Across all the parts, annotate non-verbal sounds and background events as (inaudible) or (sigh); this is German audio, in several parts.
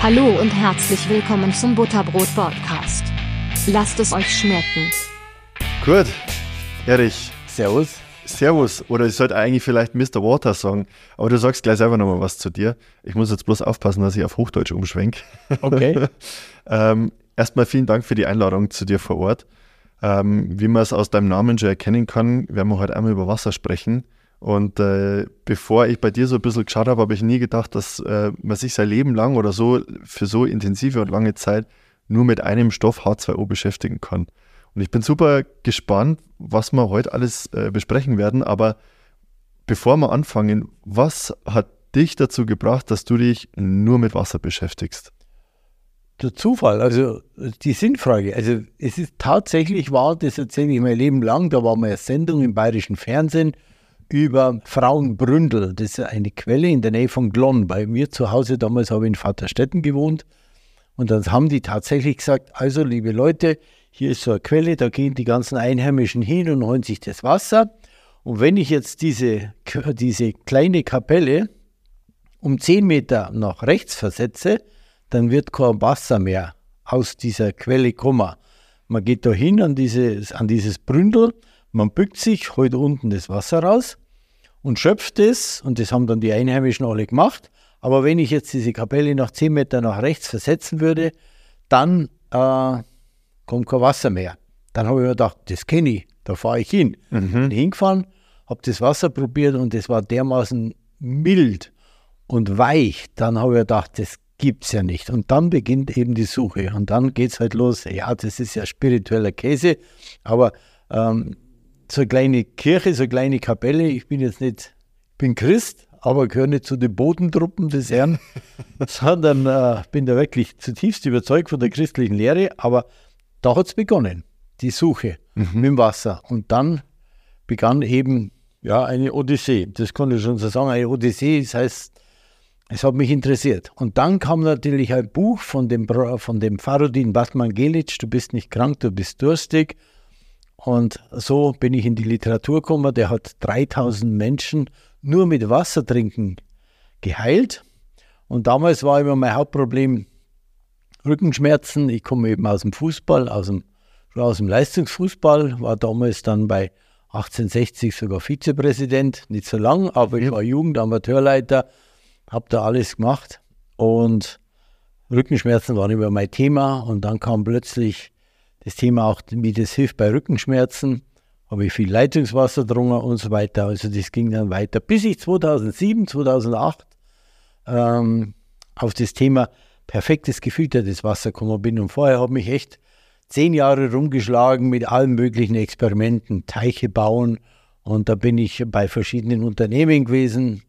Hallo und herzlich willkommen zum Butterbrot Podcast. Lasst es euch schmecken. Gut, Erich, Servus. Servus. Oder ich sollte eigentlich vielleicht Mr. Water sagen, aber du sagst gleich selber nochmal was zu dir. Ich muss jetzt bloß aufpassen, dass ich auf Hochdeutsch umschwenke. (laughs) Okay. ähm, erstmal vielen Dank für die Einladung zu dir vor Ort. Ähm, wie man es aus deinem Namen schon erkennen kann, werden wir heute einmal über Wasser sprechen. Und äh, bevor ich bei dir so ein bisschen geschaut habe, habe ich nie gedacht, dass äh, man sich sein Leben lang oder so für so intensive und lange Zeit nur mit einem Stoff H2O beschäftigen kann. Und ich bin super gespannt, was wir heute alles äh, besprechen werden. Aber bevor wir anfangen, was hat dich dazu gebracht, dass du dich nur mit Wasser beschäftigst? Der Zufall, also die Sinnfrage. Also es ist tatsächlich wahr, das erzähle ich mein Leben lang, da war mal eine Sendung im bayerischen Fernsehen über Frauenbründel. Das ist eine Quelle in der Nähe von Glonn. Bei mir zu Hause damals habe ich in Vaterstetten gewohnt. Und dann haben die tatsächlich gesagt, also liebe Leute, hier ist so eine Quelle, da gehen die ganzen Einheimischen hin und holen sich das Wasser. Und wenn ich jetzt diese, (laughs) diese kleine Kapelle um 10 Meter nach rechts versetze, dann wird kein Wasser mehr aus dieser Quelle kommen. Man geht da hin an dieses, an dieses Bründel, man bückt sich, holt unten das Wasser raus und schöpft es. Und das haben dann die Einheimischen alle gemacht. Aber wenn ich jetzt diese Kapelle noch 10 Meter nach rechts versetzen würde, dann äh, kommt kein Wasser mehr. Dann habe ich mir gedacht, das kenne ich, da fahre ich hin. Mhm. Bin hingefahren, habe das Wasser probiert und es war dermaßen mild und weich. Dann habe ich gedacht, das gibt es ja nicht. Und dann beginnt eben die Suche. Und dann geht es halt los. Ja, das ist ja spiritueller Käse, aber ähm, so eine kleine Kirche, so eine kleine Kapelle, ich bin jetzt nicht, ich bin Christ, aber gehöre nicht zu den Bodentruppen des Herrn, (laughs) sondern äh, bin da wirklich zutiefst überzeugt von der christlichen Lehre. Aber da hat es begonnen, die Suche mhm. mit dem Wasser. Und dann begann eben ja, eine Odyssee. Das konnte ich schon so sagen, eine Odyssee, das heißt, es hat mich interessiert. Und dann kam natürlich ein Buch von dem, von dem Farodin Batman Gelic, Du bist nicht krank, du bist durstig. Und so bin ich in die Literatur gekommen. Der hat 3000 Menschen nur mit Wasser trinken geheilt. Und damals war immer mein Hauptproblem Rückenschmerzen. Ich komme eben aus dem Fußball, aus dem, aus dem Leistungsfußball, war damals dann bei 1860 sogar Vizepräsident, nicht so lang, aber ich war Jugendamateurleiter habe da alles gemacht und Rückenschmerzen waren immer mein Thema und dann kam plötzlich das Thema auch, wie das hilft bei Rückenschmerzen. Habe ich viel Leitungswasser drungen und so weiter. Also das ging dann weiter, bis ich 2007, 2008 ähm, auf das Thema perfektes gefiltertes Wasser gekommen bin. Und vorher habe ich echt zehn Jahre rumgeschlagen mit allen möglichen Experimenten, Teiche bauen. Und da bin ich bei verschiedenen Unternehmen gewesen,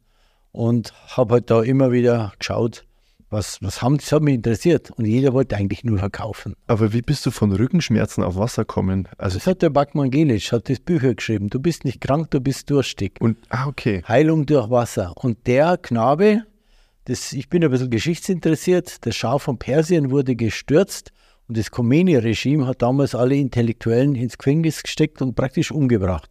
und habe halt da immer wieder geschaut, was, was haben, das hat mich interessiert und jeder wollte eigentlich nur verkaufen. Aber wie bist du von Rückenschmerzen auf Wasser kommen? Also das hat der Backmann Gelic, hat das Bücher geschrieben. Du bist nicht krank, du bist durstig. Und, ah, okay. Heilung durch Wasser. Und der Knabe, das, ich bin ein bisschen geschichtsinteressiert, der Schau von Persien wurde gestürzt und das Khomeini-Regime hat damals alle Intellektuellen ins Gefängnis gesteckt und praktisch umgebracht.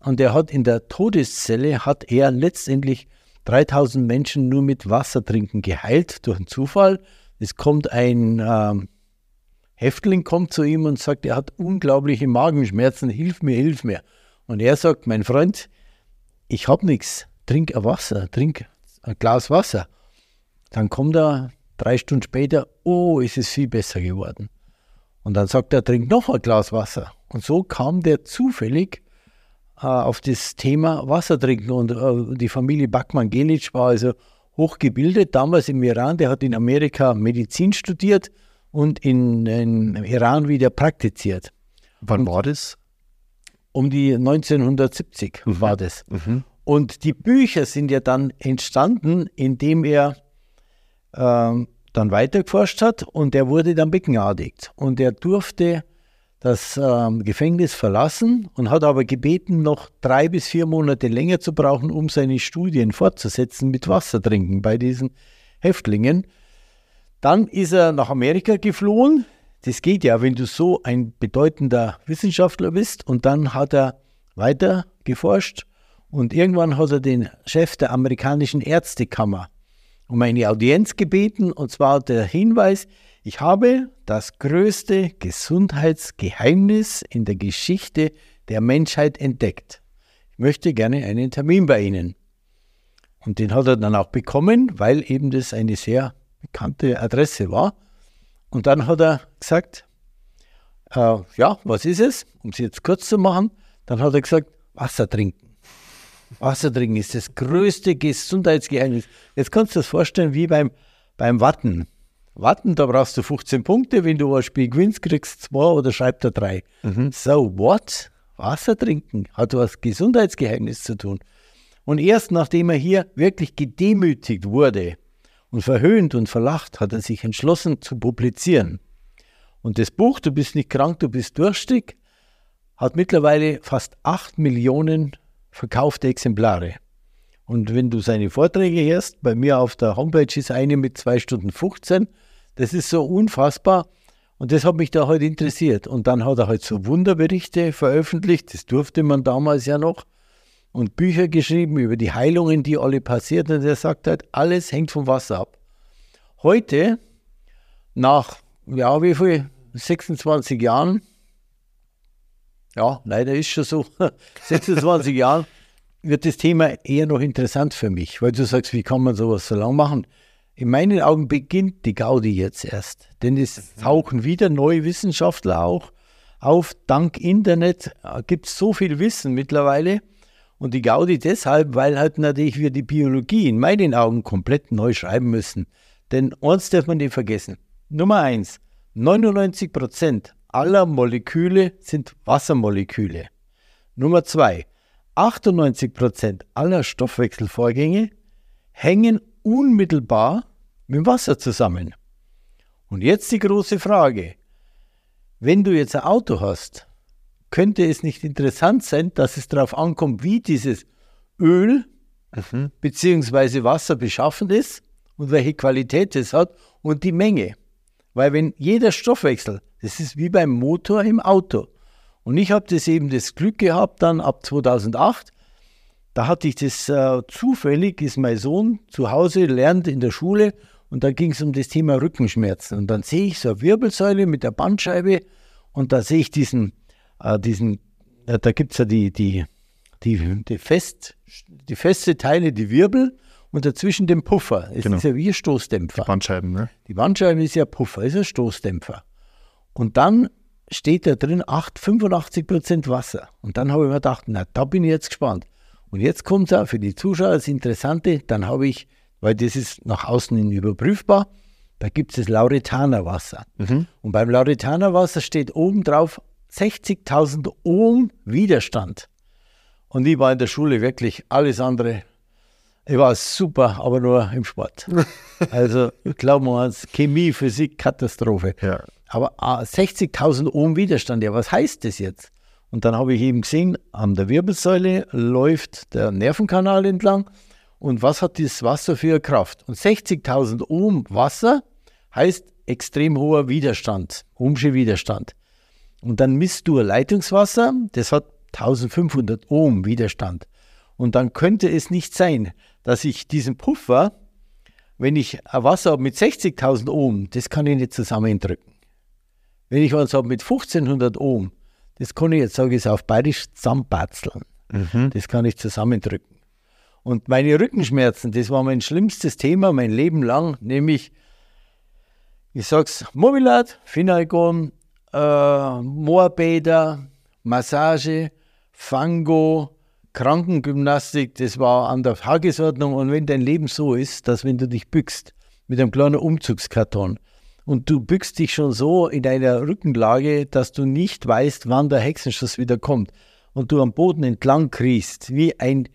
Und er hat in der Todeszelle, hat er letztendlich 3000 Menschen nur mit Wasser trinken geheilt durch einen Zufall. Es kommt ein ähm, Häftling kommt zu ihm und sagt, er hat unglaubliche Magenschmerzen, hilf mir, hilf mir. Und er sagt, mein Freund, ich habe nichts, trink ein Wasser, trink ein Glas Wasser. Dann kommt er drei Stunden später, oh, ist es viel besser geworden. Und dann sagt er, trink noch ein Glas Wasser. Und so kam der zufällig auf das Thema Wasser trinken. Und äh, die Familie Backmann-Gelic war also hochgebildet, damals im Iran. Der hat in Amerika Medizin studiert und in, in Iran wieder praktiziert. Wann und war das? Um die 1970 mhm. war das. Mhm. Und die Bücher sind ja dann entstanden, indem er ähm, dann weitergeforscht hat und er wurde dann begnadigt. Und er durfte das ähm, Gefängnis verlassen und hat aber gebeten, noch drei bis vier Monate länger zu brauchen, um seine Studien fortzusetzen mit Wasser trinken bei diesen Häftlingen. Dann ist er nach Amerika geflohen. Das geht ja, wenn du so ein bedeutender Wissenschaftler bist. Und dann hat er weiter geforscht und irgendwann hat er den Chef der amerikanischen Ärztekammer um eine Audienz gebeten und zwar der Hinweis, ich habe das größte Gesundheitsgeheimnis in der Geschichte der Menschheit entdeckt. Ich möchte gerne einen Termin bei Ihnen. Und den hat er dann auch bekommen, weil eben das eine sehr bekannte Adresse war. Und dann hat er gesagt, äh, ja, was ist es? Um es jetzt kurz zu machen, dann hat er gesagt, Wasser trinken. Wasser trinken ist das größte Gesundheitsgeheimnis. Jetzt kannst du das vorstellen wie beim, beim Watten. Warten, da brauchst du 15 Punkte. Wenn du ein Spiel gewinnst, kriegst du zwei oder schreibt er drei. Mhm. So, what? Wasser trinken hat was Gesundheitsgeheimnis zu tun. Und erst nachdem er hier wirklich gedemütigt wurde und verhöhnt und verlacht, hat er sich entschlossen zu publizieren. Und das Buch, du bist nicht krank, du bist durstig, hat mittlerweile fast 8 Millionen verkaufte Exemplare. Und wenn du seine Vorträge hörst, bei mir auf der Homepage ist eine mit 2 Stunden 15, das ist so unfassbar. Und das hat mich da halt interessiert. Und dann hat er halt so Wunderberichte veröffentlicht, das durfte man damals ja noch, und Bücher geschrieben über die Heilungen, die alle passiert. Und er sagt halt, alles hängt vom Wasser ab. Heute, nach, ja, wie viel? 26 Jahren, ja, leider ist schon so, (laughs) 26 Jahren, wird das Thema eher noch interessant für mich, weil du sagst, wie kann man sowas so lang machen? In meinen Augen beginnt die Gaudi jetzt erst, denn es mhm. tauchen wieder neue Wissenschaftler auch auf. Dank Internet äh, gibt es so viel Wissen mittlerweile. Und die Gaudi deshalb, weil halt natürlich wir die Biologie in meinen Augen komplett neu schreiben müssen. Denn eins darf man nicht vergessen. Nummer eins, 99 Prozent aller Moleküle sind Wassermoleküle. Nummer zwei, 98 Prozent aller Stoffwechselvorgänge hängen unmittelbar mit dem Wasser zusammen. Und jetzt die große Frage. Wenn du jetzt ein Auto hast, könnte es nicht interessant sein, dass es darauf ankommt, wie dieses Öl mhm. bzw. Wasser beschaffen ist und welche Qualität es hat und die Menge. Weil wenn jeder Stoffwechsel, das ist wie beim Motor im Auto. Und ich habe das eben das Glück gehabt, dann ab 2008, da hatte ich das äh, zufällig, ist mein Sohn zu Hause, lernt in der Schule und da ging es um das Thema Rückenschmerzen. Und dann sehe ich so eine Wirbelsäule mit der Bandscheibe und da sehe ich diesen, äh, diesen äh, da gibt es ja die, die, die, die, fest, die feste Teile, die Wirbel und dazwischen den Puffer. Es genau. ist ja wie ein Stoßdämpfer. Die Bandscheiben, ne? Die Bandscheibe ist ja Puffer, ist ein Stoßdämpfer. Und dann steht da drin 8, 85 Prozent Wasser. Und dann habe ich mir gedacht, na, da bin ich jetzt gespannt. Und jetzt kommt es auch für die Zuschauer das Interessante, dann habe ich, weil das ist nach außen hin überprüfbar, da gibt es das Lauretanerwasser. Mhm. Und beim Lauretanerwasser steht oben drauf 60.000 Ohm Widerstand. Und ich war in der Schule wirklich alles andere. Ich war super, aber nur im Sport. (laughs) also, glauben wir uns, Chemie, Physik, Katastrophe. Ja. Aber 60.000 ah, Ohm Widerstand, ja, was heißt das jetzt? Und dann habe ich eben gesehen, an der Wirbelsäule läuft der Nervenkanal entlang. Und was hat dieses Wasser für eine Kraft? Und 60.000 Ohm Wasser heißt extrem hoher Widerstand, Ohmsche Widerstand. Und dann misst du Leitungswasser, das hat 1500 Ohm Widerstand. Und dann könnte es nicht sein, dass ich diesen Puffer, wenn ich ein Wasser habe mit 60.000 Ohm, das kann ich nicht zusammendrücken. Wenn ich was habe mit 1500 Ohm, das kann ich jetzt, sage ich es auf Bayerisch, zusammenbatzeln. Mhm. Das kann ich zusammendrücken. Und meine Rückenschmerzen, das war mein schlimmstes Thema mein Leben lang, nämlich, ich sag's, Mobilat, Finalgon, äh, Moorbäder, Massage, Fango, Krankengymnastik, das war an der Tagesordnung. Und wenn dein Leben so ist, dass wenn du dich bückst mit einem kleinen Umzugskarton, und du bückst dich schon so in deiner Rückenlage, dass du nicht weißt, wann der Hexenschuss wieder kommt und du am Boden entlang kriechst, wie ein,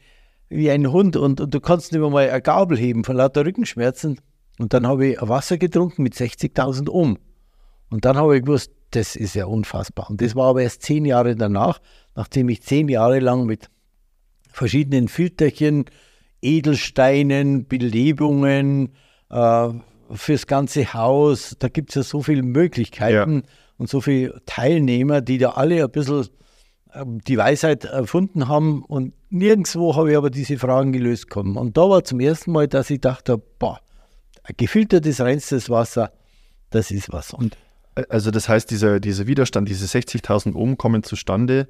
wie ein Hund und, und du kannst nicht mal eine Gabel heben von lauter Rückenschmerzen. Und dann habe ich Wasser getrunken mit 60.000 Ohm. Und dann habe ich gewusst, das ist ja unfassbar. Und das war aber erst zehn Jahre danach, nachdem ich zehn Jahre lang mit verschiedenen Filterchen, Edelsteinen, Belebungen, äh, fürs ganze Haus. Da gibt es ja so viele Möglichkeiten ja. und so viele Teilnehmer, die da alle ein bisschen ähm, die Weisheit erfunden haben und nirgendwo habe ich aber diese Fragen gelöst bekommen. Und da war zum ersten Mal, dass ich dachte, boah, gefiltertes, reinstes Wasser, das ist was. Und Also das heißt, dieser, dieser Widerstand, diese 60.000 Ohm kommen zustande,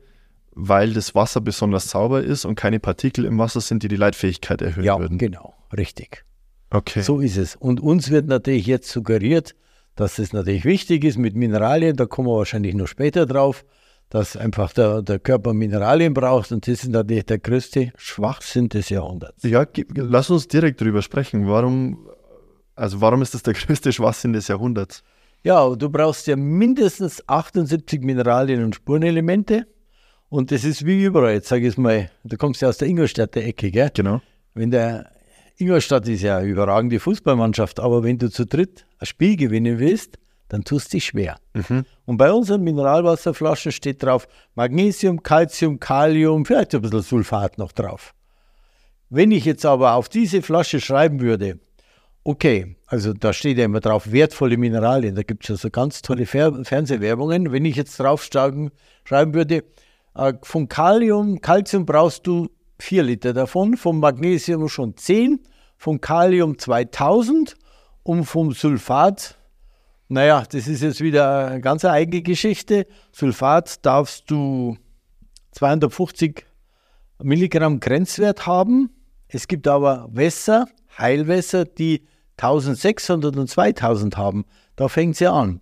weil das Wasser besonders sauber ist und keine Partikel im Wasser sind, die die Leitfähigkeit erhöhen ja, würden. genau, richtig. Okay. So ist es. Und uns wird natürlich jetzt suggeriert, dass es natürlich wichtig ist mit Mineralien, da kommen wir wahrscheinlich noch später drauf, dass einfach der, der Körper Mineralien braucht und das ist natürlich der größte Schwachsinn des Jahrhunderts. Ja, lass uns direkt drüber sprechen. Warum, also warum ist das der (laughs) größte Schwachsinn des Jahrhunderts? Ja, du brauchst ja mindestens 78 Mineralien und Spurenelemente und das ist wie überall, jetzt sage ich es mal, du kommst ja aus der Ingolstädter Ecke, gell? Genau. Wenn der Ingolstadt ist ja eine überragende Fußballmannschaft, aber wenn du zu dritt ein Spiel gewinnen willst, dann tust du dich schwer. Und bei unseren Mineralwasserflaschen steht drauf Magnesium, Calcium, Kalium, vielleicht ein bisschen Sulfat noch drauf. Wenn ich jetzt aber auf diese Flasche schreiben würde, okay, also da steht ja immer drauf, wertvolle Mineralien, da gibt es ja so ganz tolle Fer Fernsehwerbungen. Wenn ich jetzt drauf schreiben schreiben würde, äh, von Kalium, Calcium brauchst du 4 Liter davon, vom Magnesium schon 10, vom Kalium 2000 und vom Sulfat, naja, das ist jetzt wieder eine ganz eigene Geschichte. Sulfat darfst du 250 Milligramm Grenzwert haben. Es gibt aber Wässer, Heilwässer, die 1600 und 2000 haben. Da fängt es ja an.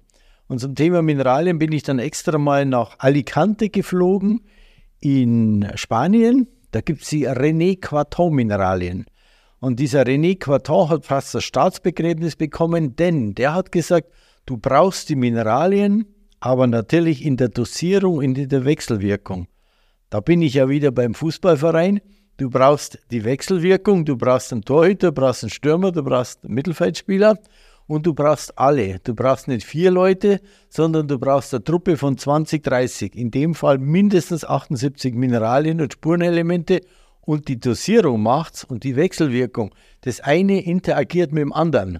Und zum Thema Mineralien bin ich dann extra mal nach Alicante geflogen in Spanien. Da gibt es die René Quarton Mineralien. Und dieser René Quarton hat fast das Staatsbegräbnis bekommen, denn der hat gesagt, du brauchst die Mineralien, aber natürlich in der Dosierung in der Wechselwirkung. Da bin ich ja wieder beim Fußballverein. Du brauchst die Wechselwirkung, du brauchst einen Torhüter, du brauchst einen Stürmer, du brauchst einen Mittelfeldspieler und du brauchst alle. Du brauchst nicht vier Leute, sondern du brauchst eine Truppe von 20, 30. In dem Fall mindestens 78 Mineralien und Spurenelemente und die Dosierung macht's und die Wechselwirkung. Das eine interagiert mit dem anderen.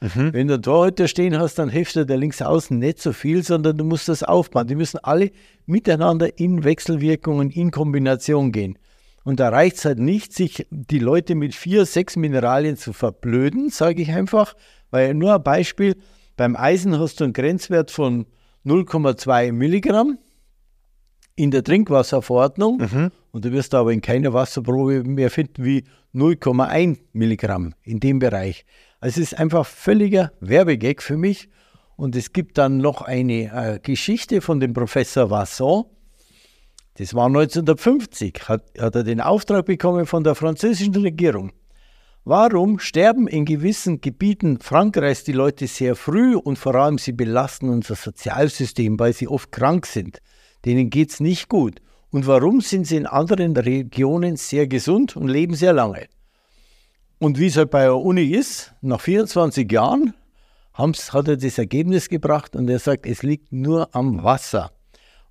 Wenn du einen Torhüter stehen hast, dann hilft der links außen nicht so viel, sondern du musst das aufbauen. Die müssen alle miteinander in Wechselwirkungen, in Kombination gehen. Und da reicht es halt nicht, sich die Leute mit vier, sechs Mineralien zu verblöden, sage ich einfach. Weil nur ein Beispiel, beim Eisen hast du einen Grenzwert von 0,2 Milligramm in der Trinkwasserverordnung und du wirst aber in keiner Wasserprobe mehr finden wie 0,1 Milligramm in dem Bereich. Also es ist einfach völliger Werbegag für mich. Und es gibt dann noch eine äh, Geschichte von dem Professor Vasson. Das war 1950, hat, hat er den Auftrag bekommen von der französischen Regierung. Warum sterben in gewissen Gebieten Frankreichs die Leute sehr früh und vor allem sie belasten unser Sozialsystem, weil sie oft krank sind? Denen geht es nicht gut. Und warum sind sie in anderen Regionen sehr gesund und leben sehr lange? Und wie es halt bei der Uni ist, nach 24 Jahren haben's, hat er das Ergebnis gebracht und er sagt, es liegt nur am Wasser.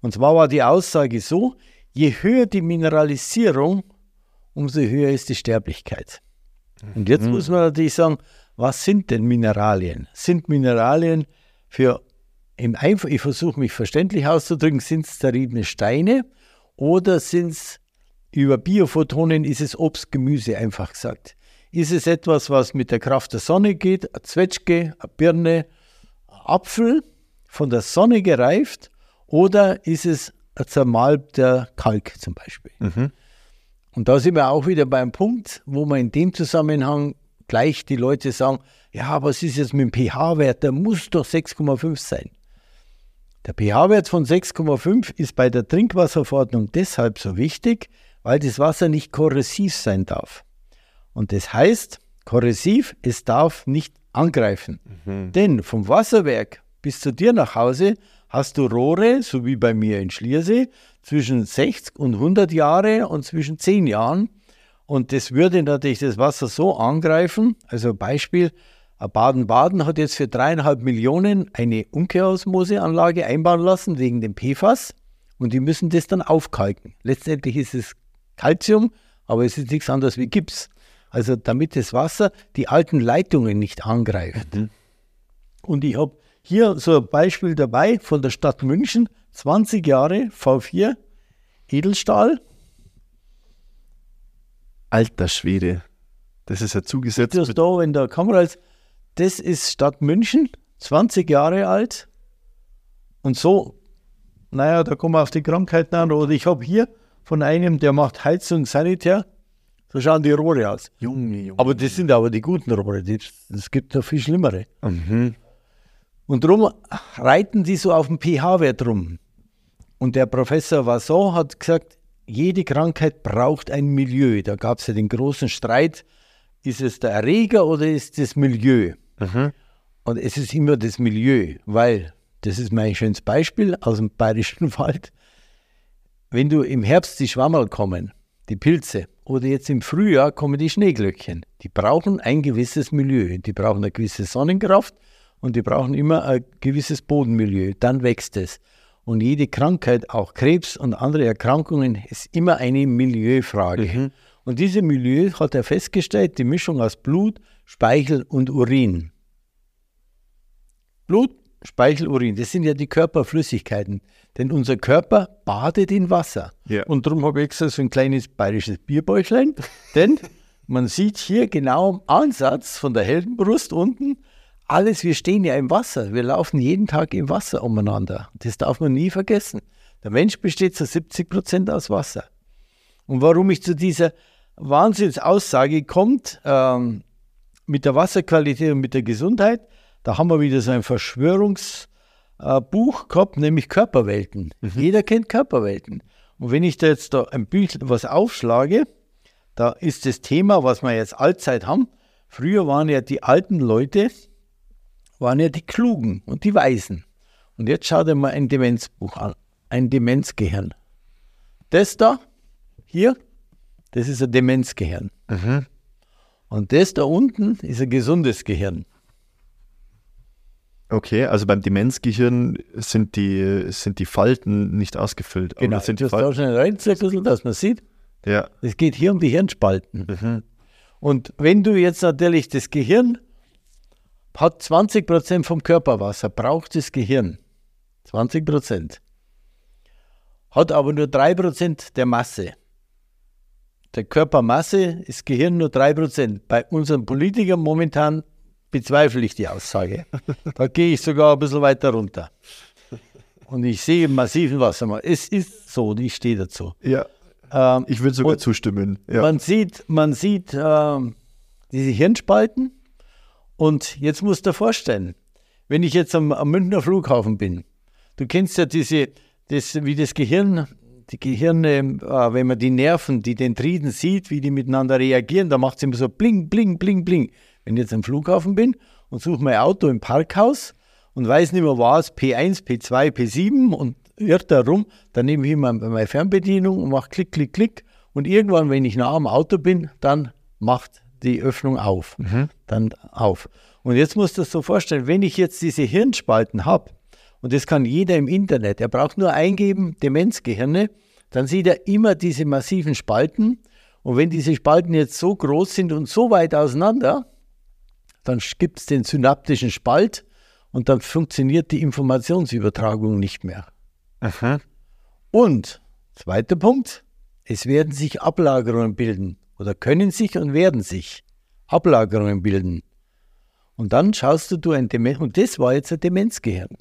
Und zwar war die Aussage so, je höher die Mineralisierung, umso höher ist die Sterblichkeit. Und jetzt muss man natürlich sagen, was sind denn Mineralien? Sind Mineralien für, im Einf ich versuche mich verständlich auszudrücken, sind es zerriebene Steine oder sind es über Biophotonen, ist es Obst, Gemüse, einfach gesagt. Ist es etwas, was mit der Kraft der Sonne geht, eine Zwetschge, eine Birne, ein Apfel, von der Sonne gereift, oder ist es ein zermalbter Kalk zum Beispiel? Und da sind wir auch wieder beim Punkt, wo man in dem Zusammenhang gleich die Leute sagen, ja, was ist jetzt mit dem pH-Wert? Der muss doch 6,5 sein. Der pH-Wert von 6,5 ist bei der Trinkwasserverordnung deshalb so wichtig, weil das Wasser nicht korrosiv sein darf. Und das heißt, korrosiv, es darf nicht angreifen. Denn vom Wasserwerk bis zu dir nach Hause hast du Rohre, so wie bei mir in Schliersee, zwischen 60 und 100 Jahre und zwischen 10 Jahren. Und das würde natürlich das Wasser so angreifen. Also Beispiel, Baden-Baden hat jetzt für dreieinhalb Millionen eine Umkehrosmoseanlage einbauen lassen wegen dem PFAS. Und die müssen das dann aufkalken. Letztendlich ist es Calcium, aber es ist nichts anderes wie Gips. Also damit das Wasser die alten Leitungen nicht angreift. Und ich habe hier so ein Beispiel dabei von der Stadt München, 20 Jahre V4 Edelstahl. Alter Schwede. Das ist ja zugesetzt. Das da, wenn der Kamera ist, das ist Stadt München, 20 Jahre alt. Und so, naja, da kommen wir auf die Krankheiten an. Oder ich habe hier von einem, der macht Heizung Sanitär. So schauen die Rohre aus. Junge, Junge. Aber das sind aber die guten Rohre. Es gibt noch viel schlimmere. Mhm. Und darum reiten die so auf dem pH-Wert rum. Und der Professor Vasson hat gesagt, jede Krankheit braucht ein Milieu. Da gab es ja den großen Streit, ist es der Erreger oder ist es das Milieu? Mhm. Und es ist immer das Milieu, weil, das ist mein schönes Beispiel aus dem Bayerischen (laughs) Wald, wenn du im Herbst die Schwammerl kommen, die Pilze, oder jetzt im Frühjahr kommen die Schneeglöckchen, die brauchen ein gewisses Milieu. Die brauchen eine gewisse Sonnenkraft und die brauchen immer ein gewisses Bodenmilieu. Dann wächst es. Und jede Krankheit, auch Krebs und andere Erkrankungen, ist immer eine Milieufrage. Mhm. Und diese Milieu hat er festgestellt, die Mischung aus Blut, Speichel und Urin. Blut, Speichel, Urin, das sind ja die Körperflüssigkeiten. Denn unser Körper badet in Wasser. Ja. Und darum habe ich extra so ein kleines bayerisches Bierbäuchlein. denn man sieht hier genau am Ansatz von der Heldenbrust unten, alles, wir stehen ja im Wasser. Wir laufen jeden Tag im Wasser umeinander. Das darf man nie vergessen. Der Mensch besteht zu 70 Prozent aus Wasser. Und warum ich zu dieser Wahnsinnsaussage kommt, ähm, mit der Wasserqualität und mit der Gesundheit, da haben wir wieder so ein Verschwörungsbuch äh, gehabt, nämlich Körperwelten. Jeder kennt Körperwelten. Und wenn ich da jetzt da ein Büchlein was aufschlage, da ist das Thema, was wir jetzt allzeit haben. Früher waren ja die alten Leute, waren ja die Klugen und die Weisen. Und jetzt schau dir mal ein Demenzbuch an, ein Demenzgehirn. Das da, hier, das ist ein Demenzgehirn. Mhm. Und das da unten ist ein gesundes Gehirn. Okay, also beim Demenzgehirn sind die, sind die Falten nicht ausgefüllt. aber Genau, sind die das da schnell reinzirkeln, dass man sieht. ja. Es geht hier um die Hirnspalten. Mhm. Und wenn du jetzt natürlich das Gehirn hat 20 Prozent vom Körperwasser, braucht das Gehirn. 20 Prozent. Hat aber nur 3 Prozent der Masse. Der Körpermasse ist Gehirn nur 3 Prozent. Bei unseren Politikern momentan bezweifle ich die Aussage. Da gehe ich sogar ein bisschen weiter runter. Und ich sehe massiven Wassermangel. Es ist so und ich stehe dazu. ja. Ähm, Ich würde sogar zustimmen. Ja. man sieht, man sieht ähm, diese Hirnspalten und jetzt musst du dir vorstellen, wenn ich jetzt am, am Münchner Flughafen bin, du kennst ja diese, das, wie das Gehirn, die Gehirne, äh, wenn man die Nerven, die Dendriten sieht, wie die miteinander reagieren, da macht es immer so bling, bling, bling, bling. Wenn ich jetzt am Flughafen bin und suche mein Auto im Parkhaus und weiß nicht mehr was, P1, P2, P7 und irrt da rum, dann nehme ich immer meine Fernbedienung und mache Klick, Klick, Klick. Und irgendwann, wenn ich nah am Auto bin, dann macht die Öffnung auf. Dann auf. Und jetzt musst du dir so vorstellen, wenn ich jetzt diese Hirnspalten habe, und das kann jeder im Internet, er braucht nur eingeben, Demenzgehirne, dann sieht er immer diese massiven Spalten. Und wenn diese Spalten jetzt so groß sind und so weit auseinander, dann gibt es den synaptischen Spalt und dann funktioniert die Informationsübertragung nicht mehr. Aha. Und zweiter Punkt, es werden sich Ablagerungen bilden oder können sich und werden sich Ablagerungen bilden. Und dann schaust du, du ein Demenz, und das war jetzt ein Demenzgehirn.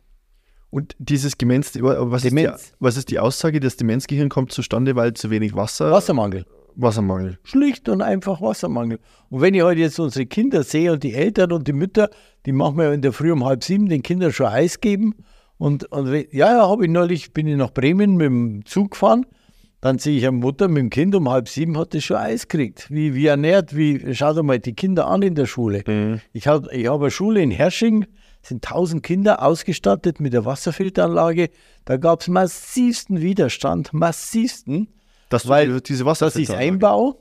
Und dieses Demenz, was ist, die, Demenz. was ist die Aussage, das Demenzgehirn kommt zustande, weil zu wenig Wasser, Wassermangel. Wassermangel. Schlicht und einfach Wassermangel. Und wenn ich heute jetzt unsere Kinder sehe und die Eltern und die Mütter, die machen mir in der Früh um halb sieben den Kindern schon Eis geben. Und, und ja, ja, habe ich neulich, bin ich nach Bremen mit dem Zug gefahren. Dann sehe ich eine Mutter mit dem Kind um halb sieben hat das schon Eis gekriegt. Wie, wie ernährt, wie, schaut doch mal die Kinder an in der Schule. Ich habe ich hab eine Schule in Hersching, sind 1000 Kinder ausgestattet mit der Wasserfilteranlage. Da gab es massivsten Widerstand, massivsten. Dass Weil diese Wasser Das ist Einbau.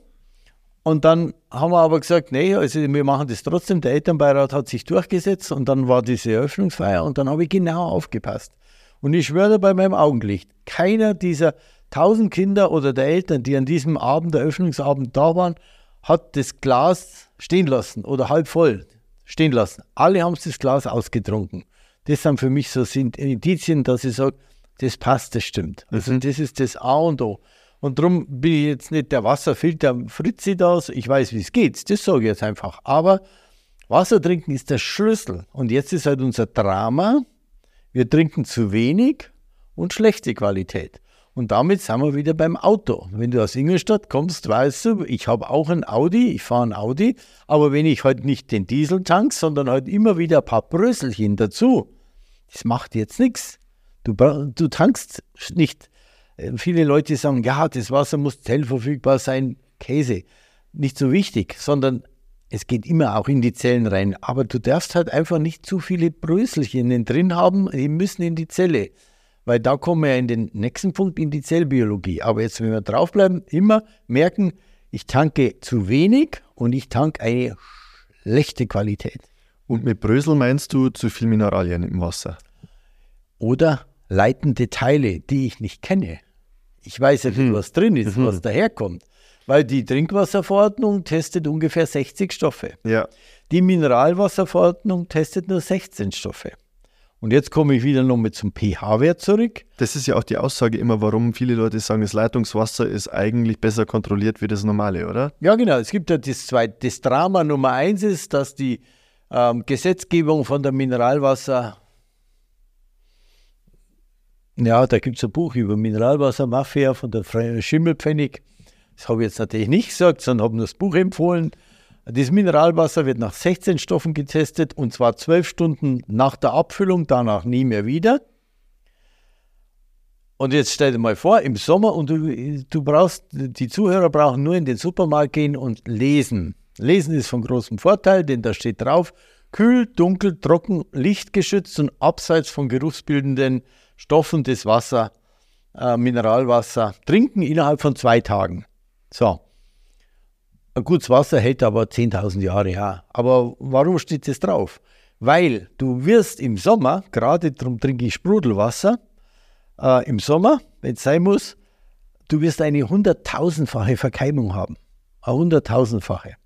Und dann haben wir aber gesagt, nee, also wir machen das trotzdem. Der Elternbeirat hat sich durchgesetzt und dann war diese Eröffnungsfeier und dann habe ich genau aufgepasst. Und ich schwöre bei meinem Augenlicht, keiner dieser tausend Kinder oder der Eltern, die an diesem Abend, der Eröffnungsabend da waren, hat das Glas stehen lassen oder halb voll stehen lassen. Alle haben das Glas ausgetrunken. Das sind für mich so sind Indizien, dass ich sage, das passt, das stimmt. Also das ist das A und O. Und darum bin ich jetzt nicht der Wasserfilter Fritzi da, ich weiß, wie es geht, das sage ich jetzt einfach. Aber Wasser trinken ist der Schlüssel. Und jetzt ist halt unser Drama, wir trinken zu wenig und schlechte Qualität. Und damit sind wir wieder beim Auto. Wenn du aus Ingolstadt kommst, weißt du, ich habe auch ein Audi, ich fahre ein Audi, aber wenn ich halt nicht den Diesel tank, sondern halt immer wieder ein paar Bröselchen dazu, das macht jetzt nichts. Du, du tankst nicht. Äh, viele Leute sagen, ja, das Wasser muss zellverfügbar sein. Käse. Nicht so wichtig, sondern es geht immer auch in die Zellen rein. Aber du darfst halt einfach nicht zu viele Bröselchen drin haben, die müssen in die Zelle. Weil da kommen wir ja in den nächsten Punkt, in die Zellbiologie. Aber jetzt, wenn wir draufbleiben, immer merken, ich tanke zu wenig und ich tanke eine schlechte Qualität. Und mit Brösel meinst du zu viel Mineralien im Wasser? Oder leitende Teile, die ich nicht kenne. Ich weiß ja nicht, mhm. was drin ist, mhm. was daherkommt. Weil die Trinkwasserverordnung testet ungefähr 60 Stoffe. Ja. Die Mineralwasserverordnung testet nur 16 Stoffe. Und jetzt komme ich wieder nochmal zum pH-Wert zurück. Das ist ja auch die Aussage immer, warum viele Leute sagen, das Leitungswasser ist eigentlich besser kontrolliert wie das normale, oder? Ja, genau. Es gibt ja das zweite. Das Drama Nummer eins ist, dass die ähm, Gesetzgebung von der Mineralwasser ja, da gibt es ein Buch über Mineralwassermafia von der Schimmelpfennig. Das habe ich jetzt natürlich nicht gesagt, sondern habe nur das Buch empfohlen. Das Mineralwasser wird nach 16 Stoffen getestet und zwar 12 Stunden nach der Abfüllung, danach nie mehr wieder. Und jetzt stell dir mal vor, im Sommer und du, du brauchst, die Zuhörer brauchen nur in den Supermarkt gehen und lesen. Lesen ist von großem Vorteil, denn da steht drauf, kühl, dunkel, trocken, lichtgeschützt und abseits von geruchsbildenden Stoffen das Wasser, äh, Mineralwasser trinken innerhalb von zwei Tagen. So. Gutes Wasser hält aber 10.000 Jahre, ja. Aber warum steht das drauf? Weil du wirst im Sommer, gerade darum trinke ich Sprudelwasser, äh, im Sommer, wenn es sein muss, du wirst eine hunderttausendfache Verkeimung haben. Eine hunderttausendfache.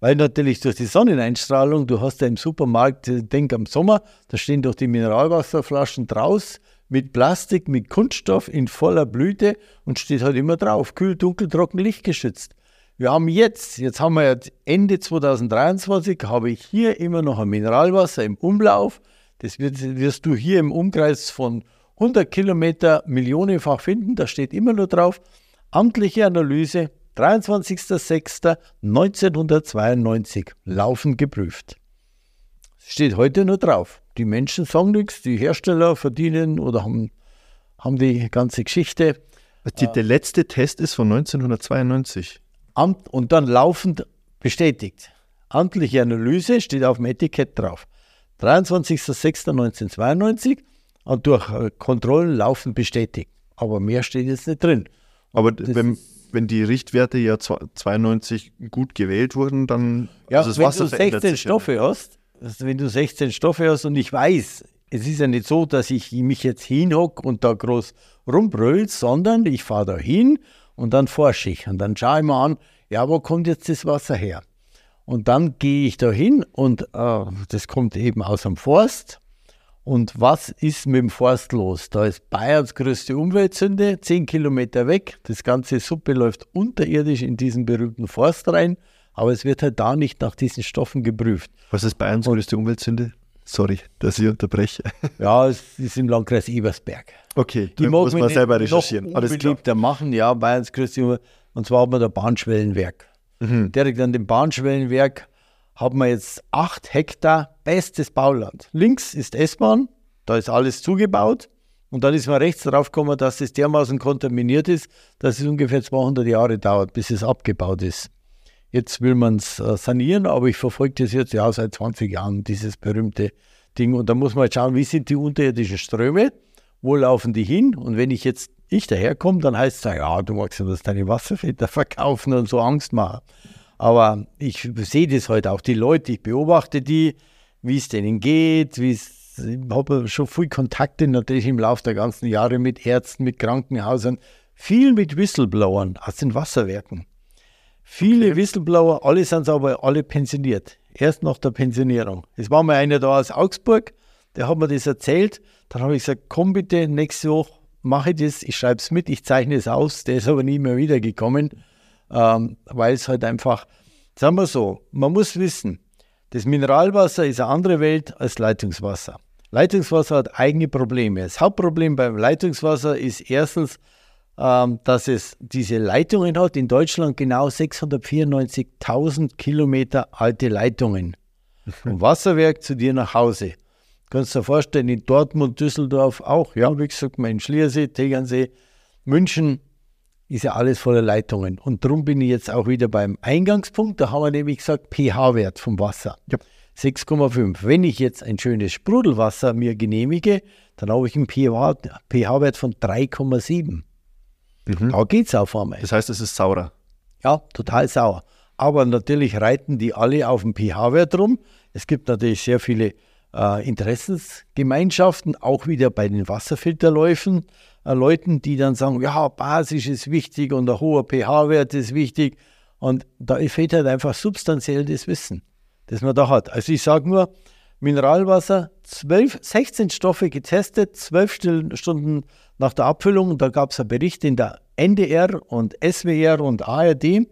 Weil natürlich durch die Sonneneinstrahlung, du hast ja im Supermarkt, äh, denk am Sommer, da stehen doch die Mineralwasserflaschen draus, mit Plastik, mit Kunststoff in voller Blüte und steht halt immer drauf, kühl, dunkel, trocken, lichtgeschützt. Wir haben jetzt, jetzt haben wir Ende 2023, habe ich hier immer noch ein Mineralwasser im Umlauf. Das wirst du hier im Umkreis von 100 Kilometer millionenfach finden. Da steht immer nur drauf, amtliche Analyse 23.06.1992, laufend geprüft. Steht heute nur drauf die Menschen sagen nichts, die Hersteller verdienen oder haben, haben die ganze Geschichte. Die, der letzte Test ist von 1992. Amt, und dann laufend bestätigt. Amtliche Analyse steht auf dem Etikett drauf. 23.06.1992 und durch äh, Kontrollen laufend bestätigt. Aber mehr steht jetzt nicht drin. Aber wenn, wenn die Richtwerte ja 92 gut gewählt wurden, dann. Ja, also wenn Wasser du 16 Stoffe ja. hast, also wenn du 16 Stoffe hast und ich weiß, es ist ja nicht so, dass ich mich jetzt hinhocke und da groß rumbrüll, sondern ich fahre da hin und dann forsche ich und dann schaue ich mir an, ja, wo kommt jetzt das Wasser her? Und dann gehe ich da hin und äh, das kommt eben aus dem Forst. Und was ist mit dem Forst los? Da ist Bayerns größte Umweltsünde, 10 Kilometer weg. Das ganze Suppe läuft unterirdisch in diesen berühmten Forst rein aber es wird halt da nicht nach diesen Stoffen geprüft. Was ist Bayerns größte Umweltsünde? Sorry, dass ich unterbreche. Ja, es ist im Landkreis Ebersberg. Okay, die muss man selber recherchieren. Alles klar. machen, ja, Bayerns größte. Und zwar hat man da Bahnschwellenwerk. Mhm. Direkt an dem Bahnschwellenwerk haben wir jetzt acht Hektar bestes Bauland. Links ist S-Bahn, da ist alles zugebaut. Und dann ist man rechts drauf gekommen, dass es dermaßen kontaminiert ist, dass es ungefähr 200 Jahre dauert, bis es abgebaut ist. Jetzt will man es äh, sanieren, aber ich verfolge das jetzt ja seit 20 Jahren, dieses berühmte Ding. Und da muss man halt schauen, wie sind die unterirdischen Ströme, wo laufen die hin? Und wenn ich jetzt ich daherkomme, dann heißt es, ja, du magst ja das deine Wasserfilter (laughs) verkaufen und so Angst machen. Aber ich sehe das heute halt auch, die Leute, ich beobachte die, wie es denen geht, wie es, ich habe schon viel Kontakte natürlich im Laufe der ganzen Jahre mit Ärzten, mit Krankenhäusern, viel mit Whistleblowern aus den Wasserwerken. Viele okay. Whistleblower, alle sind aber alle pensioniert. Erst nach der Pensionierung. Es war mal einer da aus Augsburg, der hat mir das erzählt. Dann habe ich gesagt, komm bitte, nächste Woche mache ich das, ich schreibe es mit, ich zeichne es aus. Der ist aber nie mehr wiedergekommen, ähm, weil es halt einfach, sagen wir so, man muss wissen, Das Mineralwasser ist eine andere Welt als Leitungswasser. Leitungswasser hat eigene Probleme. Das Hauptproblem beim Leitungswasser ist erstens, ähm, dass es diese Leitungen hat. In Deutschland genau 694.000 Kilometer alte Leitungen. (laughs) Vom Wasserwerk zu dir nach Hause. Kannst du dir vorstellen, in Dortmund, Düsseldorf auch, ja, wie gesagt, mein Schliersee, Tegernsee, München, ist ja alles voller Leitungen. Und darum bin ich jetzt auch wieder beim Eingangspunkt. Da haben wir nämlich gesagt, pH-Wert vom Wasser. Ja. 6,5. Wenn ich jetzt ein schönes Sprudelwasser mir genehmige, dann habe ich einen pH-Wert von 3,7. Mhm. Da geht es auf einmal. Das heißt, es ist saurer. Ja, total sauer. Aber natürlich reiten die alle auf dem pH-Wert rum. Es gibt natürlich sehr viele äh, Interessensgemeinschaften, auch wieder bei den Wasserfilterläufen. Äh, Leuten, die dann sagen, ja, Basis ist wichtig und ein hoher pH-Wert ist wichtig. Und da fehlt halt einfach substanziell das Wissen, das man da hat. Also ich sage nur, Mineralwasser, 12, 16 Stoffe getestet, 12 Stunden nach der Abfüllung. Da gab es einen Bericht in der NDR und SWR und ARD.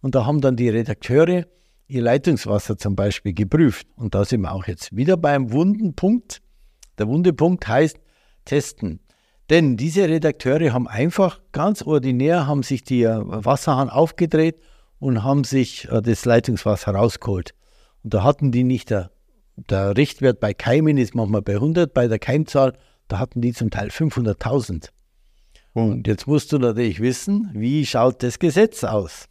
Und da haben dann die Redakteure ihr Leitungswasser zum Beispiel geprüft. Und da sind wir auch jetzt wieder beim wunden Punkt. Der wunde Punkt heißt testen. Denn diese Redakteure haben einfach ganz ordinär, haben sich die äh, Wasserhahn aufgedreht und haben sich äh, das Leitungswasser rausgeholt. Und da hatten die nicht, der, der Richtwert bei Keimen ist manchmal bei 100, bei der Keimzahl, da hatten die zum Teil 500.000. Und jetzt musst du natürlich wissen, wie schaut das Gesetz aus?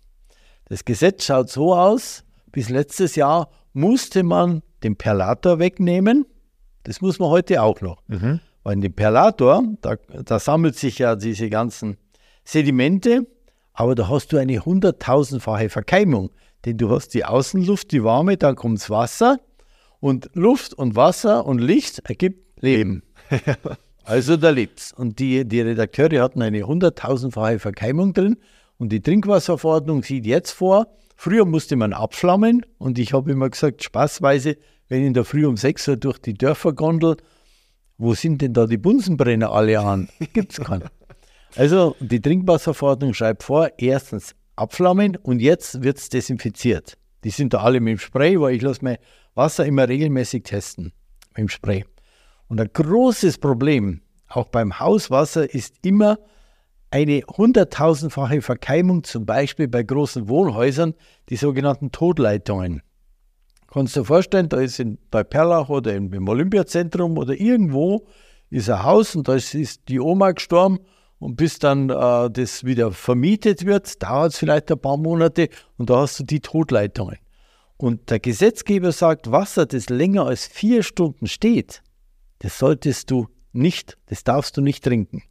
Das Gesetz schaut so aus, bis letztes Jahr musste man den Perlator wegnehmen. Das muss man heute auch noch. Mhm. Weil in dem Perlator, da, da sammelt sich ja diese ganzen Sedimente, aber da hast du eine hunderttausendfache Verkeimung. Denn du hast die Außenluft, die warme, dann kommt das Wasser und Luft und Wasser und Licht ergibt Leben. (laughs) also da lebt's. Und die, die Redakteure hatten eine hunderttausendfache Verkeimung drin und die Trinkwasserverordnung sieht jetzt vor, früher musste man abflammen und ich habe immer gesagt, spaßweise, wenn in der Früh um 6 Uhr durch die Dörfer gondel wo sind denn da die Bunsenbrenner alle an? Gibt es keinen. (laughs) Also die Trinkwasserverordnung schreibt vor, erstens abflammen und jetzt wird es desinfiziert. Die sind da alle mit dem Spray, weil ich lasse mein Wasser immer regelmäßig testen mit dem Spray. Und ein großes Problem, auch beim Hauswasser, ist immer eine hunderttausendfache Verkeimung, zum Beispiel bei großen Wohnhäusern, die sogenannten Todleitungen. Kannst du dir vorstellen, da ist in, bei Perlach oder im Olympiazentrum oder irgendwo ist ein Haus und da ist die Oma gestorben und bis dann äh, das wieder vermietet wird, dauert es vielleicht ein paar Monate und da hast du die Totleitungen. Und der Gesetzgeber sagt, Wasser, das länger als vier Stunden steht, das solltest du nicht, das darfst du nicht trinken,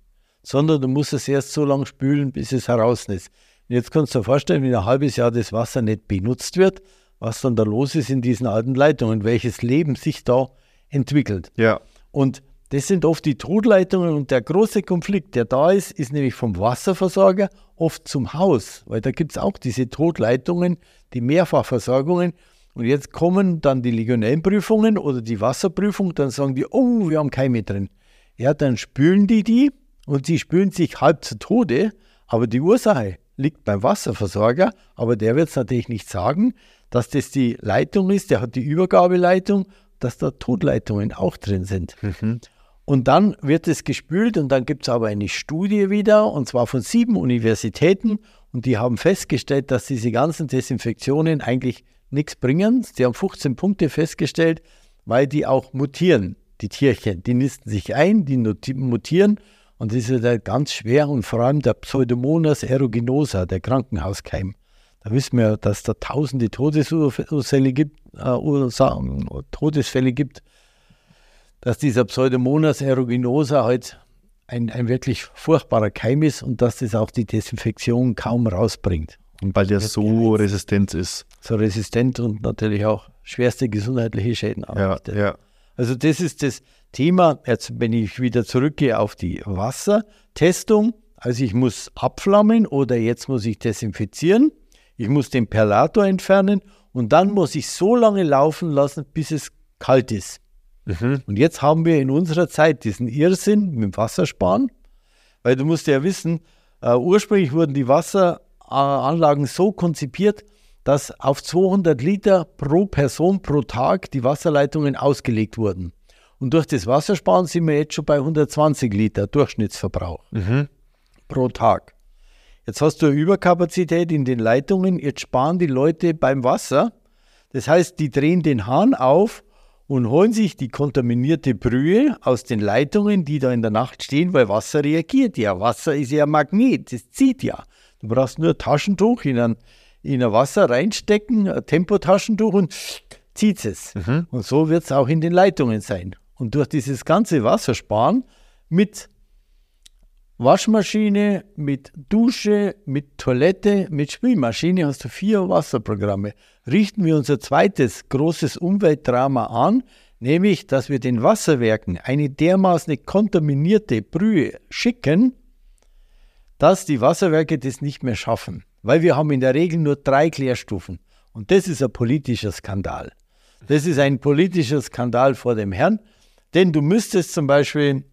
sondern du musst es erst so lange spülen, bis es heraus ist. Und jetzt kannst du dir vorstellen, wenn ein halbes Jahr das Wasser nicht benutzt wird, was dann da los ist in diesen alten Leitungen, welches Leben sich da entwickelt. Ja. Und das sind oft die Totleitungen und der große Konflikt, der da ist, ist nämlich vom Wasserversorger oft zum Haus, weil da gibt es auch diese Totleitungen, die Mehrfachversorgungen. Und jetzt kommen dann die Legionellenprüfungen oder die Wasserprüfung, dann sagen die, oh, wir haben Keime drin. Ja, dann spülen die die und sie spülen sich halb zu Tode, aber die Ursache liegt beim Wasserversorger, aber der wird es natürlich nicht sagen, dass das die Leitung ist, der hat die Übergabeleitung, dass da Totleitungen auch drin sind. Mhm. Und dann wird es gespült und dann gibt es aber eine Studie wieder, und zwar von sieben Universitäten, und die haben festgestellt, dass diese ganzen Desinfektionen eigentlich nichts bringen. Die haben 15 Punkte festgestellt, weil die auch mutieren, die Tierchen. Die nisten sich ein, die mutieren und das ist halt ganz schwer und vor allem der Pseudomonas aeruginosa, der Krankenhauskeim. Da wissen wir, dass da tausende Todesfälle gibt, äh, Todesfälle gibt, dass dieser Pseudomonas aeruginosa halt ein, ein wirklich furchtbarer Keim ist und dass das auch die Desinfektion kaum rausbringt. Und weil der so resistent ist. So resistent und natürlich auch schwerste gesundheitliche Schäden anrichtet. Ja, ja. Also das ist das Thema, jetzt wenn ich wieder zurückgehe auf die Wassertestung, also ich muss abflammen oder jetzt muss ich desinfizieren. Ich muss den Perlator entfernen und dann muss ich so lange laufen lassen, bis es kalt ist. Mhm. Und jetzt haben wir in unserer Zeit diesen Irrsinn mit dem Wassersparen, weil du musst ja wissen, äh, ursprünglich wurden die Wasseranlagen so konzipiert, dass auf 200 Liter pro Person pro Tag die Wasserleitungen ausgelegt wurden. Und durch das Wassersparen sind wir jetzt schon bei 120 Liter Durchschnittsverbrauch Mhm. pro Tag. Jetzt hast du eine Überkapazität in den Leitungen, jetzt sparen die Leute beim Wasser. Das heißt, die drehen den Hahn auf und holen sich die kontaminierte Brühe aus den Leitungen, die da in der Nacht stehen, weil Wasser reagiert ja. Wasser ist ja ein Magnet, das zieht ja. Du brauchst nur ein Taschentuch in ein, in ein Wasser reinstecken, ein Tempotaschentuch und zieht es. Und so wird es auch in den Leitungen sein. Und durch dieses ganze Wassersparen mit Waschmaschine, mit Dusche, mit Toilette, mit Spülmaschine hast du vier Wasserprogramme. Richten wir unser zweites großes Umweltdrama an, nämlich, dass wir den Wasserwerken eine dermaßen kontaminierte Brühe schicken, dass die Wasserwerke das nicht mehr schaffen. Weil wir haben in der Regel nur drei Klärstufen. Und das ist ein politischer Skandal. Das ist ein politischer Skandal vor dem Herrn, denn du müsstest zum Beispiel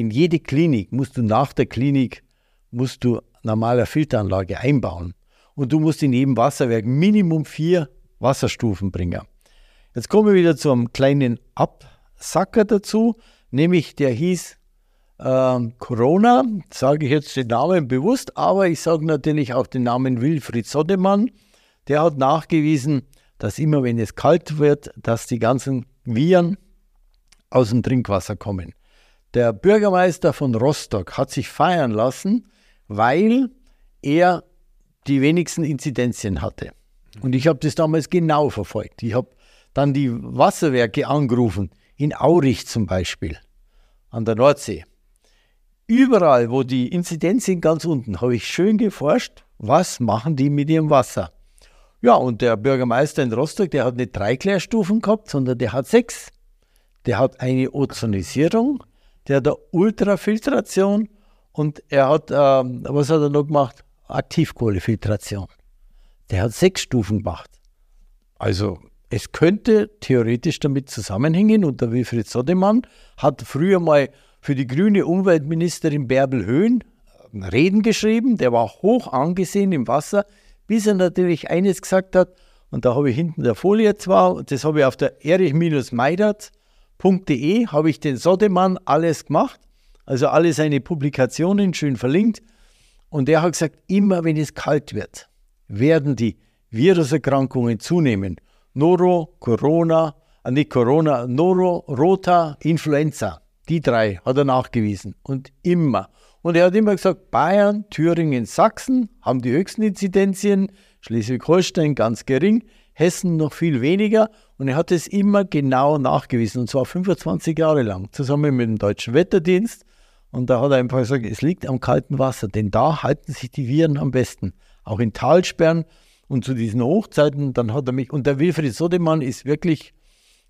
in jede Klinik musst du nach der Klinik musst du normale Filteranlage einbauen. Und du musst in jedem Wasserwerk Minimum vier Wasserstufen bringen. Jetzt kommen wir wieder zu einem kleinen Absacker dazu, nämlich der hieß ähm, Corona, sage ich jetzt den Namen bewusst, aber ich sage natürlich auch den Namen Wilfried Sodemann. Der hat nachgewiesen, dass immer wenn es kalt wird, dass die ganzen Viren aus dem Trinkwasser kommen. Der Bürgermeister von Rostock hat sich feiern lassen, weil er die wenigsten Inzidenzien hatte. Und ich habe das damals genau verfolgt. Ich habe dann die Wasserwerke angerufen, in Aurich zum Beispiel, an der Nordsee. Überall, wo die Inzidenzien ganz unten, habe ich schön geforscht, was machen die mit ihrem Wasser. Ja, und der Bürgermeister in Rostock, der hat nicht drei Klärstufen gehabt, sondern der hat sechs. Der hat eine Ozonisierung, der hat eine Ultrafiltration und er hat, ähm, was hat er noch gemacht? Aktivkohlefiltration. Der hat sechs Stufen gemacht. Also es könnte theoretisch damit zusammenhängen und der Wilfried Sodemann hat früher mal für die grüne Umweltministerin Bärbel Höhn Reden geschrieben, der war hoch angesehen im Wasser, bis er natürlich eines gesagt hat, und da habe ich hinten der Folie zwar, das habe ich auf der erich-meidert.de, habe ich den Sodemann alles gemacht, also alle seine Publikationen schön verlinkt. Und er hat gesagt, immer wenn es kalt wird, werden die Viruserkrankungen zunehmen. Noro, Corona, äh nicht Corona, Noro, Rota, Influenza. Die drei hat er nachgewiesen. Und immer. Und er hat immer gesagt, Bayern, Thüringen, Sachsen haben die höchsten Inzidenzien, Schleswig-Holstein ganz gering, Hessen noch viel weniger. Und er hat es immer genau nachgewiesen, und zwar 25 Jahre lang, zusammen mit dem Deutschen Wetterdienst. Und da hat er einfach gesagt, es liegt am kalten Wasser, denn da halten sich die Viren am besten. Auch in Talsperren und zu diesen Hochzeiten, dann hat er mich, und der Wilfried Sodemann ist wirklich,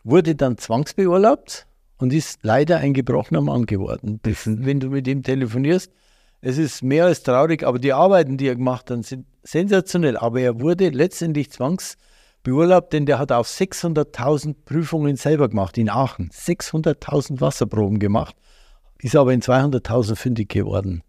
wurde dann zwangsbeurlaubt und ist leider ein gebrochener Mann geworden. Das, wenn du mit ihm telefonierst, es ist mehr als traurig, aber die Arbeiten, die er gemacht hat, sind sensationell. Aber er wurde letztendlich zwangsbeurlaubt, denn der hat auf 600.000 Prüfungen selber gemacht in Aachen. 600.000 Wasserproben gemacht, ist aber in 200.000 fündig geworden.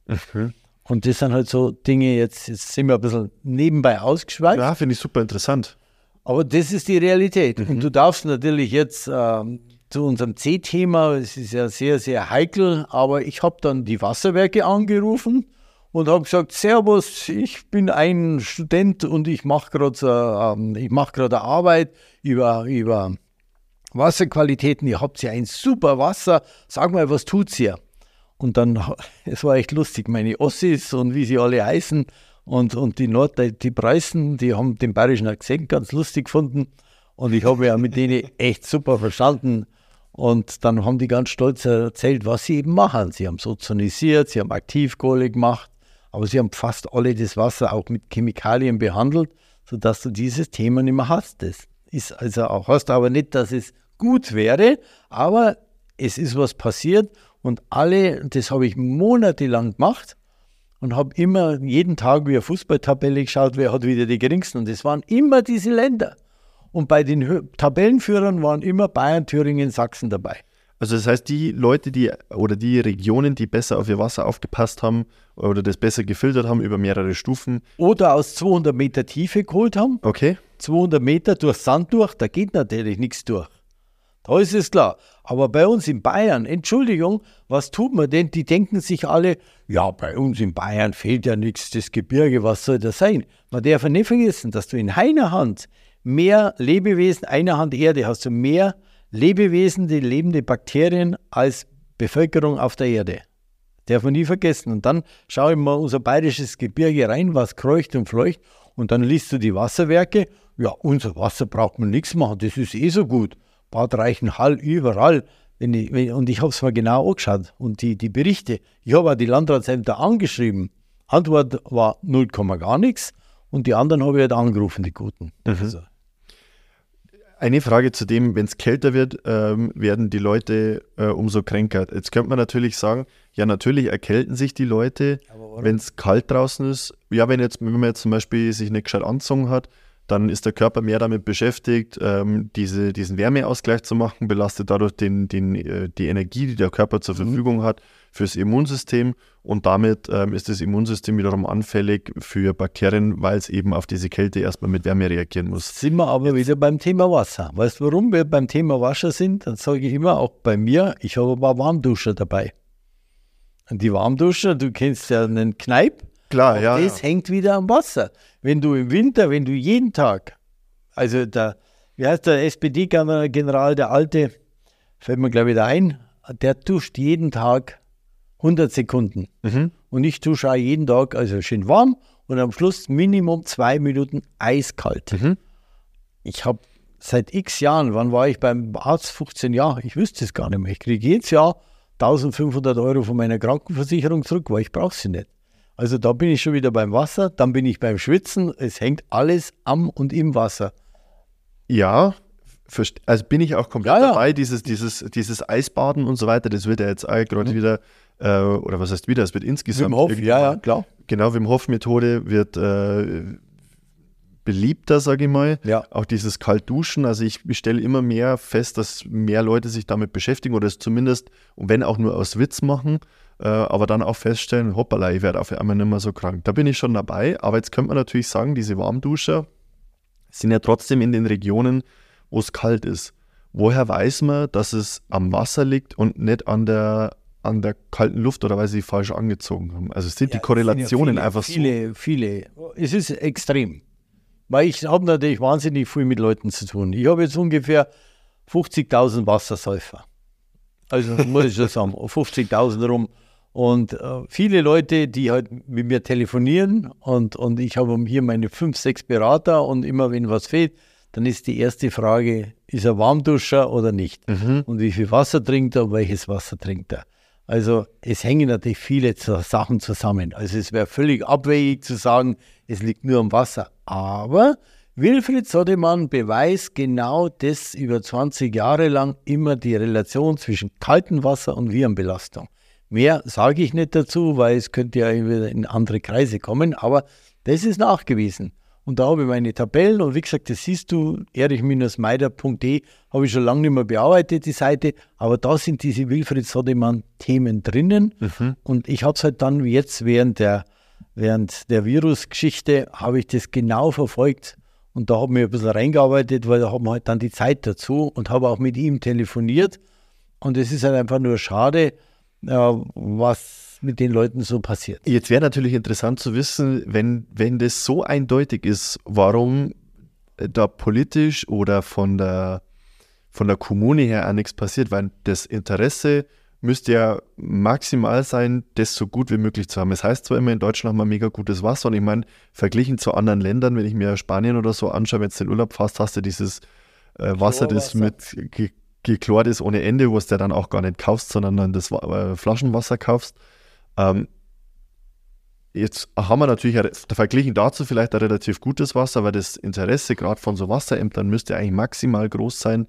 Und das sind halt so Dinge, jetzt, jetzt sind wir ein bisschen nebenbei ausgeschweift. Ja, finde ich super interessant. Aber das ist die Realität. Und du darfst natürlich jetzt ähm, zu unserem C-Thema, es ist ja sehr, sehr heikel, aber ich habe dann die Wasserwerke angerufen und habe gesagt, Servus, ich bin ein Student und ich mache gerade ähm, ich mach eine Arbeit über, über Wasserqualitäten. Ihr habt ja ein super Wasser. Sag mal, was tut's hier? Und dann, (laughs) es war echt lustig, meine Ossis und wie sie alle heißen und, und die Nord, die Preußen, die haben den bayerischen Akzent ganz lustig gefunden. Und ich habe ja mit denen echt super verstanden. Und dann haben die ganz stolz erzählt, was sie eben machen. Sie haben ozonisiert, sie haben Aktivkohle gemacht, aber sie haben fast alle das Wasser auch mit Chemikalien behandelt, sodass du dieses Thema nicht mehr hast. Das ist also auch, hast aber nicht, dass es gut wäre, aber es ist was passiert und alle, das habe ich monatelang gemacht und habe immer jeden Tag wie eine Fußballtabelle geschaut, wer hat wieder die geringsten. Und es waren immer diese Länder. Und bei den Tabellenführern waren immer Bayern, Thüringen, Sachsen dabei. Also das heißt, die Leute, die oder die Regionen, die besser auf ihr Wasser aufgepasst haben oder das besser gefiltert haben über mehrere Stufen. Oder aus 200 Meter Tiefe geholt haben. Okay. 200 Meter durch Sand durch, da geht natürlich nichts durch. Da ist es klar. Aber bei uns in Bayern, Entschuldigung, was tut man denn? Die denken sich alle, ja, bei uns in Bayern fehlt ja nichts, das Gebirge, was soll das sein? Man darf ja nicht vergessen, dass du in einer Hand mehr Lebewesen, einer Hand Erde hast du mehr Lebewesen, die lebende Bakterien als Bevölkerung auf der Erde. Darf man nie vergessen. Und dann schaue ich mal unser bayerisches Gebirge rein, was kreucht und fleucht. Und dann liest du die Wasserwerke. Ja, unser Wasser braucht man nichts machen, das ist eh so gut. Bad Reichenhall, überall. Wenn ich, wenn, und ich habe es mal genau angeschaut und die, die Berichte. Ich habe auch die Landratsämter angeschrieben. Antwort war 0, gar nichts. Und die anderen habe ich halt angerufen, die Guten. Mhm. Also. Eine Frage zu dem, wenn es kälter wird, ähm, werden die Leute äh, umso kränker. Jetzt könnte man natürlich sagen, ja, natürlich erkälten sich die Leute, wenn es kalt draußen ist. Ja, wenn, jetzt, wenn man jetzt zum Beispiel sich nicht gescheit anzogen hat, dann ist der Körper mehr damit beschäftigt, ähm, diese, diesen Wärmeausgleich zu machen, belastet dadurch den, den, äh, die Energie, die der Körper zur mhm. Verfügung hat fürs Immunsystem und damit ähm, ist das Immunsystem wiederum anfällig für Bakterien, weil es eben auf diese Kälte erstmal mit Wärme reagieren muss. Sind wir aber wieder beim Thema Wasser. Weißt du, warum wir beim Thema Wasser sind? Dann sage ich immer, auch bei mir, ich habe ein paar Warmduscher dabei. Und die Warmduscher, du kennst ja einen Kneip. Klar, ja. Das ja. hängt wieder am Wasser. Wenn du im Winter, wenn du jeden Tag, also der, wie heißt der SPD-General, der Alte, fällt mir glaube ich da ein, der duscht jeden Tag 100 Sekunden. Mhm. Und ich dusche auch jeden Tag, also schön warm und am Schluss Minimum zwei Minuten eiskalt. Mhm. Ich habe seit x Jahren, wann war ich beim Arzt? 15 Jahre, ich wüsste es gar nicht mehr. Ich kriege jedes Jahr 1500 Euro von meiner Krankenversicherung zurück, weil ich brauche sie nicht. Also da bin ich schon wieder beim Wasser, dann bin ich beim Schwitzen. Es hängt alles am und im Wasser. Ja, also bin ich auch komplett ja, ja. dabei, dieses, dieses, dieses Eisbaden und so weiter, das wird ja jetzt gerade mhm. wieder äh, oder was heißt wieder, es wird insgesamt. Wim Hof, ja, ja, klar. Genau, Wim Hof-Methode wird äh, beliebter, sage ich mal. Ja. Auch dieses Kaltduschen. Also ich stelle immer mehr fest, dass mehr Leute sich damit beschäftigen oder es zumindest, wenn auch nur aus Witz machen, äh, aber dann auch feststellen, hoppala, ich werde auf einmal nicht mehr so krank. Da bin ich schon dabei. Aber jetzt könnte man natürlich sagen, diese Warmduscher sind ja trotzdem in den Regionen, wo es kalt ist. Woher weiß man, dass es am Wasser liegt und nicht an der, an der kalten Luft oder weil sie falsch angezogen haben. Also sind ja, die Korrelationen ja viele, einfach viele, so. Viele, viele. Es ist extrem. Weil ich habe natürlich wahnsinnig viel mit Leuten zu tun. Ich habe jetzt ungefähr 50.000 Wassersäufer. Also (laughs) muss ich schon sagen, 50.000 rum. Und äh, viele Leute, die halt mit mir telefonieren und, und ich habe hier meine fünf, sechs Berater und immer wenn was fehlt, dann ist die erste Frage, ist er Warmduscher oder nicht? Mhm. Und wie viel Wasser trinkt er und welches Wasser trinkt er? Also es hängen natürlich viele Sachen zusammen. Also es wäre völlig abwegig zu sagen, es liegt nur am Wasser. Aber Wilfried Sodemann beweist genau das über 20 Jahre lang immer die Relation zwischen kaltem Wasser und Virenbelastung. Mehr sage ich nicht dazu, weil es könnte ja wieder in andere Kreise kommen, aber das ist nachgewiesen. Und da habe ich meine Tabellen und wie gesagt, das siehst du, erich-meider.de, habe ich schon lange nicht mehr bearbeitet, die Seite, aber da sind diese Wilfried Sodemann-Themen drinnen. Mhm. Und ich habe es halt dann jetzt während der, während der Virusgeschichte, habe ich das genau verfolgt. Und da habe ich ein bisschen reingearbeitet, weil da haben wir halt dann die Zeit dazu und habe auch mit ihm telefoniert. Und es ist halt einfach nur schade, äh, was mit den Leuten so passiert. Jetzt wäre natürlich interessant zu wissen, wenn, wenn das so eindeutig ist, warum da politisch oder von der, von der Kommune her auch nichts passiert, weil das Interesse müsste ja maximal sein, das so gut wie möglich zu haben. Es das heißt zwar immer, in Deutschland haben wir mega gutes Wasser und ich meine, verglichen zu anderen Ländern, wenn ich mir Spanien oder so anschaue, wenn du den Urlaub fährst, hast du dieses äh, Wasser, das mit geklort ist ohne Ende, wo es ja dann auch gar nicht kaufst, sondern dann das äh, Flaschenwasser kaufst. Ähm, jetzt haben wir natürlich verglichen dazu vielleicht ein relativ gutes Wasser, weil das Interesse gerade von so Wasserämtern müsste eigentlich maximal groß sein,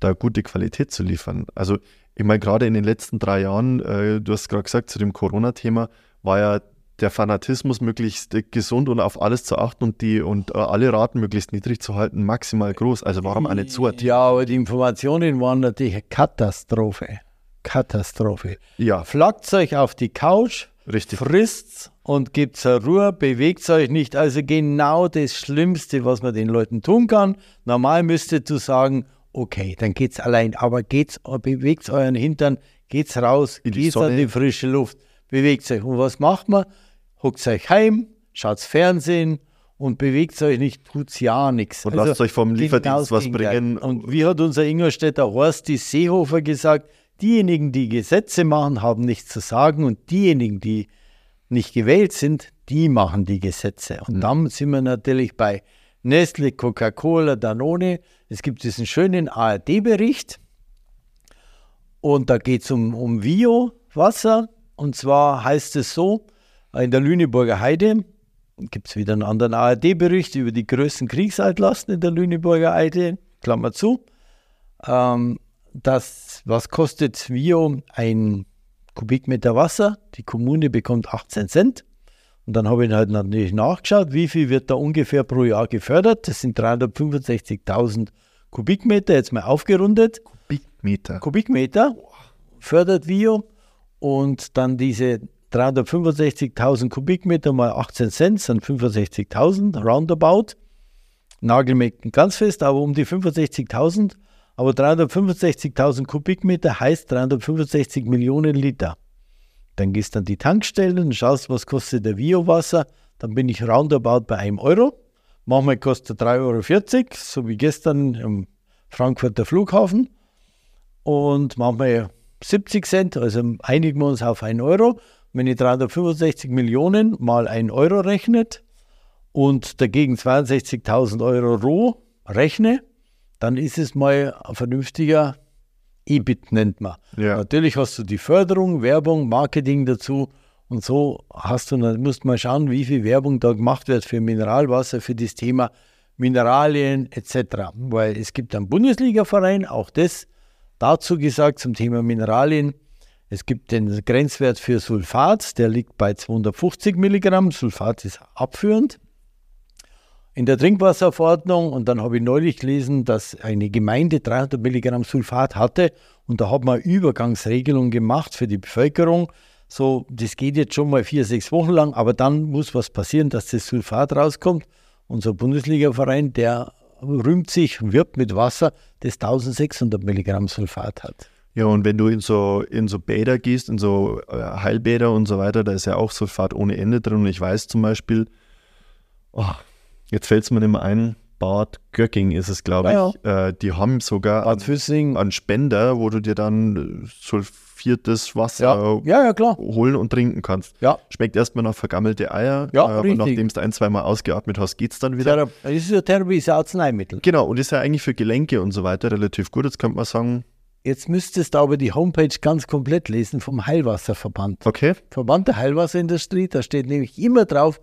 da gute Qualität zu liefern. Also ich meine, gerade in den letzten drei Jahren, äh, du hast gerade gesagt, zu dem Corona-Thema war ja der Fanatismus möglichst gesund und auf alles zu achten und die und äh, alle Raten möglichst niedrig zu halten, maximal groß. Also warum eine zu? Ja, aber die Informationen waren natürlich eine Katastrophe. Katastrophe. Ja, Flackt euch auf die Couch, richtig. frisst und gebt zur Ruhe, bewegt euch nicht. Also genau das Schlimmste, was man den Leuten tun kann. Normal müsstet du sagen, okay, dann geht's allein, aber geht's, bewegt euren Hintern, geht's raus, In die geht's an Sonne. die frische Luft, bewegt euch. Und was macht man? Huckt euch heim, schaut Fernsehen und bewegt euch nicht, tut's ja nichts. Und lasst euch vom genau Lieferdienst was bringen. Und wie hat unser Ingolstädter Horsti Seehofer gesagt, diejenigen, die Gesetze machen, haben nichts zu sagen und diejenigen, die nicht gewählt sind, die machen die Gesetze. Und dann sind wir natürlich bei Nestle, Coca-Cola, Danone. Es gibt diesen schönen ARD-Bericht und da geht es um, um Bio-Wasser. Und zwar heißt es so, in der Lüneburger Heide gibt es wieder einen anderen ARD-Bericht über die größten Kriegsaltlasten in der Lüneburger Heide, Klammer zu. Ähm, das, was kostet Bio ein Kubikmeter Wasser? Die Kommune bekommt 18 Cent. Und dann habe ich halt natürlich nachgeschaut, wie viel wird da ungefähr pro Jahr gefördert. Das sind 365.000 Kubikmeter, jetzt mal aufgerundet. Kubikmeter. Kubikmeter fördert Vio und dann diese 365.000 Kubikmeter mal 18 Cent sind 65.000 roundabout. Nagel mich ganz fest, aber um die 65.000. Aber 365.000 Kubikmeter heißt 365 Millionen Liter. Dann gehst du an die Tankstelle und schaust, was kostet der Biowasser. Dann bin ich roundabout bei einem Euro. Manchmal kostet er 3,40 Euro, so wie gestern am Frankfurter Flughafen. Und manchmal 70 Cent, also einigen wir uns auf 1 Euro. Wenn ich 365 Millionen mal 1 Euro rechnet und dagegen 62.000 Euro roh rechne, dann ist es mal ein vernünftiger EBIT, nennt man. Ja. Natürlich hast du die Förderung, Werbung, Marketing dazu und so hast du, dann musst mal schauen, wie viel Werbung da gemacht wird für Mineralwasser, für das Thema Mineralien etc. Weil es gibt einen Bundesliga-Verein, auch das dazu gesagt zum Thema Mineralien. Es gibt den Grenzwert für Sulfat, der liegt bei 250 Milligramm. Sulfat ist abführend in der Trinkwasserverordnung und dann habe ich neulich gelesen, dass eine Gemeinde 300 Milligramm Sulfat hatte und da hat man eine Übergangsregelung gemacht für die Bevölkerung. So, das geht jetzt schon mal vier, sechs Wochen lang, aber dann muss was passieren, dass das Sulfat rauskommt. Unser Bundesliga-Verein, der rühmt sich, wirbt mit Wasser, das 1600 Milligramm Sulfat hat. Ja, und wenn du in so, in so Bäder gehst, in so äh, Heilbäder und so weiter, da ist ja auch Sulfat ohne Ende drin. Und ich weiß zum Beispiel, oh, jetzt fällt es mir nicht mehr ein, Bad Göcking ist es, glaube Ja, ich. Äh, die haben sogar Bad einen, Füssing. einen Spender, wo du dir dann sulfiertes Wasser Ja, ja, ja, holen und trinken kannst. Ja, Schmeckt erstmal nach vergammelte Eier, Ja, äh, aber nachdem du ein, zweimal ausgeatmet hast, geht es dann wieder. Thera- das ist ja Therapie, ist ja Arzneimittel. Genau, und ist ja eigentlich für Gelenke und so weiter relativ gut. Jetzt könnte man sagen, Jetzt müsstest du aber die Homepage ganz komplett lesen vom Heilwasserverband. okay, Verband der Heilwasserindustrie, da steht nämlich immer drauf,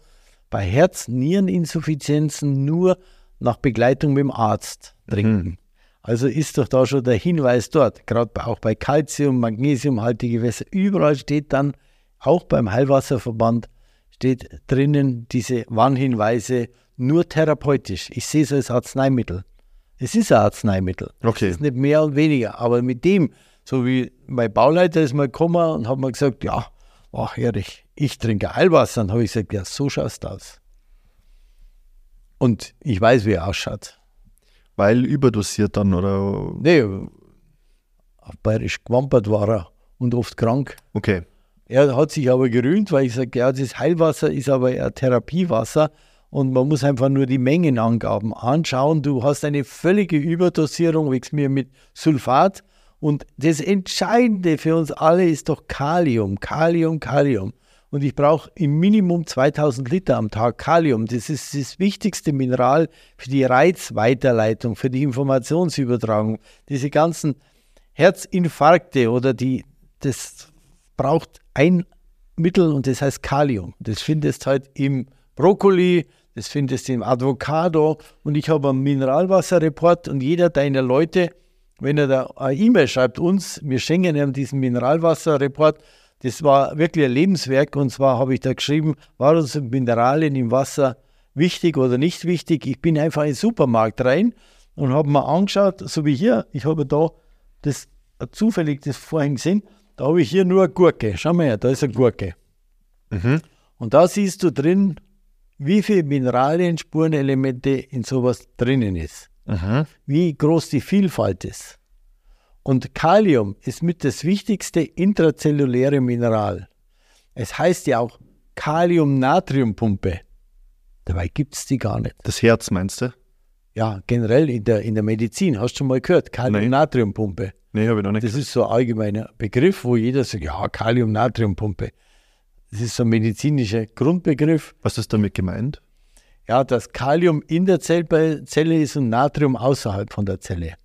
bei Herz-Nieren-Insuffizienzen nur nach Begleitung mit dem Arzt trinken. Also ist doch da schon der Hinweis dort, gerade auch bei Calcium, Magnesiumhaltige Gewässer, überall steht dann, auch beim Heilwasserverband, steht drinnen diese Warnhinweise nur therapeutisch. Ich sehe es als Arzneimittel. Es ist ein Arzneimittel. Okay. Es ist nicht mehr und weniger. Aber mit dem, so wie mein Bauleiter ist mal gekommen und hat mir gesagt, ja, ach Erich, ich trinke Heilwasser. Dann habe ich gesagt, ja, so schaust du aus. Und ich weiß, wie er ausschaut. weil überdosiert dann oder Nee, auf bayerisch gewampert war er und oft krank. okay. Er hat sich aber gerühmt, weil ich sage, ja, das Heilwasser ist aber ein Therapiewasser und man muss einfach nur die Mengenangaben anschauen. Du hast eine völlige Überdosierung, wächst mir mit Sulfat. Und das Entscheidende für uns alle ist doch Kalium, Kalium, Kalium. Und ich brauche im Minimum 2000 Liter am Tag Kalium. Das ist das wichtigste Mineral für die Reizweiterleitung, für die Informationsübertragung. Diese ganzen Herzinfarkte oder die, das braucht ein Mittel und das heißt Kalium. Das findest halt im Brokkoli, das findest du im Avocado und ich habe einen Mineralwasserreport und jeder deiner Leute, wenn er da eine E-Mail schreibt uns, wir schenken ihm diesen Mineralwasserreport, das war wirklich ein Lebenswerk und zwar habe ich da geschrieben, warum sind Mineralien im Wasser wichtig oder nicht wichtig. Ich bin einfach in den Supermarkt rein und habe mir angeschaut, so wie hier, ich habe da das zufällig das vorhin gesehen, da habe ich hier nur eine Gurke. Schau mal her, da ist eine Gurke. Mhm. Und da siehst du drin, wie viele Mineralien, Spurenelemente in sowas drinnen ist. Mhm. Wie groß die Vielfalt ist. Und Kalium ist mit das wichtigste intrazelluläre Mineral. Es heißt ja auch Kalium-Natrium-Pumpe. Dabei gibt es die gar nicht. Das Herz meinst du? Ja, generell in der, in der Medizin. Hast du schon mal gehört? Kalium-Natrium-Pumpe. Nee, habe ich noch nicht. Das ist so ein allgemeiner Begriff, wo jeder sagt, ja, Kalium-Natrium-Pumpe. Das ist so ein medizinischer Grundbegriff. Was ist damit gemeint? Ja, dass Kalium in der Zell Zelle ist und Natrium außerhalb von der Zelle.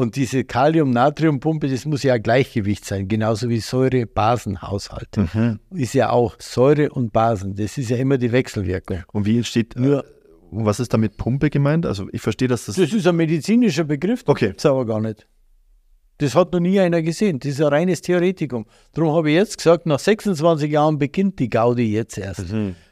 Und diese Kalium-Natrium-Pumpe, das muss ja Gleichgewicht sein, genauso wie Säure-Basen-Haushalt. Mhm. Ist ja auch Säure und Basen. Das ist ja immer die Wechselwirkung. Und wie entsteht, Nur- äh, und was ist damit Pumpe gemeint? Also ich verstehe, dass das, Das ist ein medizinischer Begriff, das Okay. gibt's aber gar nicht. Das hat noch nie einer gesehen. Das ist ein reines Theoretikum. Darum habe ich jetzt gesagt, nach 26 Jahren beginnt die Gaudi jetzt erst.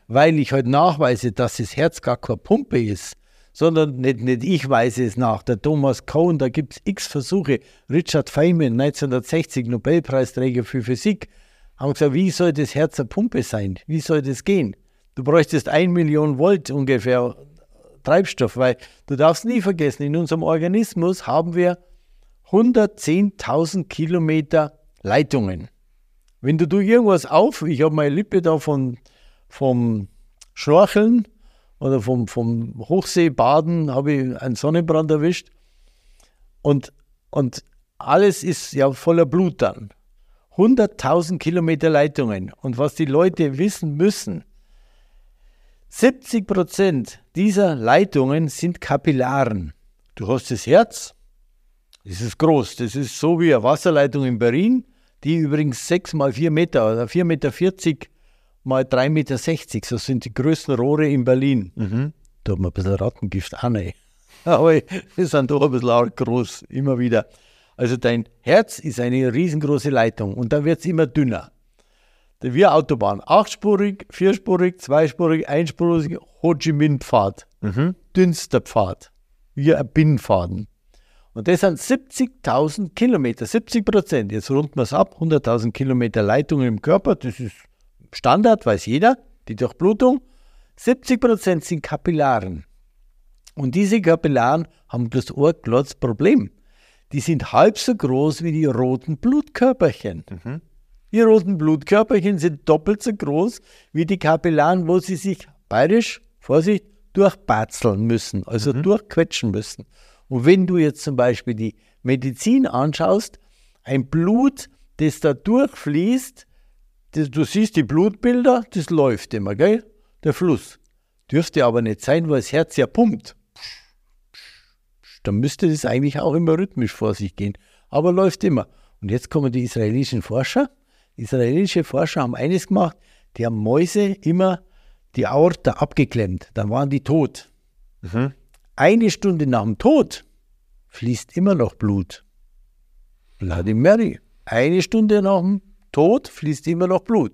Weil ich halt nachweise, dass das Herz gar keine Pumpe ist. Sondern nicht, nicht ich weise es nach. Der Thomas Cohn, da gibt es x Versuche. Richard Feynman, 1960 Nobelpreisträger für Physik, haben gesagt, wie soll das Herz eine Pumpe sein? Wie soll das gehen? Du bräuchtest 1 Million Volt ungefähr Treibstoff, weil du darfst nie vergessen, in unserem Organismus haben wir 110.000 Kilometer Leitungen. Wenn du, du irgendwas auf, ich habe meine Lippe da von, vom Schnorcheln oder vom, vom Hochseebaden, habe ich einen Sonnenbrand erwischt und, und alles ist ja voller Blut dann. 100.000 Kilometer Leitungen. Und was die Leute wissen müssen, 70 Prozent dieser Leitungen sind Kapillaren. Du hast das Herz, das ist groß, das ist so wie eine Wasserleitung in Berlin, die übrigens 6 mal 4 Meter oder 4,40 Meter mal 3,60 Meter, so sind die größten Rohre in Berlin. Mhm. Da hat man ein bisschen Rattengift an, ey. (laughs) Aber die sind doch ein bisschen arg groß, immer wieder. Also dein Herz ist eine riesengroße Leitung und dann wird es immer dünner. Wir Autobahn, achtspurig, vierspurig, zweispurig, einspurig, Ho Chi Minh Pfad, Mhm. dünnster Pfad, wie ein Binnenfaden. Und das sind 70.000 Kilometer, 70 Prozent. Jetzt runden wir es ab, 100.000 Kilometer Leitung im Körper, das ist Standard, weiß jeder, die Durchblutung. 70 Prozent sind Kapillaren. Und diese Kapillaren haben das Ohrglotzproblem. Die sind halb so groß wie die roten Blutkörperchen. Die roten Blutkörperchen sind doppelt so groß wie die Kapillaren, wo sie sich bayerisch, Vorsicht, durchbatzeln müssen, also durchquetschen müssen. Und wenn du jetzt zum Beispiel die Medizin anschaust, ein Blut, das da durchfließt, das, du siehst die Blutbilder, das läuft immer, gell? Der Fluss. Dürfte aber nicht sein, weil das Herz ja pumpt. Dann müsste das eigentlich auch immer rhythmisch vor sich gehen. Aber läuft immer. Und jetzt kommen die israelischen Forscher. Israelische Forscher haben eines gemacht, die haben Mäuse immer die Aorta abgeklemmt. Dann waren die tot. Mhm. Eine Stunde nach dem Tod fließt immer noch Blut. Bloody Mary. Eine Stunde nach dem Tod fließt immer noch Blut.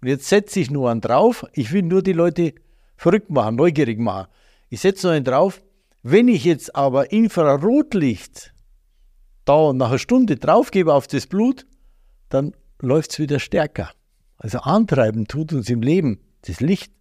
Und jetzt setze ich nur einen drauf. Ich will nur die Leute verrückt machen, neugierig machen. Ich setze nur einen drauf. Wenn ich jetzt aber Infrarotlicht da nach einer Stunde draufgebe auf das Blut, dann läuft es wieder stärker. Also antreiben tut uns im Leben das Licht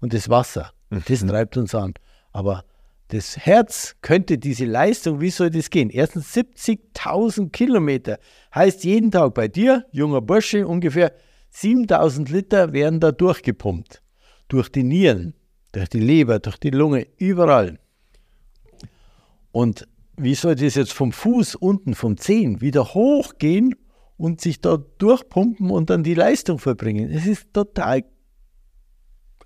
und das Wasser. Das treibt uns an. Aber das Herz könnte diese Leistung, wie soll das gehen? Erstens 70.000 Kilometer. Heißt jeden Tag bei dir, junger Bursche, ungefähr 7.000 Liter werden da durchgepumpt. Durch die Nieren, durch die Leber, durch die Lunge, überall. Und wie soll das jetzt vom Fuß unten, vom Zehen wieder hochgehen und sich da durchpumpen und dann die Leistung verbringen? Es ist total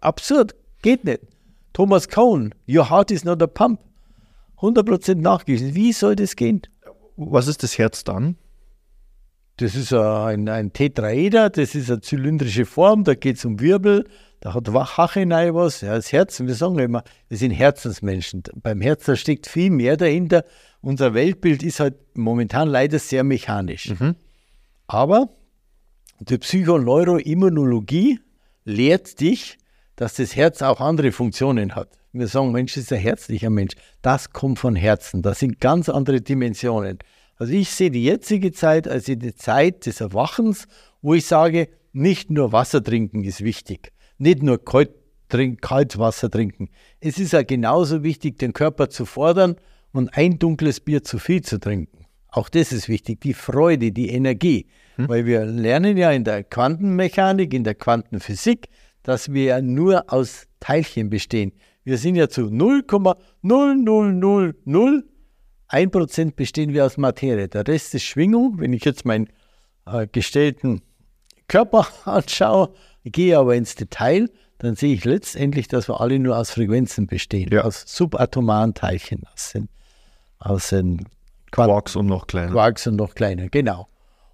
absurd. Geht nicht. Thomas Cohn, your heart is not a pump. 100% nachgewiesen. Wie soll das gehen? Was ist das Herz dann? Das ist ein, ein Tetraeder, das ist eine zylindrische Form, da geht es um Wirbel, da hat Hachenei was, ja, das Herz, wir sagen ja immer, wir sind Herzensmenschen. Beim Herz, da steckt viel mehr dahinter. Unser Weltbild ist halt momentan leider sehr mechanisch. Aber die Psychoneuroimmunologie lehrt dich, dass das Herz auch andere Funktionen hat. Wir sagen, Mensch ist ein herzlicher Mensch. Das kommt von Herzen. Das sind ganz andere Dimensionen. Also ich sehe die jetzige Zeit als die Zeit des Erwachens, wo ich sage, nicht nur Wasser trinken ist wichtig, nicht nur kalt, trink, kalt Wasser trinken. Es ist ja genauso wichtig, den Körper zu fordern und ein dunkles Bier zu viel zu trinken. Auch das ist wichtig, die Freude, die Energie. Hm. Weil wir lernen ja in der Quantenmechanik, in der Quantenphysik, dass wir ja nur aus Teilchen bestehen. Wir sind ja zu 0,00001% bestehen wir aus Materie. Der Rest ist Schwingung. Wenn ich jetzt meinen äh, gestellten Körper (laughs) anschaue, gehe aber ins Detail, dann sehe ich letztendlich, dass wir alle nur aus Frequenzen bestehen, ja. aus subatomaren Teilchen, aus den, aus den Quarks und noch kleiner. Quarks und noch kleiner, genau.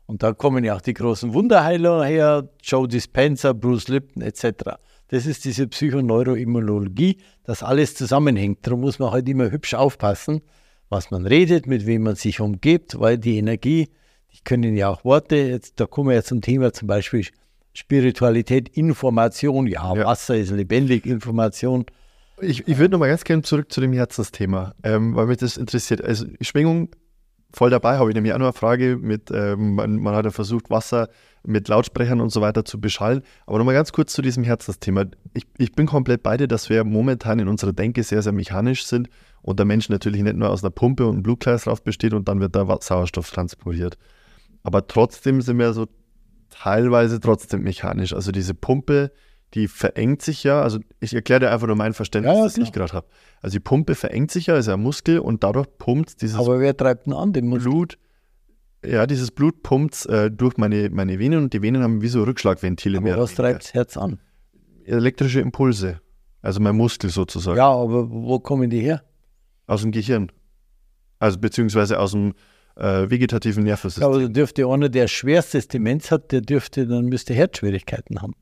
Und da kommen ja auch die großen Wunderheiler her, Joe Dispenza, Bruce Lipton etc. Das ist diese Psychoneuroimmunologie, das alles zusammenhängt. Darum muss man halt immer hübsch aufpassen, was man redet, mit wem man sich umgibt, weil die Energie, die können ja auch Worte, jetzt, da kommen wir ja zum Thema zum Beispiel Spiritualität, Information. Ja, ja. Wasser ist lebendig, Information. Ich, ich würde nochmal ganz gerne zurück zu dem Herzensthema, ähm, weil mich das interessiert. Also Schwingung voll dabei, habe ich nämlich auch noch eine Frage mit, ähm, man, man, hat ja versucht, Wasser mit Lautsprechern und so weiter zu beschallen. Aber nochmal ganz kurz zu diesem Herzensthema. Ich, ich bin komplett bei dir, dass wir momentan in unserer Denke sehr, sehr mechanisch sind und der Mensch natürlich nicht nur aus einer Pumpe und einem Blutkreislauf besteht und dann wird da Sauerstoff transportiert. Aber trotzdem sind wir so teilweise trotzdem mechanisch. Also diese Pumpe, die verengt sich ja, also ich erkläre dir einfach nur mein Verständnis, ja, ja, das ich gerade habe. Also die Pumpe verengt sich ja, ist ja ein Muskel und dadurch pumpt dieses Aber wer treibt denn an, den Muskel? Blut, ja, dieses Blut pumpt äh, durch meine, meine Venen und die Venen haben wie so Rückschlagventile. Aber was treibt das Herz an? Elektrische Impulse, also mein Muskel sozusagen. Ja, aber wo kommen die her? Aus dem Gehirn. Also beziehungsweise aus dem äh, vegetativen Nervensystem. Ja, aber dürfte einer, der schwerstes Demenz hat, der dürfte, dann müsste Herzschwierigkeiten haben.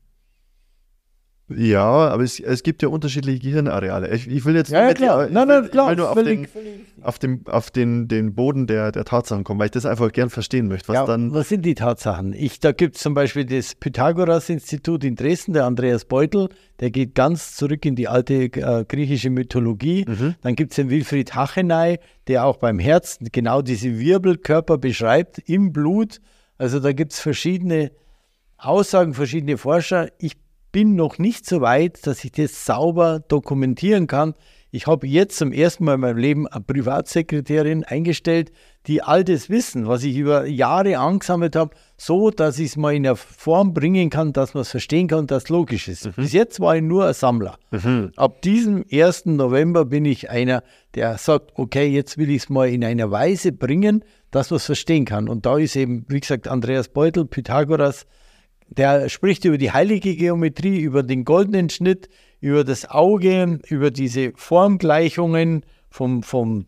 Ja, aber es, es gibt ja unterschiedliche Gehirnareale. Ich, ich will jetzt ja, ja, klar. Die, nein, nein, klar. nur auf, völlig, den, völlig auf, dem, auf den, den Boden der, der Tatsachen kommen, weil ich das einfach gern verstehen möchte. Was, ja, dann was sind die Tatsachen? Ich, da gibt es zum Beispiel das Pythagoras-Institut in Dresden, der Andreas Beutel, der geht ganz zurück in die alte äh, griechische Mythologie. Mhm. Dann gibt es den Wilfried Hachenay, der auch beim Herzen genau diese Wirbelkörper beschreibt im Blut. Also da gibt es verschiedene Aussagen, verschiedene Forscher. Ich bin noch nicht so weit, dass ich das sauber dokumentieren kann. Ich habe jetzt zum ersten Mal in meinem Leben eine Privatsekretärin eingestellt, die all das Wissen, was ich über Jahre angesammelt habe, so, dass ich es mal in eine Form bringen kann, dass man es verstehen kann und das logisch ist. Mhm. Bis jetzt war ich nur ein Sammler. Mhm. Ab diesem 1. November bin ich einer, der sagt, okay, jetzt will ich es mal in einer Weise bringen, dass man es verstehen kann. Und da ist eben, wie gesagt, Andreas Beutel, Pythagoras, der spricht über die heilige Geometrie, über den goldenen Schnitt, über das Auge, über diese Formgleichungen vom, vom,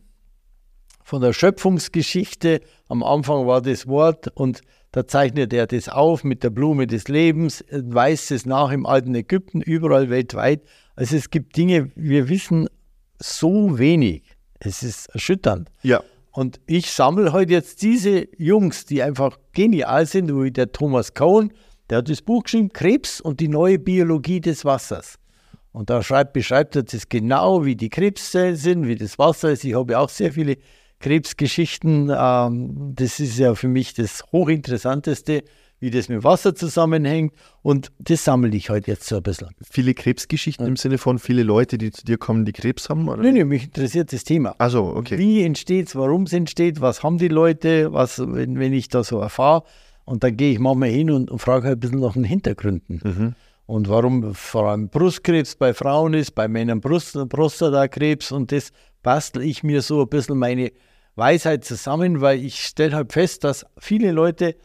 von der Schöpfungsgeschichte. Am Anfang war das Wort und da zeichnet er das auf mit der Blume des Lebens, weist es nach im alten Ägypten, überall weltweit. Also es gibt Dinge, wir wissen so wenig. Es ist erschütternd. Ja. Und ich sammle heute jetzt diese Jungs, die einfach genial sind, wie der Thomas Cohn, der hat das Buch geschrieben, Krebs und die neue Biologie des Wassers. Und da schreibt, beschreibt er das genau, wie die Krebszellen sind, wie das Wasser ist. Ich habe auch sehr viele Krebsgeschichten. Ähm, das ist ja für mich das Hochinteressanteste, wie das mit Wasser zusammenhängt. Und das sammle ich heute jetzt so ein bisschen. Viele Krebsgeschichten ja. im Sinne von viele Leute, die zu dir kommen, die Krebs haben? Oder? Nein, nein, mich interessiert das Thema. Also, okay. Wie entsteht es, warum es entsteht, was haben die Leute, was, wenn, wenn ich da so erfahre. Und dann gehe ich manchmal hin und, und frage halt ein bisschen nach den Hintergründen. Mhm. Und warum vor allem Brustkrebs bei Frauen ist, bei Männern Brust, Prostatakrebs. Und das bastel ich mir so ein bisschen meine Weisheit zusammen, weil ich stelle halt fest, dass viele Leute,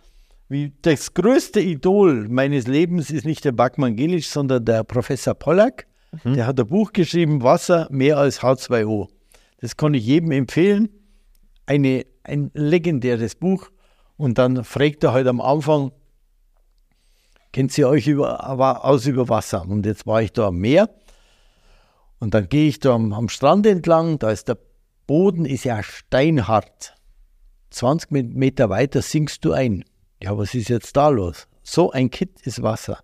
wie das größte Idol meines Lebens ist nicht der Backmann Gelisch, sondern der Professor Pollack. Mhm. Der hat ein Buch geschrieben, Wasser mehr als H2O. Das kann ich jedem empfehlen. Eine, ein legendäres Buch. Und dann fragt er halt am Anfang, kennt ihr euch über, aus über Wasser? Und jetzt war ich da am Meer und dann gehe ich da am, am Strand entlang, da ist der Boden ist ja steinhart. 20 Meter weiter sinkst du ein. Ja, was ist jetzt da los? So ein Kit ist Wasser.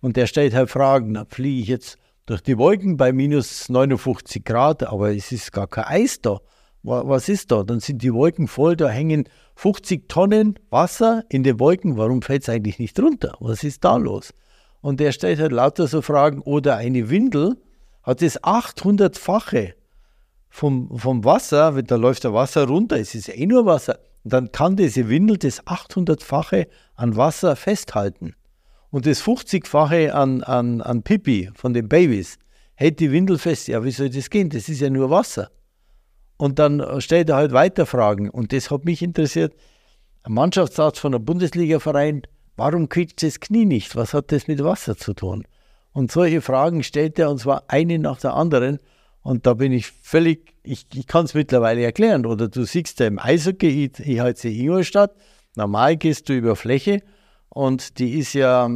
Und der stellt halt Fragen, fliege ich jetzt durch die Wolken bei minus 59 Grad, aber es ist gar kein Eis da. Was ist da? Dann sind die Wolken voll, da hängen 50 Tonnen Wasser in den Wolken. Warum fällt es eigentlich nicht runter? Was ist da los? Und der stellt halt lauter so Fragen. Oder eine Windel hat das 800-fache vom, vom Wasser, wenn da läuft der Wasser runter, es ist eh nur Wasser, dann kann diese Windel das 800-fache an Wasser festhalten. Und das 50-fache an, an, an Pipi von den Babys hält die Windel fest. Ja, wie soll das gehen? Das ist ja nur Wasser. Und dann stellt er halt weiter Fragen. Und das hat mich interessiert. Ein Mannschaftsarzt von einem Bundesligaverein, warum quietscht das Knie nicht? Was hat das mit Wasser zu tun? Und solche Fragen stellt er, und zwar eine nach der anderen. Und da bin ich völlig, ich, ich kann es mittlerweile erklären. Oder du siehst ja im Eishockey, ich, ich heiße Ingolstadt, normal gehst du über Fläche und die ist ja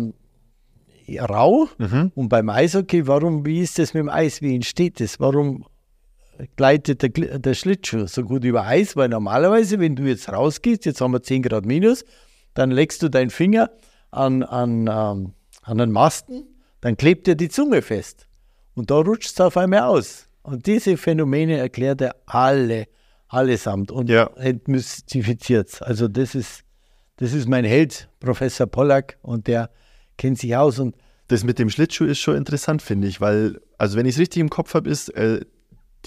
rau. Mhm. Und beim Eishockey, warum, wie ist das mit dem Eis? Wie entsteht das? Warum gleitet der, der Schlittschuh so gut über Eis, weil normalerweise, wenn du jetzt rausgehst, jetzt haben wir 10 Grad minus, dann legst du deinen Finger an, an, ähm, an den Masten, dann klebt dir die Zunge fest. Und da rutscht es auf einmal aus. Und diese Phänomene erklärt er alle, allesamt und ja. entmystifiziert es. Also das ist, das ist mein Held, Professor Pollack, und der kennt sich aus. Und das mit dem Schlittschuh ist schon interessant, finde ich, weil, also wenn ich es richtig im Kopf habe, ist, äh,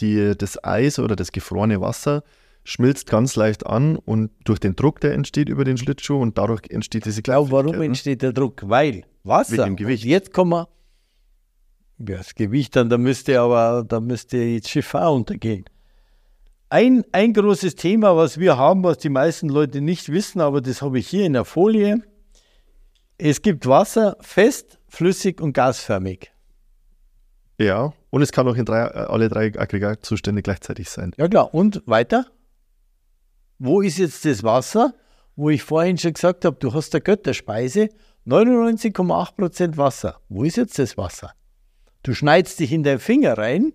die, das Eis oder das gefrorene Wasser schmilzt ganz leicht an und durch den Druck, der entsteht über den Schlittschuh und dadurch entsteht diese Glaube, warum entsteht der Druck? Weil Wasser. Wegen dem Gewicht. jetzt kommen wir. Ja, das Gewicht dann, da müsste aber, da müsste jetzt Schiff auch untergehen. Ein, ein großes Thema, was wir haben, was die meisten Leute nicht wissen, aber das habe ich hier in der Folie. Es gibt Wasser fest, flüssig und gasförmig. Ja, und es kann auch in drei, äh, alle drei Aggregatzustände gleichzeitig sein. Ja klar, und weiter? Wo ist jetzt das Wasser, wo ich vorhin schon gesagt habe, du hast der Götterspeise, 99,8% Wasser. Wo ist jetzt das Wasser? Du schneidest dich in deinen Finger rein,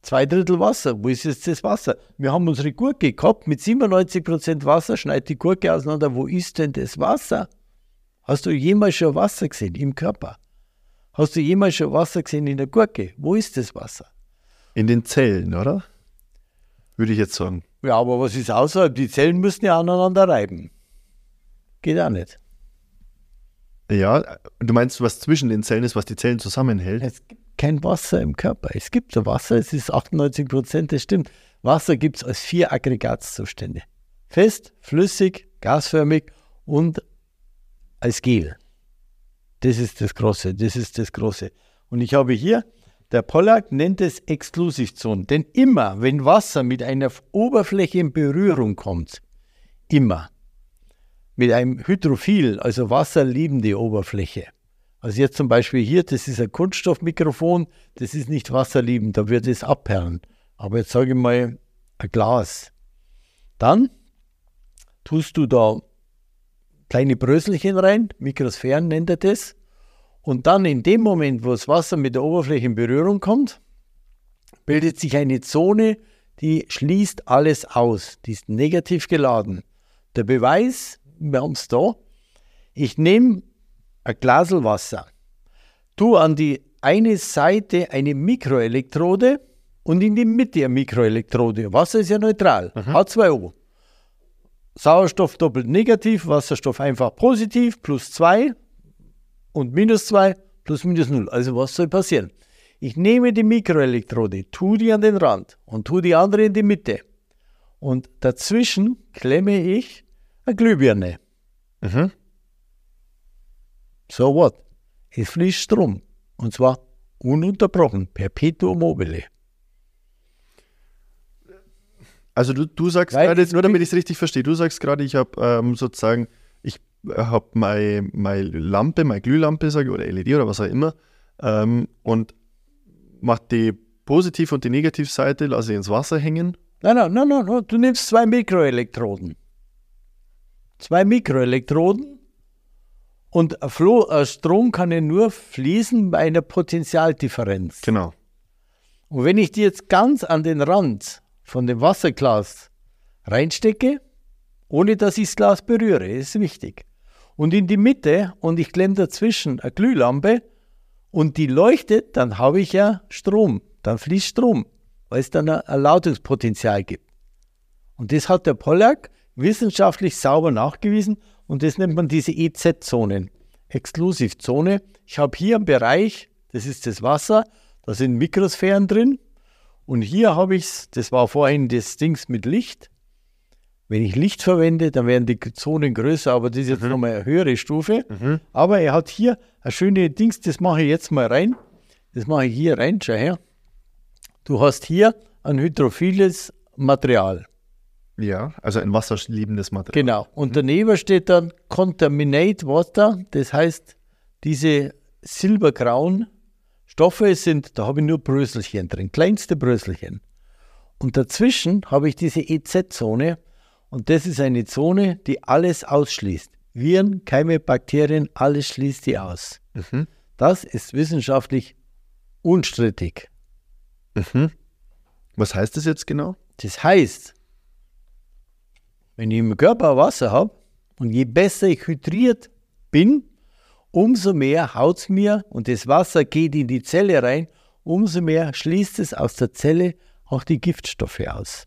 zwei Drittel Wasser. Wo ist jetzt das Wasser? Wir haben unsere Gurke gehabt mit 97% Wasser, schneid die Gurke auseinander. Wo ist denn das Wasser? Hast du jemals schon Wasser gesehen im Körper? Hast du jemals schon Wasser gesehen in der Gurke? Wo ist das Wasser? In den Zellen, oder? Würde ich jetzt sagen. Ja, aber was ist außerhalb? Die Zellen müssen ja aneinander reiben. Geht auch nicht. Ja, du meinst, was zwischen den Zellen ist, was die Zellen zusammenhält? Es gibt kein Wasser im Körper. Es gibt Wasser, es ist 98 Prozent, das stimmt. Wasser gibt es als vier Aggregatzustände. Fest, flüssig, gasförmig und als Gel. Das ist das Große, das ist das Große. Und ich habe hier, der Pollack nennt es Exklusivzonen. Denn immer, wenn Wasser mit einer Oberfläche in Berührung kommt, immer, mit einem Hydrophil, also wasserliebende Oberfläche. Also jetzt zum Beispiel hier, das ist ein Kunststoffmikrofon, das ist nicht wasserliebend, da wird es abperlen. Aber jetzt sage ich mal ein Glas. Dann tust du da kleine Bröselchen rein, Mikrosphären nennt er das. Und dann in dem Moment, wo das Wasser mit der Oberfläche in Berührung kommt, bildet sich eine Zone, die schließt alles aus. Die ist negativ geladen. Der Beweis, wir haben es da, ich nehme ein Glas Wasser, tue an die eine Seite eine Mikroelektrode und in die Mitte eine Mikroelektrode. Wasser ist ja neutral, mhm. H2O. Sauerstoff doppelt negativ, Wasserstoff einfach positiv, plus 2 und minus 2 plus minus 0. Also was soll passieren? Ich nehme die Mikroelektrode, tue die an den Rand und tue die andere in die Mitte. Und dazwischen klemme ich eine Glühbirne. Mhm. So what? Es fließt Strom. Und zwar ununterbrochen, perpetuum mobile. Also du, du sagst gerade, nur damit ich es richtig verstehe, du sagst gerade, ich habe ähm, sozusagen, ich habe meine, meine Lampe, meine Glühlampe, sage ich, oder LED oder was auch immer, ähm, und mache die Positiv- und die Negativseite, lasse ich ins Wasser hängen. Nein, nein, nein, nein, du nimmst zwei Mikroelektroden. Zwei Mikroelektroden und äh, Strom kann ja nur fließen bei einer Potentialdifferenz. Genau. Und wenn ich die jetzt ganz an den Rand von dem Wasserglas reinstecke, ohne dass ich das Glas berühre, ist wichtig. Und in die Mitte und ich klemme dazwischen eine Glühlampe und die leuchtet, dann habe ich ja Strom, dann fließt Strom, weil es dann ein Erlautungspotenzial gibt. Und das hat der Pollack wissenschaftlich sauber nachgewiesen und das nennt man diese EZ-Zonen, Exklusivzone. Ich habe hier einen Bereich, das ist das Wasser, da sind Mikrosphären drin und hier habe ich es, das war vorhin das Dings mit Licht. Wenn ich Licht verwende, dann werden die Zonen größer, aber das ist jetzt mhm. nochmal eine höhere Stufe. Mhm. Aber er hat hier ein schönes Dings, das mache ich jetzt mal rein. Das mache ich hier rein, schau her. Du hast hier ein hydrophiles Material. Ja, also ein wasserliebendes Material. Genau. Und mhm. daneben steht dann Contaminate Water. Das heißt, diese silbergrauen Stoffe sind, da habe ich nur Bröselchen drin, kleinste Bröselchen. Und dazwischen habe ich diese EZ-Zone. Und das ist eine Zone, die alles ausschließt. Viren, Keime, Bakterien, alles schließt die aus. Mhm. Das ist wissenschaftlich unstrittig. Mhm. Was heißt das jetzt genau? Das heißt, wenn ich im Körper Wasser habe und je besser ich hydriert bin, umso mehr haut es mir und das Wasser geht in die Zelle rein, umso mehr schließt es aus der Zelle auch die Giftstoffe aus.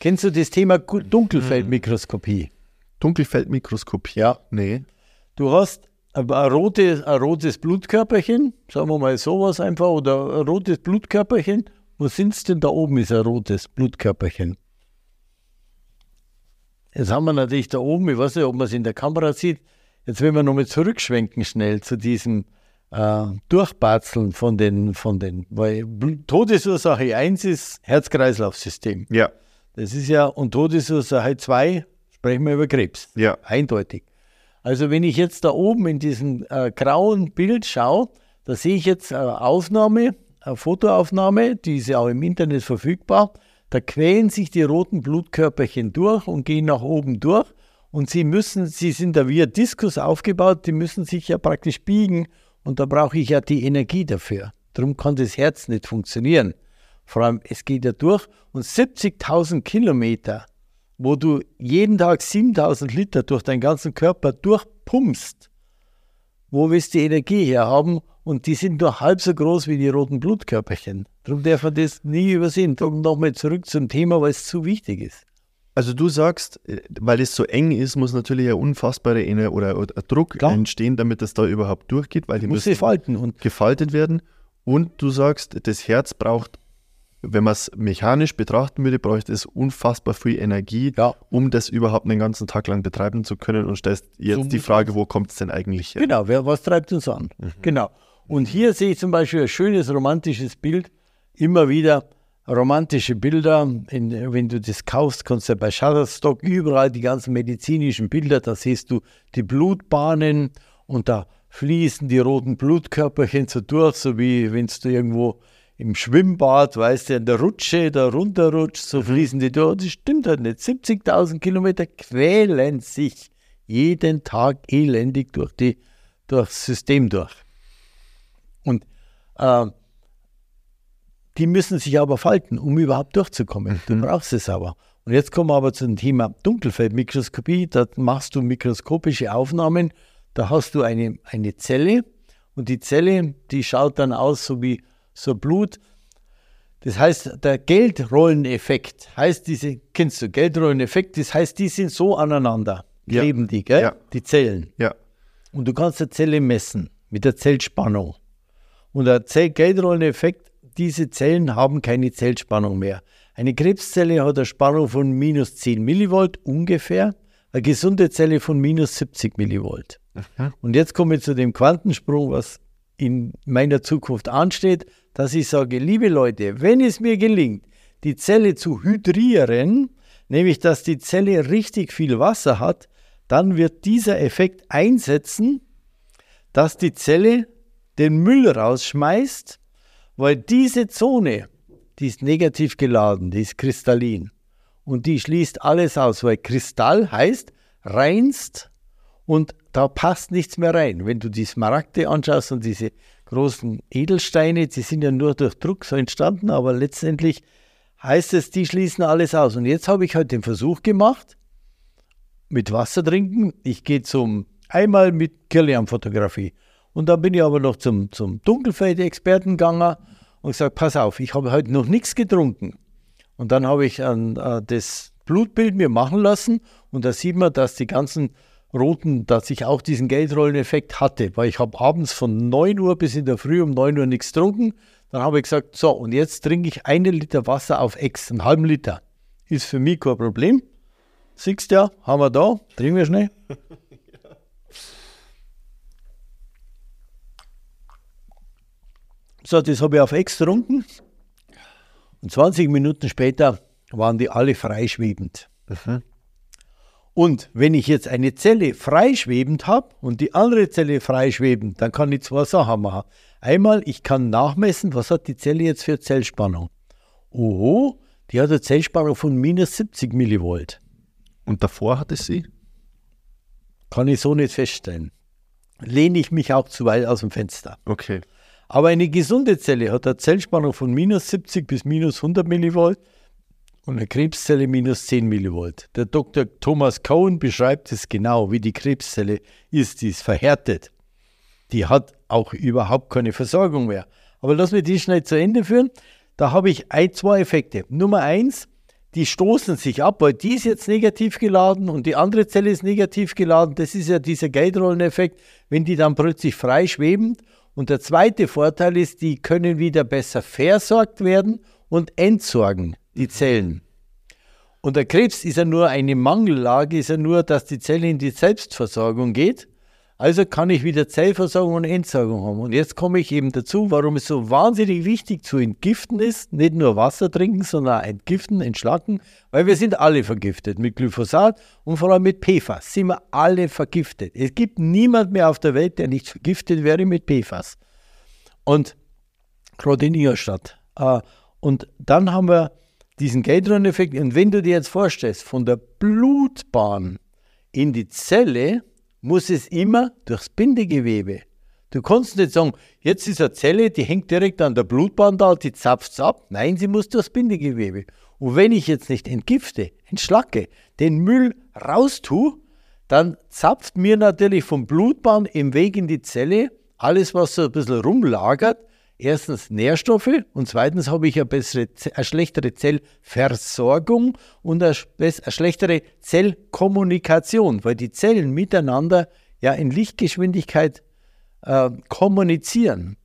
Kennst du das Thema Dunkelfeldmikroskopie? Dunkelfeldmikroskopie? Ja. Nee. Du hast ein, rote, ein rotes Blutkörperchen, sagen wir mal sowas einfach, oder ein rotes Blutkörperchen. Wo sind es denn da oben, ist ein rotes Blutkörperchen? Jetzt haben wir natürlich da oben, ich weiß nicht, ob man es in der Kamera sieht, jetzt wenn wir nochmal zurückschwenken schnell zu diesem äh, Durchbatzeln von den, von den, weil Todesursache 1 ist Herz-Kreislauf-System. Ja. Das ist ja, und Todesursache 2 sprechen wir über Krebs. Ja. Eindeutig. Also wenn ich jetzt da oben in diesem äh, grauen Bild schaue, da sehe ich jetzt eine Aufnahme, eine Fotoaufnahme, die ist ja auch im Internet verfügbar. Da quälen sich die roten Blutkörperchen durch und gehen nach oben durch. Und sie müssen, sie sind da wie ein Diskus aufgebaut, die müssen sich ja praktisch biegen. Und da brauche ich ja die Energie dafür. Darum kann das Herz nicht funktionieren. Vor allem, es geht ja durch und 70.000 Kilometer, wo du jeden Tag 7.000 Liter durch deinen ganzen Körper durchpumpst. Wo willst du die Energie herhaben? Und die sind nur halb so groß wie die roten Blutkörperchen. Darum darf man das nie übersehen. Darum nochmal zurück zum Thema, weil es zu wichtig ist. Also du sagst, äh, weil es so eng ist, muss natürlich ein unfassbarer Ener oder, oder Druck Klar. entstehen, damit es da überhaupt durchgeht, weil die muss müssen falten und gefaltet werden. Und du sagst, das Herz braucht, wenn man es mechanisch betrachten würde, bräuchte es unfassbar viel Energie, ja. um das überhaupt einen ganzen Tag lang betreiben zu können. Und stellst jetzt so die Frage, wo kommt es denn eigentlich her? Genau, wer, was treibt uns an? Mhm. Genau. Und hier sehe ich zum Beispiel ein schönes romantisches Bild, immer wieder romantische Bilder. In, wenn du das kaufst, kannst du bei Shutterstock überall die ganzen medizinischen Bilder, da siehst du die Blutbahnen und da fließen die roten Blutkörperchen so durch, so wie wenn du irgendwo im Schwimmbad, weißt du, in der Rutsche da runterrutscht, so fließen die durch. Das stimmt halt nicht. 70.000 Kilometer quälen sich jeden Tag elendig durch die, durchs System durch. Und äh, die müssen sich aber falten, um überhaupt durchzukommen. Du mhm. brauchst es aber. Und jetzt kommen wir aber zum Thema Dunkelfeldmikroskopie. Da machst du mikroskopische Aufnahmen. Da hast du eine, eine Zelle und die Zelle, die schaut dann aus so wie so Blut. Das heißt, der Geldrolleneffekt heißt diese, kennst du, Geldrolleneffekt, das heißt, die sind so aneinander, kleben ja. die, gell? Ja. Die Zellen. Ja. Und du kannst die Zelle messen mit der Zellspannung. Und der Geldrolleneffekt diese Zellen haben keine Zellspannung mehr. Eine Krebszelle hat eine Spannung von minus 10 Millivolt ungefähr, eine gesunde Zelle von minus 70 Millivolt. Und jetzt komme ich zu dem Quantensprung, was in meiner Zukunft ansteht, dass ich sage, liebe Leute, wenn es mir gelingt, die Zelle zu hydrieren, nämlich dass die Zelle richtig viel Wasser hat, dann wird dieser Effekt einsetzen, dass die Zelle den Müll rausschmeißt weil diese Zone, die ist negativ geladen, die ist kristallin. Und die schließt alles aus, weil Kristall heißt reinst und da passt nichts mehr rein. Wenn du die Smaragde anschaust und diese großen Edelsteine, die sind ja nur durch Druck so entstanden, aber letztendlich heißt es, die schließen alles aus. Und jetzt habe ich halt den Versuch gemacht, mit Wasser trinken. Ich gehe zum, einmal mit Kirlian-Fotografie. Und dann bin ich aber noch zum, zum Dunkelfeld-Experten gegangen und gesagt, pass auf, ich habe heute noch nichts getrunken. Und dann habe ich ein, äh, das Blutbild mir machen lassen und da sieht man, dass die ganzen roten, dass ich auch diesen Geldrolleneffekt hatte, weil ich habe abends von 9 Uhr bis in der Früh um 9 Uhr nichts getrunken. Dann habe ich gesagt, so, und jetzt trinke ich einen Liter Wasser auf Ex, einen halben Liter. Ist für mich kein Problem. Siehst du ja, haben wir da, trinken wir schnell. (laughs) So, das habe ich auf Ex getrunken. Und 20 Minuten später waren die alle freischwebend. Mhm. Und wenn ich jetzt eine Zelle freischwebend habe und die andere Zelle freischwebend, dann kann ich zwei Sachen machen. Einmal, ich kann nachmessen, was hat die Zelle jetzt für Zellspannung. Oho, die hat eine Zellspannung von minus 70 Millivolt. Und davor hatte sie? Kann ich so nicht feststellen. Lehne ich mich auch zu weit aus dem Fenster. Okay. Aber eine gesunde Zelle hat eine Zellspannung von minus 70 bis minus 100 Millivolt und eine Krebszelle minus 10 Millivolt. Der Dr. Thomas Cohen beschreibt es genau, wie die Krebszelle ist. Die ist verhärtet. Die hat auch überhaupt keine Versorgung mehr. Aber lass mich die schnell zu Ende führen. Da habe ich ein, zwei Effekte. Nummer eins, die stoßen sich ab, weil die ist jetzt negativ geladen und die andere Zelle ist negativ geladen. Das ist ja dieser Geldrolleneffekt, wenn die dann plötzlich frei schweben. Und der zweite Vorteil ist, die können wieder besser versorgt werden und entsorgen die Zellen. Und der Krebs ist ja nur eine Mangellage, ist ja nur, dass die Zelle in die Selbstversorgung geht. Also kann ich wieder Zellversorgung und Entsorgung haben. Und jetzt komme ich eben dazu, warum es so wahnsinnig wichtig zu entgiften ist. Nicht nur Wasser trinken, sondern entgiften, entschlacken, weil wir sind alle vergiftet mit Glyphosat und vor allem mit PFAS sind wir alle vergiftet. Es gibt niemand mehr auf der Welt, der nicht vergiftet wäre mit PFAS. Und gerade in Ingolstadt. Äh, und dann haben wir diesen Gatron-Effekt. Und wenn du dir jetzt vorstellst, von der Blutbahn in die Zelle muss es immer durchs Bindegewebe. Du kannst nicht sagen, jetzt ist eine Zelle, die hängt direkt an der Blutbahn da, die zapft ab. Nein, sie muss durchs Bindegewebe. Und wenn ich jetzt nicht entgifte, entschlacke, den Müll raustue, dann zapft mir natürlich vom Blutbahn im Weg in die Zelle alles, was so ein bisschen rumlagert, erstens Nährstoffe und zweitens habe ich eine, bessere, eine schlechtere Zellversorgung und eine, eine schlechtere Zellkommunikation, weil die Zellen miteinander ja in Lichtgeschwindigkeit äh, kommunizieren.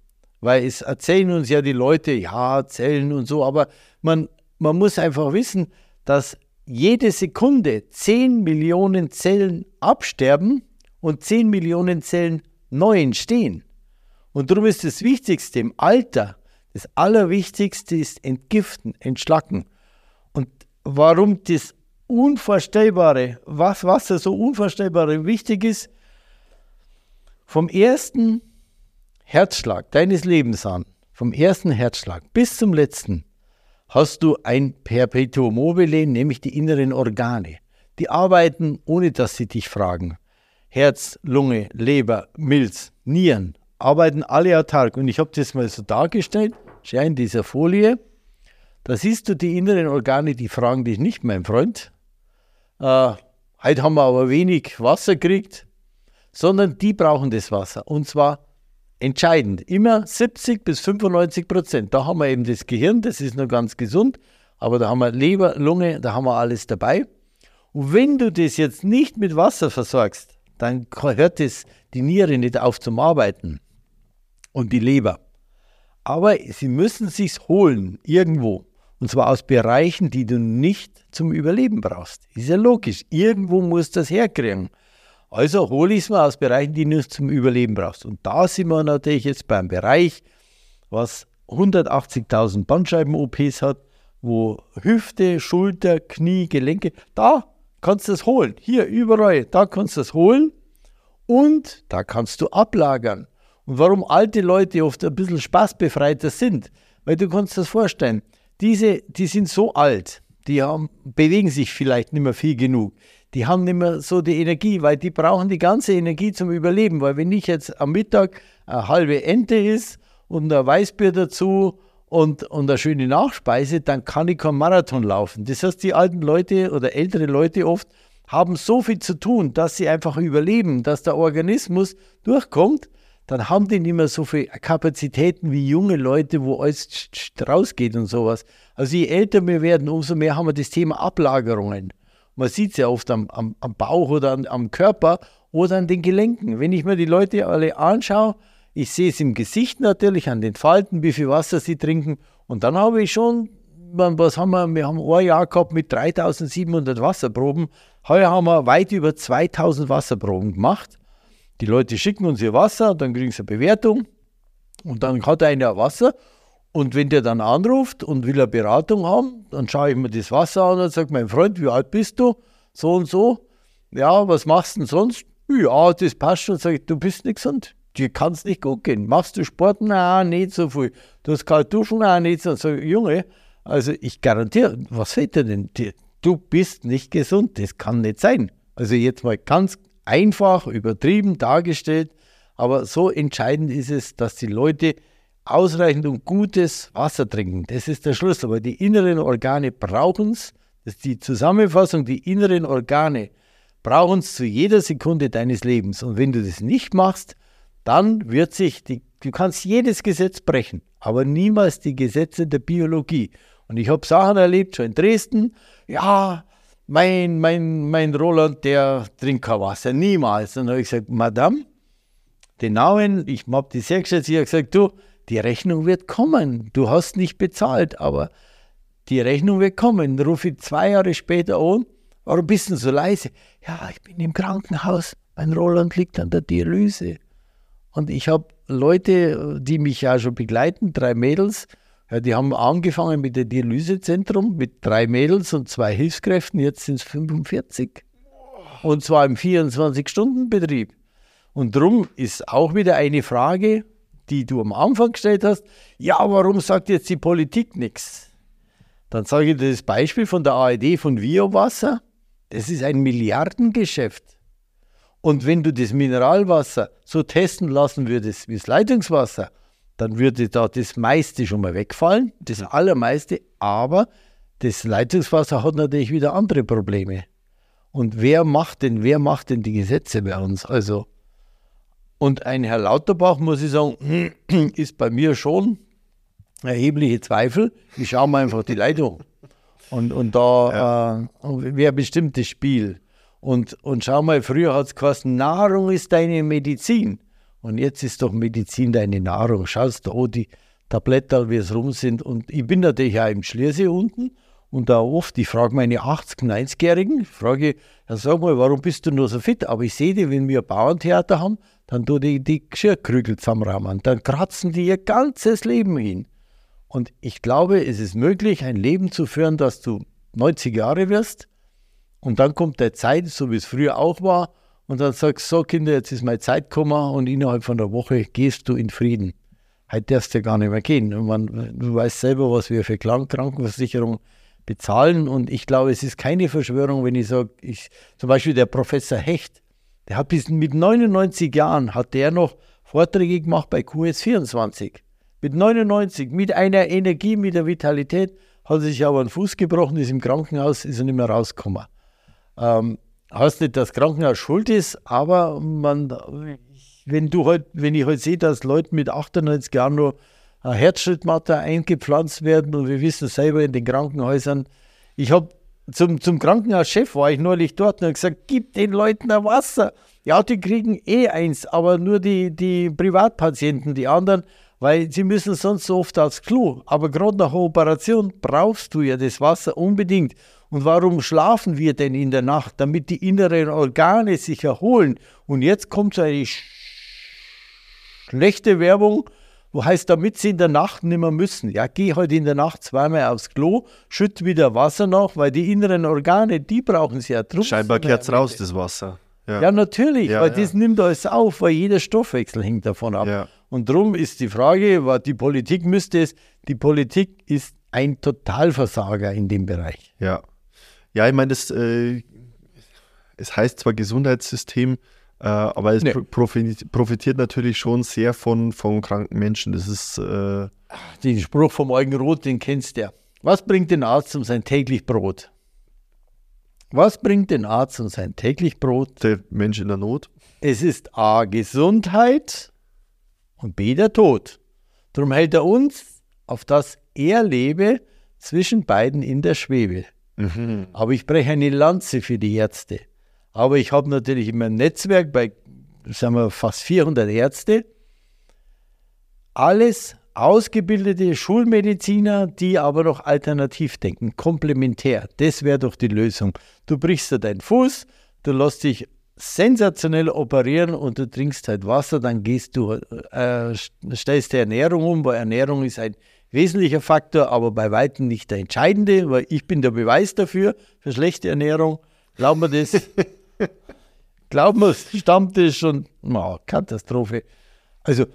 Weil es erzählen uns ja die Leute, ja, Zellen und so, aber man, man muss einfach wissen, dass jede Sekunde 10 Millionen Zellen absterben und 10 Millionen Zellen neu entstehen. Und darum ist das Wichtigste im Alter, das Allerwichtigste ist entgiften, entschlacken. Und warum das Unvorstellbare, was Wasser so unvorstellbar wichtig ist, vom ersten Herzschlag deines Lebens an, vom ersten Herzschlag bis zum letzten, hast du ein Perpetuum mobile, nämlich die inneren Organe. Die arbeiten, ohne dass sie dich fragen. Herz, Lunge, Leber, Milz, Nieren, arbeiten alle autark. Und ich habe das mal so dargestellt, schau in dieser Folie. Da siehst du die inneren Organe, die fragen dich nicht, mein Freund. Äh, heute haben wir aber wenig Wasser gekriegt, sondern die brauchen das Wasser. Und zwar entscheidend. Immer 70 bis 95 Prozent. Da haben wir eben das Gehirn, das ist noch ganz gesund. Aber da haben wir Leber, Lunge, da haben wir alles dabei. Und wenn du das jetzt nicht mit Wasser versorgst, dann hört das die Niere nicht auf zum Arbeiten und die Leber. Aber sie müssen sich's holen irgendwo. Und zwar aus Bereichen, die du nicht zum Überleben brauchst. Ist ja logisch. Irgendwo musst du das herkriegen. Also hole ich es mal aus Bereichen, die du nicht zum Überleben brauchst. Und da sind wir natürlich jetzt beim Bereich, was 180.000 Bandscheiben-OPs hat, wo Hüfte, Schulter, Knie, Gelenke, da kannst du es holen. Hier überall, da kannst du es holen und da kannst du ablagern. Und warum alte Leute oft ein bisschen spaßbefreiter sind, weil du kannst das vorstellen, diese, die sind so alt, die haben, bewegen sich vielleicht nicht mehr viel genug. Die haben nicht mehr so die Energie, weil die brauchen die ganze Energie zum Überleben. Weil wenn ich jetzt am Mittag eine halbe Ente ist und ein Weißbier dazu und, und eine schöne Nachspeise, dann kann ich keinen Marathon laufen. Das heißt, die alten Leute oder ältere Leute oft haben so viel zu tun, dass sie einfach überleben, dass der Organismus durchkommt dann haben die nicht mehr so viele Kapazitäten wie junge Leute, wo alles rausgeht und sowas. Also je älter wir werden, umso mehr haben wir das Thema Ablagerungen. Man sieht es ja oft am, am, am Bauch oder an, am Körper oder an den Gelenken. Wenn ich mir die Leute alle anschaue, ich sehe es im Gesicht natürlich, an den Falten, wie viel Wasser sie trinken. Und dann habe ich schon, was haben wir, wir haben ein Jahr gehabt mit 3700 Wasserproben. Heuer haben wir weit über 2000 Wasserproben gemacht. Die Leute schicken uns ihr Wasser, dann kriegen sie eine Bewertung und dann hat einer Wasser. Und wenn der dann anruft und will eine Beratung haben, dann schaue ich mir das Wasser an und sage, mein Freund, wie alt bist du? So und so. Ja, was machst du denn sonst? Ja, das passt schon. Sag ich, du bist nicht gesund. Dir kann es nicht gut gehen. Machst du Sport? Nein, nicht so viel. Du hast kalt duschen? Nein, nicht so. Sag ich, Junge, also ich garantiere, was fehlt dir denn? Du bist nicht gesund. Das kann nicht sein. Also jetzt mal ganz einfach, übertrieben dargestellt. Aber so entscheidend ist es, dass die Leute ausreichend und gutes Wasser trinken. Das ist der Schluss. Aber die inneren Organe brauchen es. Das ist die Zusammenfassung. Die inneren Organe brauchen es zu jeder Sekunde deines Lebens. Und wenn du das nicht machst, dann wird sich, die, du kannst jedes Gesetz brechen, aber niemals die Gesetze der Biologie. Und ich habe Sachen erlebt, schon in Dresden, ja, mein, mein, mein Roland, der trinkt kein Wasser, niemals. Und dann habe ich gesagt, Madame, den Namen, ich habe die sehr geschätzt, ich habe gesagt, du, die Rechnung wird kommen. Du hast nicht bezahlt, aber die Rechnung wird kommen. Dann rufe ich zwei Jahre später an, warum bist du so leise? Ja, ich bin im Krankenhaus, mein Roland liegt an der Dialyse. Und ich habe Leute, die mich ja schon begleiten, drei Mädels, ja, die haben angefangen mit dem Dialysezentrum mit drei Mädels und zwei Hilfskräften, jetzt sind es 45. Und zwar im 24-Stunden-Betrieb. Und darum ist auch wieder eine Frage, die du am Anfang gestellt hast, ja, warum sagt jetzt die Politik nichts? Dann sage ich dir das Beispiel von der ARD von Biowasser. Das ist ein Milliardengeschäft. Und wenn du das Mineralwasser so testen lassen würdest wie das Leitungswasser, dann würde da das meiste schon mal wegfallen, das allermeiste, aber das Leitungswasser hat natürlich wieder andere Probleme. Und wer macht denn, wer macht denn die Gesetze bei uns? Also, und ein Herr Lauterbach, muss ich sagen, (clears throat) ist bei mir schon erhebliche Zweifel. Ich schaue mir einfach die Leitung. Und, und da ja. äh, wäre bestimmt das Spiel. Und, und schau mal, früher hat es geheißen, Nahrung ist deine Medizin. Und jetzt ist doch Medizin deine Nahrung. Schaust du, oh, die Tabletten, wie es rum sind. Und ich bin natürlich auch im Schliersee unten und da oft, ich frage meine 80-, 90-Jährigen, frage, ja, sag mal, warum bist du nur so fit? Aber ich sehe die, wenn wir Bauerntheater haben, dann tue die die Geschirrkrügel zusammenrahmen. Dann kratzen die ihr ganzes Leben hin. Und ich glaube, es ist möglich, ein Leben zu führen, dass du 90 Jahre wirst. Und dann kommt der Zeit, so wie es früher auch war. Und dann sagst du, so Kinder, jetzt ist meine Zeit gekommen und innerhalb von einer Woche gehst du in Frieden. Heute darfst du gar nicht mehr gehen. Und man, du weißt selber, was wir für Krankenversicherung bezahlen. Und ich glaube, es ist keine Verschwörung, wenn ich sage, ich, zum Beispiel der Professor Hecht, der hat bis mit 99 Jahren, hat der noch Vorträge gemacht bei QS24. Mit 99, mit einer Energie, mit der Vitalität, hat er sich aber einen Fuß gebrochen, ist im Krankenhaus, ist er nicht mehr rausgekommen. Ähm, heißt nicht, dass Krankenhaus schuld ist, aber man, wenn du halt, wenn ich halt sehe, dass Leute mit 98 Jahren nur eine Herzschrittmatte eingepflanzt werden und wir wissen selber in den Krankenhäusern, ich habe zum, zum Krankenhauschef war ich neulich dort und habe gesagt, gib den Leuten ein Wasser. Ja, die kriegen eh eins, aber nur die, die Privatpatienten, die anderen, weil sie müssen sonst so oft aufs Klo. Aber gerade nach Operation brauchst du ja das Wasser unbedingt. Und warum schlafen wir denn in der Nacht? Damit die inneren Organe sich erholen. Und jetzt kommt so eine schlechte Werbung, wo heißt, damit sie in der Nacht nicht mehr müssen. Ja, geh heute in der Nacht zweimal aufs Klo, schütt wieder Wasser nach, weil die inneren Organe, die brauchen sie ja drum. Scheinbar kehrt es raus, das Wasser. Ja, ja natürlich, ja, weil ja. das nimmt alles auf, weil jeder Stoffwechsel hängt davon ab. Und darum ist die Frage, was die Politik müsste es, die Politik ist ein Totalversager in dem Bereich. Ja. Ja, ich meine, das, äh, es heißt zwar Gesundheitssystem, äh, aber es nee. profitiert natürlich schon sehr von, von kranken Menschen. Das ist. Äh den Spruch vom Eugen den kennst du ja. Was bringt den Arzt um sein täglich Brot? Was bringt den Arzt um sein täglich Brot? Der Mensch in der Not. Es ist A. Gesundheit und B der Tod. Darum hält er uns, auf das er lebe, zwischen beiden in der Schwebe. Mhm. Aber ich breche eine Lanze für die Ärzte. Aber ich habe natürlich in meinem Netzwerk bei sagen wir, fast 400 Ärzte, alles ausgebildete Schulmediziner, die aber noch alternativ denken, komplementär. Das wäre doch die Lösung. Du brichst dir deinen Fuß, du lässt dich sensationell operieren und du trinkst halt Wasser, dann gehst du, äh, stellst die Ernährung um, weil Ernährung ist ein wesentlicher Faktor, aber bei weitem nicht der entscheidende, weil ich bin der Beweis dafür, für schlechte Ernährung. Glauben wir das? (laughs) Glauben wir, Stammtisch und oh, Katastrophe. Also,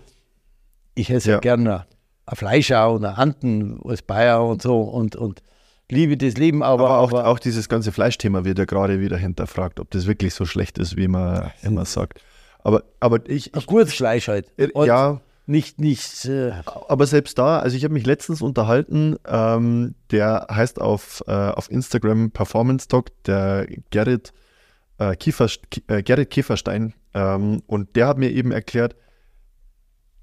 ich esse ja, gerne ein Fleischau und ein Anten als Bayer und so und, und liebe das Leben. Aber, aber, auch, aber auch dieses ganze Fleischthema wird ja gerade wieder hinterfragt, ob das wirklich so schlecht ist, wie man immer sagt. Aber, aber ich. ich gutes Fleisch halt. Und ja. Nicht, nicht. Äh aber selbst da, also ich habe mich letztens unterhalten, ähm, der heißt auf, äh, auf Instagram Performance Talk, der Gerrit, äh, Kiefer, äh, Gerrit Kieferstein. Ähm, und der hat mir eben erklärt,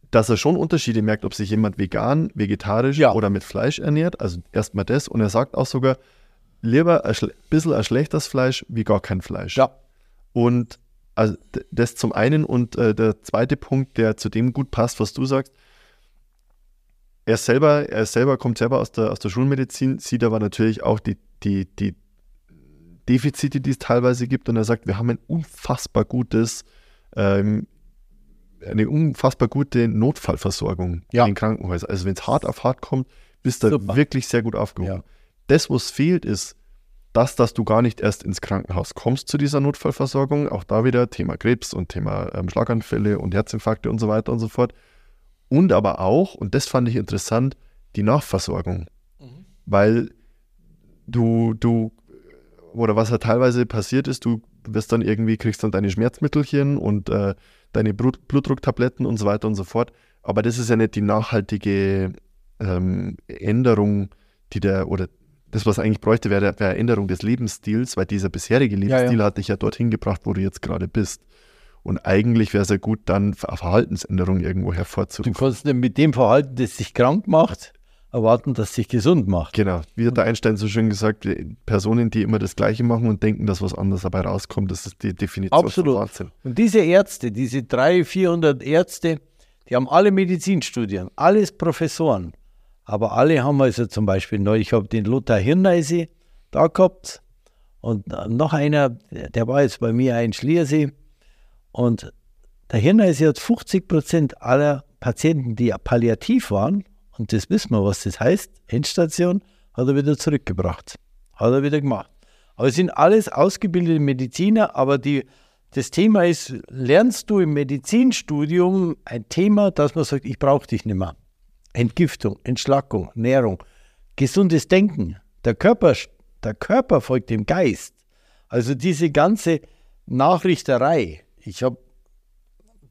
dass er schon Unterschiede merkt, ob sich jemand vegan, vegetarisch ja. oder mit Fleisch ernährt. Also erstmal das. Und er sagt auch sogar, lieber ein bisschen ein schlechtes Fleisch wie gar kein Fleisch. Ja. Und also das zum einen und äh, der zweite Punkt, der zu dem gut passt, was du sagst, er selber, er selber kommt selber aus der, aus der Schulmedizin, sieht aber natürlich auch die, die, die Defizite, die es teilweise gibt. Und er sagt, wir haben ein unfassbar gutes ähm, eine unfassbar gute Notfallversorgung ja. in den Krankenhäusern. Also wenn es hart auf hart kommt, bist du wirklich sehr gut aufgehoben. Ja. Das, was fehlt, ist, dass, dass du gar nicht erst ins Krankenhaus kommst zu dieser Notfallversorgung. Auch da wieder Thema Krebs und Thema ähm, Schlaganfälle und Herzinfarkte und so weiter und so fort. Und aber auch, und das fand ich interessant, die Nachversorgung. Mhm. Weil du, du, oder was ja teilweise passiert ist, du wirst dann irgendwie, kriegst dann deine Schmerzmittelchen und äh, deine Blutdrucktabletten und so weiter und so fort. Aber das ist ja nicht die nachhaltige ähm, Änderung, die der, oder das, was eigentlich bräuchte, wäre eine Änderung des Lebensstils, weil dieser bisherige Lebensstil ja, ja. hat dich ja dorthin gebracht, wo du jetzt gerade bist. Und eigentlich wäre es ja gut, dann eine Verhaltensänderung irgendwo hervorzurufen. Du kannst mit dem Verhalten, das dich krank macht, erwarten, dass sich gesund macht. Genau. Wie hat der Einstein so schön gesagt, Personen, die immer das Gleiche machen und denken, dass was anderes dabei rauskommt, das ist die Definition Absolut. von Wahnsinn. Und diese Ärzte, diese 300, 400 Ärzte, die haben alle Medizinstudien, alles Professoren. Aber alle haben also zum Beispiel neu, ich habe den Lothar Hirneise da gehabt und noch einer, der war jetzt bei mir ein Schliersee. Und der Hirneise hat 50 Prozent aller Patienten, die palliativ waren, und das wissen wir, was das heißt. Endstation hat er wieder zurückgebracht. Hat er wieder gemacht. Aber es sind alles ausgebildete Mediziner, aber die, das Thema ist, lernst du im Medizinstudium ein Thema, dass man sagt, ich brauche dich nicht mehr. Entgiftung, Entschlackung, Nährung, gesundes Denken. Der Körper, der Körper folgt dem Geist. Also diese ganze Nachrichterei. Ich habe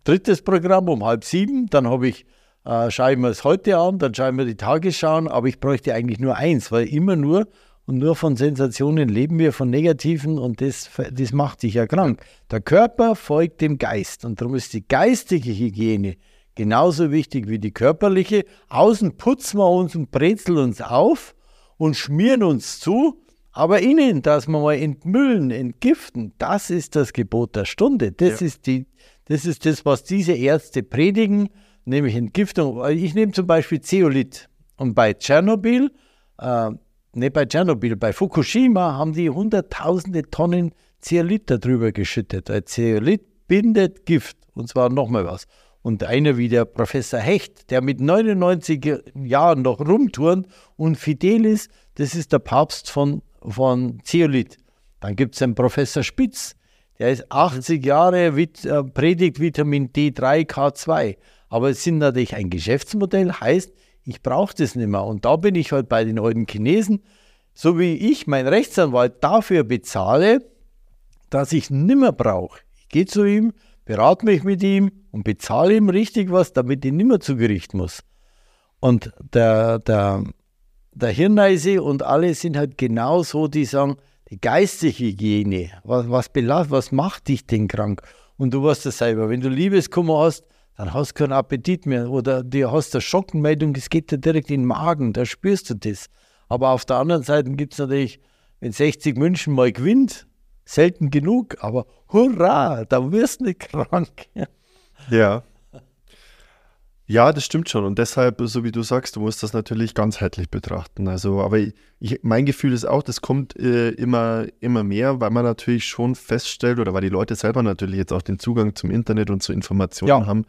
drittes Programm um halb sieben, dann habe ich äh, schaue ich mir es heute an, dann schaue ich mir die Tagesschau an, aber ich bräuchte eigentlich nur eins, weil immer nur und nur von Sensationen leben wir, von negativen und das, das macht dich ja krank. Der Körper folgt dem Geist und darum ist die geistige Hygiene genauso wichtig wie die körperliche. Außen putzen wir uns und brezeln uns auf und schmieren uns zu, aber innen, dass wir mal entmüllen, entgiften, das ist das Gebot der Stunde. Das, ja. ist, die, das ist das, was diese Ärzte predigen nämlich Entgiftung. Ich nehme zum Beispiel Zeolit. Und bei Tschernobyl, äh, nicht bei Tschernobyl, bei Fukushima haben die hunderttausende Tonnen Zeolit darüber geschüttet. Weil Zeolit bindet Gift. Und zwar nochmal was. Und einer wie der Professor Hecht, der mit 99 Jahren noch rumturnt und fidel ist, das ist der Papst von, von Zeolit. Dann gibt es einen Professor Spitz, der ist 80 Jahre, äh, predigt Vitamin D3, K2. Aber es sind natürlich ein Geschäftsmodell, heißt, ich brauche das nicht mehr. Und da bin ich halt bei den alten Chinesen, so wie ich meinen Rechtsanwalt dafür bezahle, dass ich nimmer brauche. Ich gehe zu ihm, berate mich mit ihm und bezahle ihm richtig was, damit ich nimmer zu Gericht muss. Und der, der, der Hirneise und alle sind halt genau so, die sagen, die geistige Hygiene, was, was, was macht dich denn krank? Und du weißt das selber, wenn du Liebeskummer hast, dann hast du keinen Appetit mehr oder du hast eine Schockenmeldung, es geht dir direkt in den Magen, da spürst du das. Aber auf der anderen Seite gibt es natürlich, wenn 60 München mal gewinnt, selten genug, aber hurra, da wirst du nicht krank. (laughs) Ja. Ja, das stimmt schon. Und deshalb, so wie du sagst, du musst das natürlich ganzheitlich betrachten. Also, aber ich, mein Gefühl ist auch, das kommt äh, immer, immer mehr, weil man natürlich schon feststellt oder weil die Leute selber natürlich jetzt auch den Zugang zum Internet und zu Informationen ja. haben,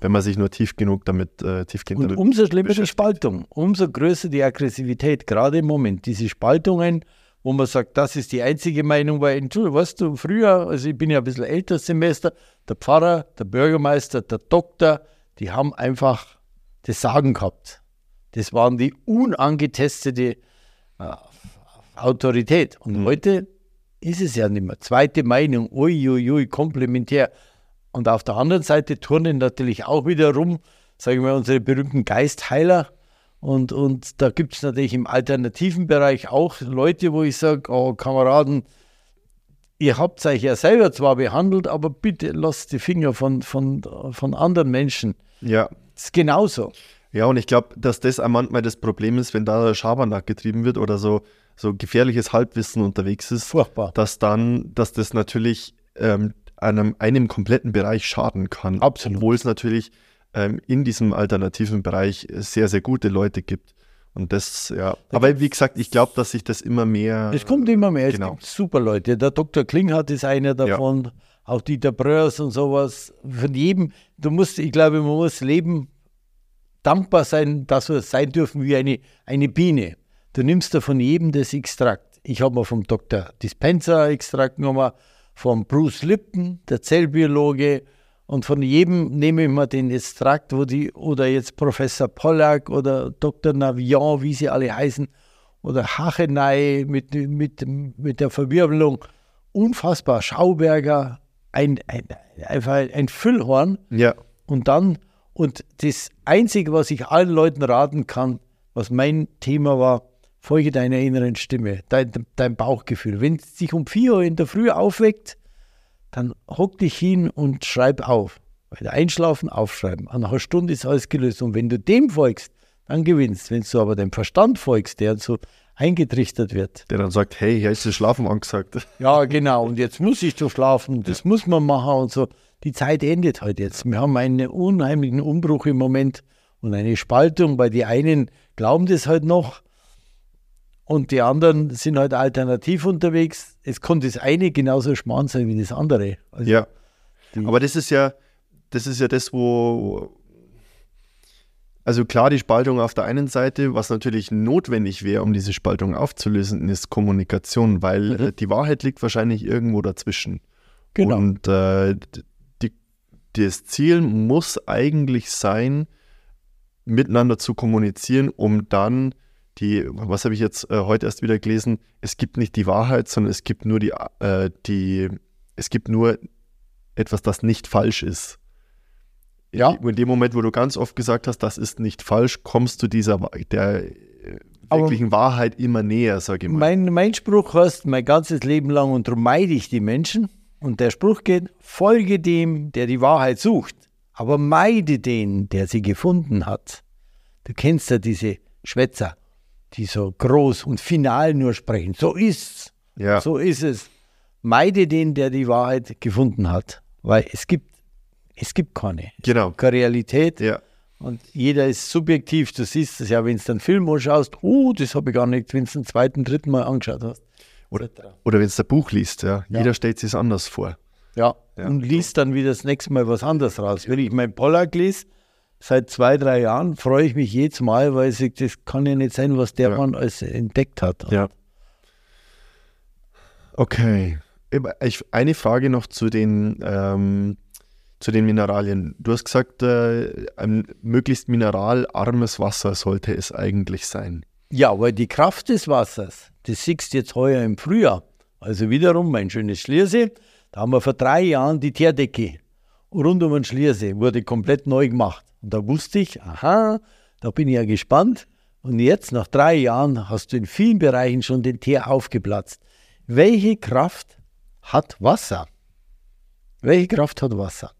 wenn man sich nur tief genug damit, äh, tiefgehend und damit umso schlimmer die Spaltung, umso größer die Aggressivität, gerade im Moment. Diese Spaltungen, wo man sagt, das ist die einzige Meinung, weil, Entschuldigung, weißt du, früher, also ich bin ja ein bisschen älter Semester, der Pfarrer, der Bürgermeister, der Doktor, die haben einfach das Sagen gehabt. Das waren die unangetestete äh, Autorität. Und mhm. heute ist es ja nicht mehr. Zweite Meinung, uiuiui, ui, ui, komplementär. Und auf der anderen Seite turnen natürlich auch wieder rum, sagen wir unsere berühmten Geistheiler. Und, und da gibt es natürlich im alternativen Bereich auch Leute, wo ich sage, oh Kameraden, ihr habt euch ja selber zwar behandelt, aber bitte lasst die Finger von, von, von anderen Menschen. Ja. Das ist genauso. Ja, und ich glaube, dass das auch manchmal das Problem ist, wenn da Schabernack getrieben wird oder so, so gefährliches Halbwissen unterwegs ist. Furchtbar. Dass dann, dass das natürlich ähm, einem, einem kompletten Bereich schaden kann. Absolut. Obwohl es natürlich ähm, in diesem alternativen Bereich sehr, sehr gute Leute gibt. Und das, ja. Aber wie gesagt, ich glaube, dass sich das immer mehr. Es kommt immer mehr. Genau. Es gibt super Leute. Der Dr. Klinghardt ist einer davon. Ja auch Dieter Bröers und sowas. Von jedem, du musst, ich glaube, man muss leben, dankbar sein, dass wir sein dürfen wie eine, eine Biene. Du nimmst da von jedem das Extrakt. Ich habe mal vom Dr. Dispenser Extrakt genommen, vom Bruce Lipton, der Zellbiologe, und von jedem nehme ich mal den Extrakt, wo die, oder jetzt Professor Pollack oder Dr. Navion, wie sie alle heißen, oder Hachenei mit, mit, mit der Verwirbelung. Unfassbar. Schauberger, ein, ein, einfach ein Füllhorn. Ja. Und dann, und das Einzige, was ich allen Leuten raten kann, was mein Thema war, folge deiner inneren Stimme, dein, dein Bauchgefühl. Wenn es dich um 4 Uhr in der Früh aufweckt, dann hock dich hin und schreib auf. Weil Einschlafen, aufschreiben. Nach einer Stunde ist alles gelöst. Und wenn du dem folgst, dann gewinnst. Wenn du aber dem Verstand folgst, der so eingetrichtert wird. Der dann sagt, hey, hier ist das Schlafen angesagt. (laughs) Ja, genau. Und jetzt muss ich doch schlafen. Das ja. muss man machen und so. Die Zeit endet halt jetzt. Wir haben einen unheimlichen Umbruch im Moment und eine Spaltung, weil die einen glauben das halt noch und die anderen sind halt alternativ unterwegs. Es konnte das eine genauso schmarrn sein wie das andere. Also ja. Aber das ist ja, das ist ja das, wo, also klar, die Spaltung auf der einen Seite, was natürlich notwendig wäre, um diese Spaltung aufzulösen, ist Kommunikation, weil mhm. die Wahrheit liegt wahrscheinlich irgendwo dazwischen. Genau. Und äh, die, das Ziel muss eigentlich sein, miteinander zu kommunizieren, um dann die, was habe ich jetzt äh, heute erst wieder gelesen, es gibt nicht die Wahrheit, sondern es gibt nur die, äh, die, es gibt nur etwas, das nicht falsch ist. Ja. In dem Moment, wo du ganz oft gesagt hast, das ist nicht falsch, kommst du dieser der äh, wirklichen Aber Wahrheit immer näher, sage ich mal. Mein, mein Spruch heißt mein ganzes Leben lang und darum meide ich die Menschen. Und der Spruch geht, folge dem, der die Wahrheit sucht, aber meide den, der sie gefunden hat. Du kennst ja diese Schwätzer, die so groß und final nur sprechen. So ist's. Ja. So ist es. Meide den, der die Wahrheit gefunden hat. Weil es gibt es gibt keine. Genau. Keine Realität. Ja. Und jeder ist subjektiv. Du siehst es ja, wenn du einen Film anschaust, oh, das habe ich gar nicht, wenn du es ein zweiten, dritten Mal angeschaut hast. Oder, oder wenn du ein Buch liest, ja. ja. Jeder stellt sich anders vor. Ja. ja. und liest dann wieder das nächste Mal was anderes raus. Wenn ich mein Pollack lese, seit zwei, drei Jahren, freue ich mich jedes Mal, weil ich das kann ja nicht sein, was der ja. Mann alles entdeckt hat. Ja. Okay. eine Frage noch zu den ähm, zu den Mineralien. Du hast gesagt, äh, ein möglichst mineralarmes Wasser sollte es eigentlich sein. Ja, weil die Kraft des Wassers, das siehst du jetzt heuer im Frühjahr. Also wiederum mein schönes Schliersee. Da haben wir vor drei Jahren die Teerdecke rund um den Schliersee, wurde komplett neu gemacht. Und da wusste ich, aha, da bin ich ja gespannt. Und jetzt, nach drei Jahren, hast du in vielen Bereichen schon den Teer aufgeplatzt. Welche Kraft hat Wasser? Welche Kraft hat Wasser?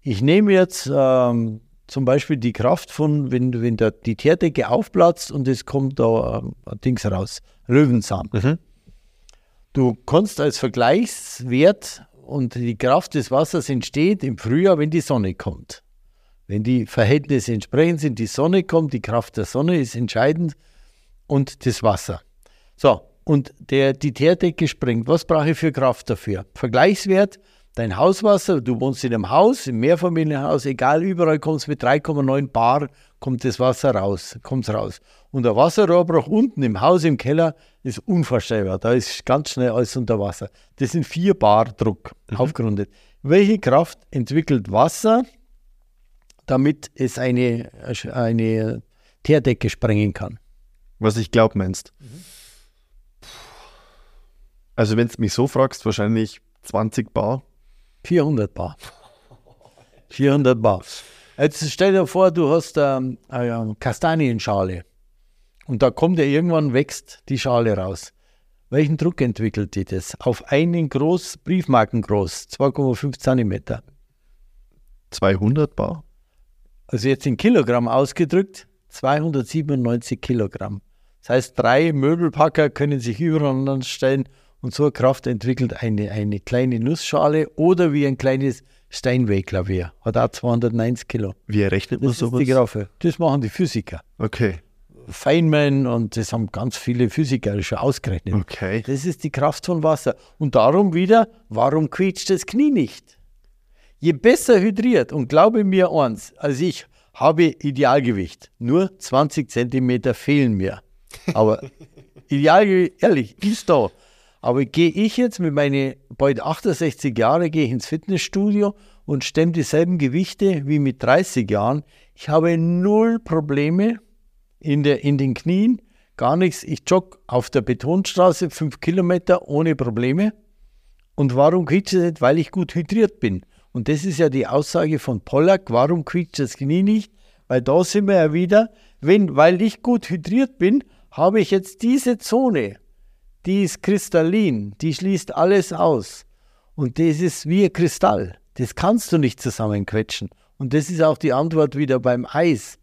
Ich nehme jetzt ähm, zum Beispiel die Kraft von, wenn, wenn der, die Teerdecke aufplatzt und es kommt da ein Dings raus, Löwenzahn. Mhm. Du kannst als Vergleichswert und die Kraft des Wassers entsteht im Frühjahr, wenn die Sonne kommt. Wenn die Verhältnisse entsprechend sind, die Sonne kommt, die Kraft der Sonne ist entscheidend und das Wasser. So, und der, die Teerdecke springt. Was brauche ich für Kraft dafür? Vergleichswert, dein Hauswasser, du wohnst in einem Haus, im Mehrfamilienhaus, egal, überall kommt es mit 3,9 Bar, kommt das Wasser raus, kommt's raus. Und der Wasserrohrbruch unten im Haus, im Keller, ist unvorstellbar. Da ist ganz schnell alles unter Wasser. Das sind 4 Bar Druck, mhm. aufgerundet. Welche Kraft entwickelt Wasser, damit es eine, eine Teerdecke sprengen kann? Was ich glaube, meinst. Mhm. Also, wenn du mich so fragst, wahrscheinlich 20 Bar. 400 Bar. 400 Bar. Jetzt stell dir vor, du hast ähm, eine Kastanienschale und da kommt ja irgendwann, wächst die Schale raus. Welchen Druck entwickelt die das? Auf einen groß, Briefmarken groß, 2,5 Zentimeter. 200 Bar? Also jetzt in Kilogramm ausgedrückt, 297 Kilogramm. Das heißt, drei Möbelpacker können sich übereinander stellen und so eine Kraft entwickelt eine, eine kleine Nussschale oder wie ein kleines Steinway-Klavier. Hat auch 290 Kilo. Wie errechnet man das sowas? Ist die Graffe. Das machen die Physiker. Okay. Feynman und das haben ganz viele Physiker schon ausgerechnet. Okay. Das ist die Kraft von Wasser. Und darum wieder, warum quietscht das Knie nicht? Je besser hydriert, und glaube mir eins, als ich habe Idealgewicht, nur 20 Zentimeter fehlen mir. Aber (laughs) Idealgewicht, ehrlich, ist da. Aber gehe ich jetzt mit meinen bald 68 Jahren, gehe ich ins Fitnessstudio und stemme dieselben Gewichte wie mit 30 Jahren. Ich habe null Probleme in, der, in den Knien, gar nichts. Ich jogge auf der Betonstraße fünf Kilometer ohne Probleme. Und warum quietscht es nicht? Weil ich gut hydriert bin. Und das ist ja die Aussage von Pollack. Warum quietscht das Knie nicht? Weil da sind wir ja wieder, wenn, weil ich gut hydriert bin, habe ich jetzt diese Zone die ist kristallin, die schließt alles aus. Und das ist wie ein Kristall. Das kannst du nicht zusammenquetschen. Und das ist auch die Antwort wieder beim Eis.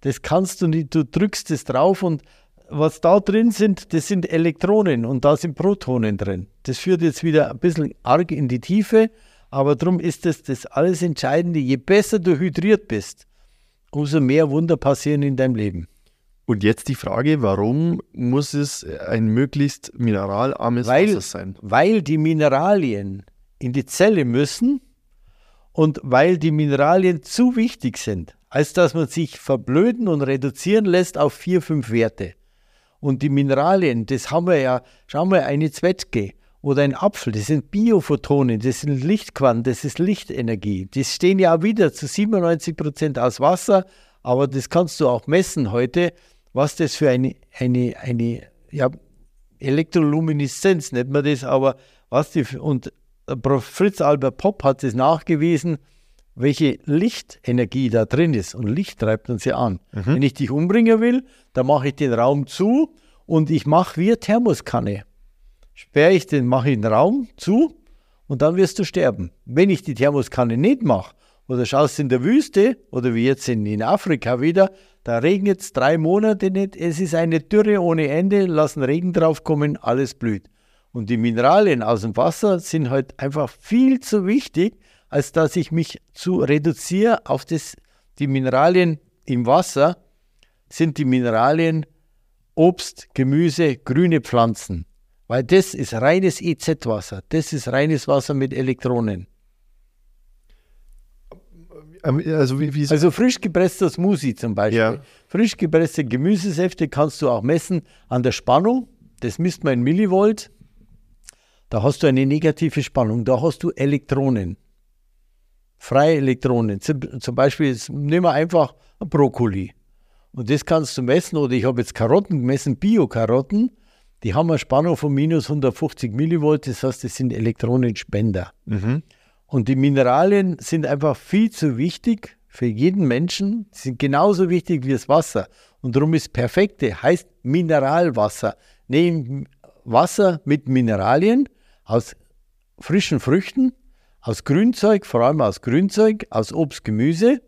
Das kannst du nicht, du drückst es drauf und was da drin sind, das sind Elektronen und da sind Protonen drin. Das führt jetzt wieder ein bisschen arg in die Tiefe, aber darum ist das das alles Entscheidende. Je besser du hydriert bist, umso mehr Wunder passieren in deinem Leben. Und jetzt die Frage, warum muss es ein möglichst mineralarmes weil, Wasser sein? Weil die Mineralien in die Zelle müssen und weil die Mineralien zu wichtig sind, als dass man sich verblöden und reduzieren lässt auf vier, fünf Werte. Und die Mineralien, das haben wir ja, schauen wir, eine Zwetschge oder ein Apfel, das sind Biophotonen, das sind Lichtquanten, das ist Lichtenergie. Die stehen ja wieder zu 97 Prozent aus Wasser, aber das kannst du auch messen heute was das für eine, eine, eine ja, Elektrolumineszenz, nennt man das, aber was die, und Fritz Albert Popp hat es nachgewiesen, welche Lichtenergie da drin ist. Und Licht treibt uns ja an. Mhm. Wenn ich dich umbringen will, dann mache ich den Raum zu und ich mache wie eine Thermoskanne. Sperre ich den, mache ich den Raum zu und dann wirst du sterben. Wenn ich die Thermoskanne nicht mache, oder schaust in der Wüste, oder wie jetzt in, in Afrika wieder, da regnet es drei Monate nicht, es ist eine Dürre ohne Ende, lassen Regen draufkommen, alles blüht. Und die Mineralien aus dem Wasser sind halt einfach viel zu wichtig, als dass ich mich zu reduziere auf das, die Mineralien im Wasser sind die Mineralien Obst, Gemüse, grüne Pflanzen. Weil das ist reines EZ-Wasser. Das ist reines Wasser mit Elektronen. Also, wie, wie also frisch gepresster Smoothie zum Beispiel. Ja. Frisch gepresste Gemüsesäfte kannst du auch messen an der Spannung. Das misst man in Millivolt. Da hast du eine negative Spannung. Da hast du Elektronen. Freie Elektronen. Zum Beispiel, nehmen wir einfach Brokkoli. Und das kannst du messen. Oder ich habe jetzt Karotten gemessen, Bio-Karotten. Die haben eine Spannung von minus 150 Millivolt. Das heißt, das sind Elektronenspender. Mhm. Und die Mineralien sind einfach viel zu wichtig für jeden Menschen. Sie sind genauso wichtig wie das Wasser. Und darum ist perfekte, heißt Mineralwasser. Nehmen Wasser mit Mineralien aus frischen Früchten, aus Grünzeug, vor allem aus Grünzeug, aus Obst, Gemüse,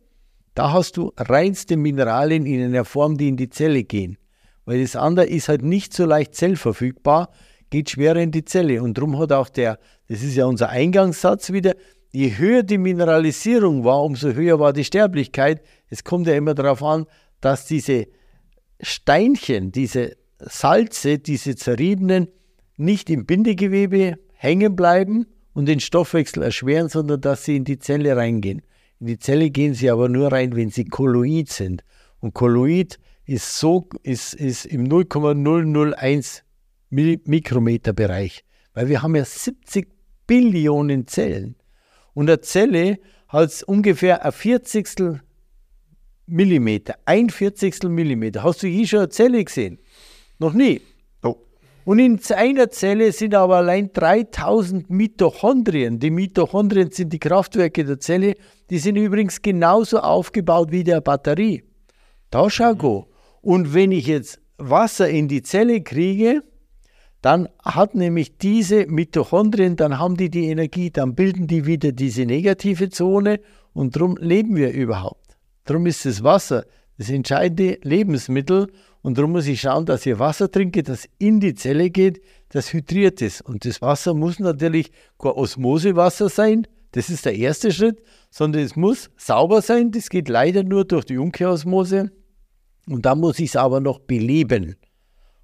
da hast du reinste Mineralien in einer Form, die in die Zelle gehen. Weil das andere ist halt nicht so leicht zellverfügbar, geht schwerer in die Zelle. Und darum hat auch der, das ist ja unser Eingangssatz wieder, je höher die Mineralisierung war, umso höher war die Sterblichkeit. Es kommt ja immer darauf an, dass diese Steinchen, diese Salze, diese zerriebenen, nicht im Bindegewebe hängen bleiben und den Stoffwechsel erschweren, sondern dass sie in die Zelle reingehen. In die Zelle gehen sie aber nur rein, wenn sie kolloid sind. Und kolloid ist, so, ist, ist im 0,001 Mikrometer Bereich, weil wir haben ja 70 Billionen Zellen. Und eine Zelle hat ungefähr ein Vierzigstel Millimeter, ein Vierzigstel Millimeter. Hast du je schon eine Zelle gesehen? Noch nie. Oh. Und in einer Zelle sind aber allein 3000 Mitochondrien. Die Mitochondrien sind die Kraftwerke der Zelle. Die sind übrigens genauso aufgebaut wie der Batterie. Da schau go. Und wenn ich jetzt Wasser in die Zelle kriege, dann hat nämlich diese Mitochondrien, dann haben die die Energie, dann bilden die wieder diese negative Zone und darum leben wir überhaupt. Darum ist das Wasser das entscheidende Lebensmittel und darum muss ich schauen, dass ich Wasser trinke, das in die Zelle geht, das hydriert ist. Und das Wasser muss natürlich kein Osmosewasser sein, das ist der erste Schritt, sondern es muss sauber sein, das geht leider nur durch die Umkehrosmose und dann muss ich es aber noch beleben.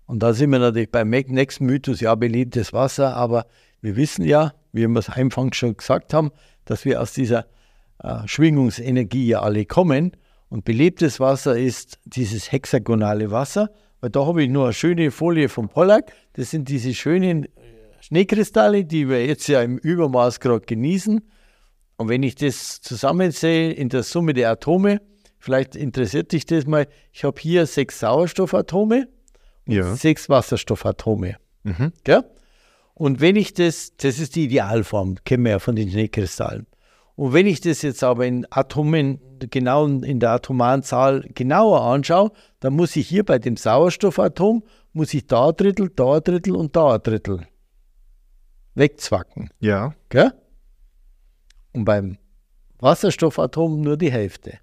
Und da sind wir natürlich beim nächsten Mythos, ja, belebtes Wasser, aber wir wissen ja, wie wir es anfangs schon gesagt haben, dass wir aus dieser äh, Schwingungsenergie ja alle kommen. Und belebtes Wasser ist dieses hexagonale Wasser, weil da habe ich nur eine schöne Folie vom Pollack. Das sind diese schönen Schneekristalle, die wir jetzt ja im Übermaß gerade genießen. Und wenn ich das zusammensehe in der Summe der Atome, vielleicht interessiert dich das mal, ich habe hier sechs Sauerstoffatome Ja. sechs Wasserstoffatome. Mhm. Gell? Und wenn ich das, das ist die Idealform, kennen wir ja von den Schneekristallen. Und wenn ich das jetzt aber in Atomen, genau in der atomaren Zahl genauer anschaue, dann muss ich hier bei dem Sauerstoffatom, muss ich da ein Drittel, da ein Drittel und da ein Drittel wegzwacken. Ja. Gell? Und beim Wasserstoffatom nur die Hälfte.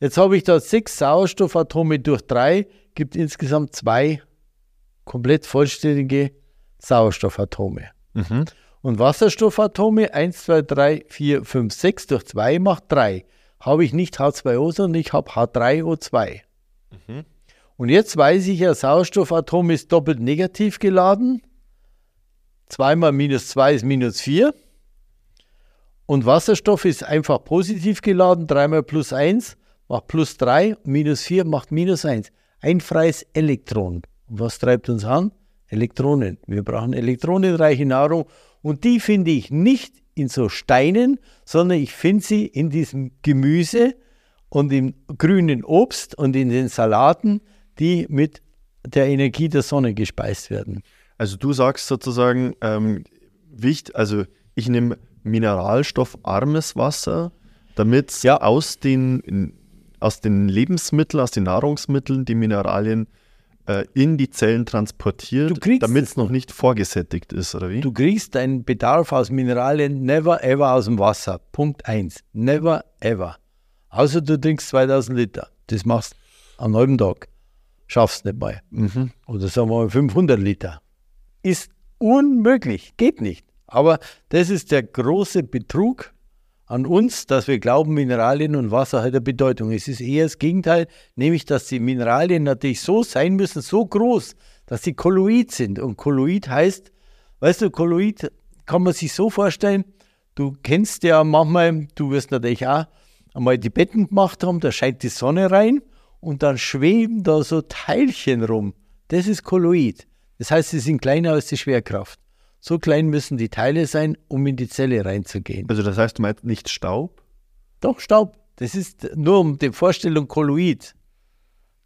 Jetzt habe ich da sechs Sauerstoffatome durch drei, gibt insgesamt zwei komplett vollständige Sauerstoffatome. Mhm. Und Wasserstoffatome 1, 2, 3, 4, 5, 6 durch 2 macht 3. Habe ich nicht H2O, sondern ich habe H3O2. Und jetzt weiß ich ja, Sauerstoffatom ist doppelt negativ geladen. 2 mal minus 2 ist minus 4. Und Wasserstoff ist einfach positiv geladen. 3 mal plus 1 macht plus 3. Minus 4 macht minus 1. Ein freies Elektron. Und was treibt uns an? Elektronen. Wir brauchen elektronenreiche Nahrung. Und die finde ich nicht in so Steinen, sondern ich finde sie in diesem Gemüse und im grünen Obst und in den Salaten, die mit der Energie der Sonne gespeist werden. Also du sagst sozusagen, ähm, wichtig, also ich nehme mineralstoffarmes Wasser, damit Ja. aus, den, aus den Lebensmitteln, aus den Nahrungsmitteln die Mineralien äh, in die Zellen transportiert, damit es noch nicht vorgesättigt ist, oder wie? Du kriegst deinen Bedarf aus Mineralien never ever aus dem Wasser. Punkt 1. Never ever. Außer du trinkst 2000 Liter. Das machst du am halben Tag. Schaffst nicht mal. Mhm. Oder sagen wir mal 500 Liter. Ist unmöglich. Geht nicht. Aber das ist der große Betrug an uns, dass wir glauben, Mineralien und Wasser hat eine Bedeutung. Es ist eher das Gegenteil, nämlich dass die Mineralien natürlich so sein müssen, so groß, dass sie kolloid sind. Und kolloid heißt, weißt du, kolloid kann man sich so vorstellen, du kennst ja manchmal, du wirst natürlich auch einmal die Betten gemacht haben, da scheint die Sonne rein und dann schweben da so Teilchen rum. Das ist kolloid. Das heißt, sie sind kleiner als die Schwerkraft. So klein müssen die Teile sein, um in die Zelle reinzugehen. Also das heißt, du meinst nicht Staub? Doch, Staub. Das ist nur um die Vorstellung Kolloid.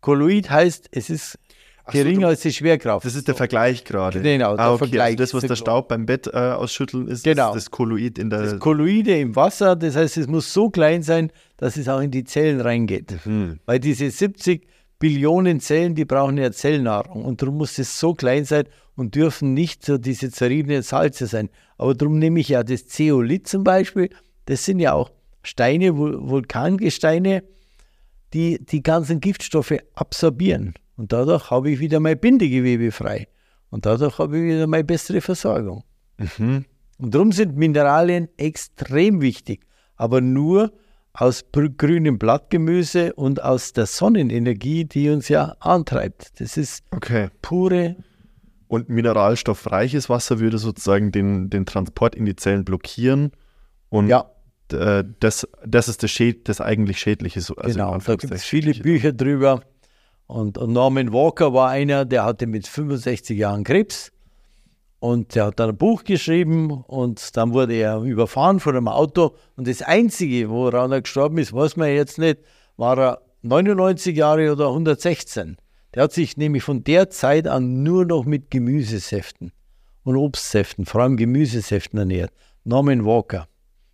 Kolloid heißt, es ist Ach so, geringer du- als die Schwerkraft. Das ist der Vergleich gerade. Genau, der ah, okay. Vergleich Also das, was der Staub beim Bett äh, ausschütteln ist, Genau. ist das Kolloid in der. das Kolloide im Wasser, das heißt, es muss so klein sein, dass es auch in die Zellen reingeht. Hm. Weil diese 70 Billionen Zellen, die brauchen ja Zellnahrung. Und darum muss es so klein sein und dürfen nicht so diese zerriebenen Salze sein. Aber darum nehme ich ja das Zeolit zum Beispiel. Das sind ja auch Steine, Vulkangesteine, die die ganzen Giftstoffe absorbieren. Und dadurch habe ich wieder mein Bindegewebe frei. Und dadurch habe ich wieder meine bessere Versorgung. Mhm. Und darum sind Mineralien extrem wichtig. Aber nur aus grünem Blattgemüse und aus der Sonnenenergie, die uns ja antreibt. Das ist okay. pure. Und mineralstoffreiches Wasser würde sozusagen den, den Transport in die Zellen blockieren. Und ja. das, das ist das, Schäd, das eigentlich Schädliche. Also genau, da gibt es viele Bücher drüber. Und, und Norman Walker war einer, der hatte mit 65 Jahren Krebs. Und der hat dann ein Buch geschrieben und dann wurde er überfahren von einem Auto. Und das Einzige, woran er gestorben ist, weiß man jetzt nicht, war er 99 Jahre oder 116. Der hat sich nämlich von der Zeit an nur noch mit Gemüsesäften und Obstsäften, vor allem Gemüsesäften ernährt. Norman Walker,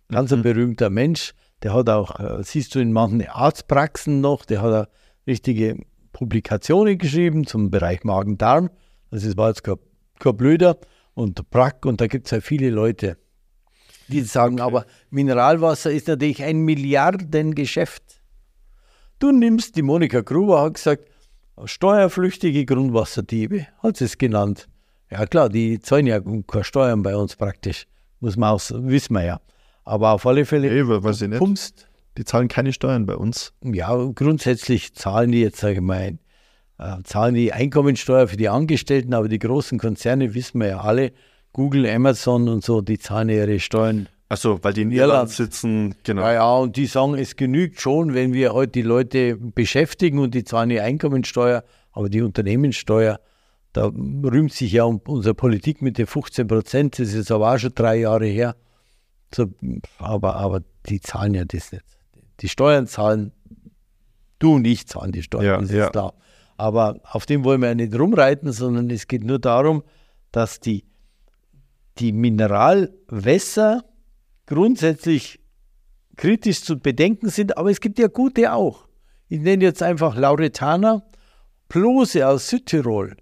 ganz mhm. ein berühmter Mensch. Der hat auch, äh, siehst du in manchen Arztpraxen noch, der hat richtige Publikationen geschrieben zum Bereich Magen-Darm. Das war jetzt kein, kein Blöder und Brack und da gibt es ja viele Leute, die sagen, okay. aber Mineralwasser ist natürlich ein Milliardengeschäft. Du nimmst, die Monika Gruber hat gesagt, steuerflüchtige Grundwasserdiebe, hat sie es genannt. Ja klar, die zahlen ja keine Steuern bei uns praktisch, muss man auch, wissen wir ja. Aber auf alle Fälle, hey, weiß ich nicht. pumpst. Die zahlen keine Steuern bei uns. Ja, grundsätzlich zahlen die jetzt, sage ich mal, äh, zahlen die Einkommensteuer für die Angestellten, aber die großen Konzerne, wissen wir ja alle, Google, Amazon und so, die zahlen ihre Steuern. Achso, weil die in Irland, sitzen, genau. Ja, ja, und die sagen, es genügt schon, wenn wir heute die Leute beschäftigen und die zahlen die Einkommensteuer, aber die Unternehmenssteuer, da rühmt sich ja unsere Politik mit den 15 Prozent, das ist aber auch schon drei Jahre her. So, aber, aber die zahlen ja das nicht. Die Steuern zahlen, du und ich zahlen die Steuern, ja, das ist ja. klar. Aber auf dem wollen wir ja nicht rumreiten, sondern es geht nur darum, dass die, die Mineralwässer grundsätzlich kritisch zu bedenken sind, aber es gibt ja gute auch. Ich nenne jetzt einfach Lauretana, Plose aus Südtirol.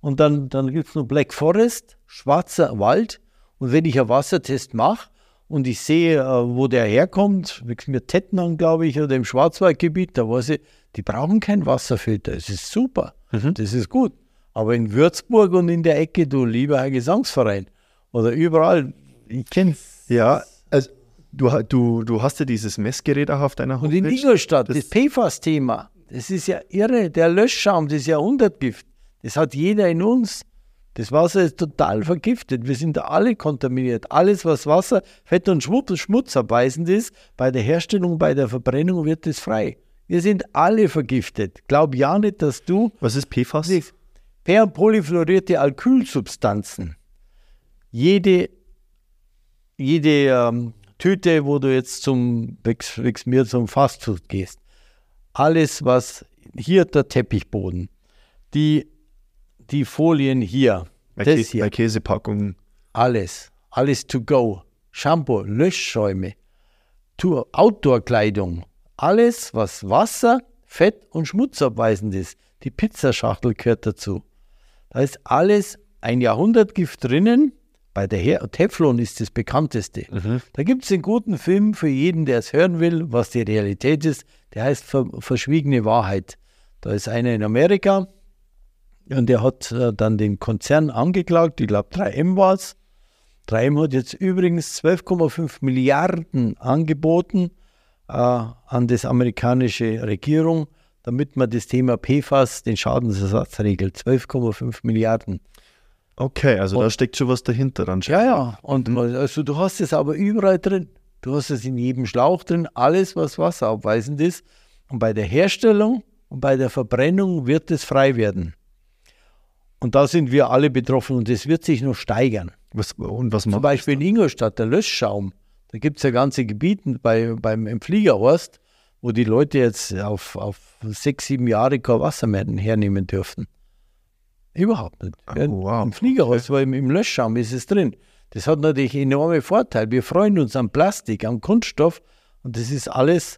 Und dann, dann gibt es noch Black Forest, schwarzer Wald. Und wenn ich einen Wassertest mache und ich sehe, äh, wo der herkommt, mir Tettnang, glaube ich, oder im Schwarzwaldgebiet, da weiß ich, die brauchen keinen Wasserfilter. Es ist super. Mhm. Das ist gut. Aber in Würzburg und in der Ecke, du lieber ein Gesangsverein. Oder überall. Ich kenne Ja, also du, du, du hast ja dieses Messgerät auch auf deiner Homepage. Und in Ingolstadt, das, das PFAS-Thema, das ist ja irre. Der Löschschaum, das ist Jahrhundertgift. Das hat jeder in uns. Das Wasser ist total vergiftet. Wir sind alle kontaminiert. Alles, was Wasser, Fett und Schmutz abweisend ist, bei der Herstellung, bei der Verbrennung wird es frei. Wir sind alle vergiftet. Glaub ja nicht, dass du. Was ist PFAS? Per- und polyfluorierte Alkylsubstanzen. Jede, jede ähm, Tüte, wo du jetzt zum, mir zum Fastfood gehst, alles, was hier der Teppichboden, die, die Folien hier, bei das Käse, hier, bei Käsepackungen. Alles, alles to go. Shampoo, Löschschäume, Outdoor-Kleidung, alles, was Wasser, Fett und Schmutz abweisend ist. Die Pizzaschachtel gehört dazu. Da ist alles ein Jahrhundertgift drinnen. Bei der Her Teflon ist das bekannteste. Mhm. Da gibt es einen guten Film für jeden, der es hören will, was die Realität ist. Der heißt Ver Verschwiegene Wahrheit. Da ist einer in Amerika und der hat äh, dann den Konzern angeklagt. Ich glaube, 3M war es. 3M hat jetzt übrigens 12,5 Milliarden angeboten äh, an das amerikanische Regierung, damit man das Thema PFAS, den Schadensersatz regelt. 12,5 Milliarden. Okay, also und, da steckt schon was dahinter dann. Ja, ja. Und mhm. also du hast es aber überall drin. Du hast es in jedem Schlauch drin, alles, was wasserabweisend ist. Und bei der Herstellung und bei der Verbrennung wird es frei werden. Und da sind wir alle betroffen und es wird sich noch steigern. Was, und was Zum Beispiel in Ingolstadt, der Löschschaum. Da gibt es ja ganze Gebiete bei, beim, im Fliegerhorst, wo die Leute jetzt auf, auf sechs, sieben Jahre kein Wasser mehr hernehmen dürften. Überhaupt nicht. Oh, wow. Im Fliegerhorst, weil im, im Löschschaum ist es drin. Das hat natürlich enorme Vorteile. Wir freuen uns am Plastik, am Kunststoff und das ist alles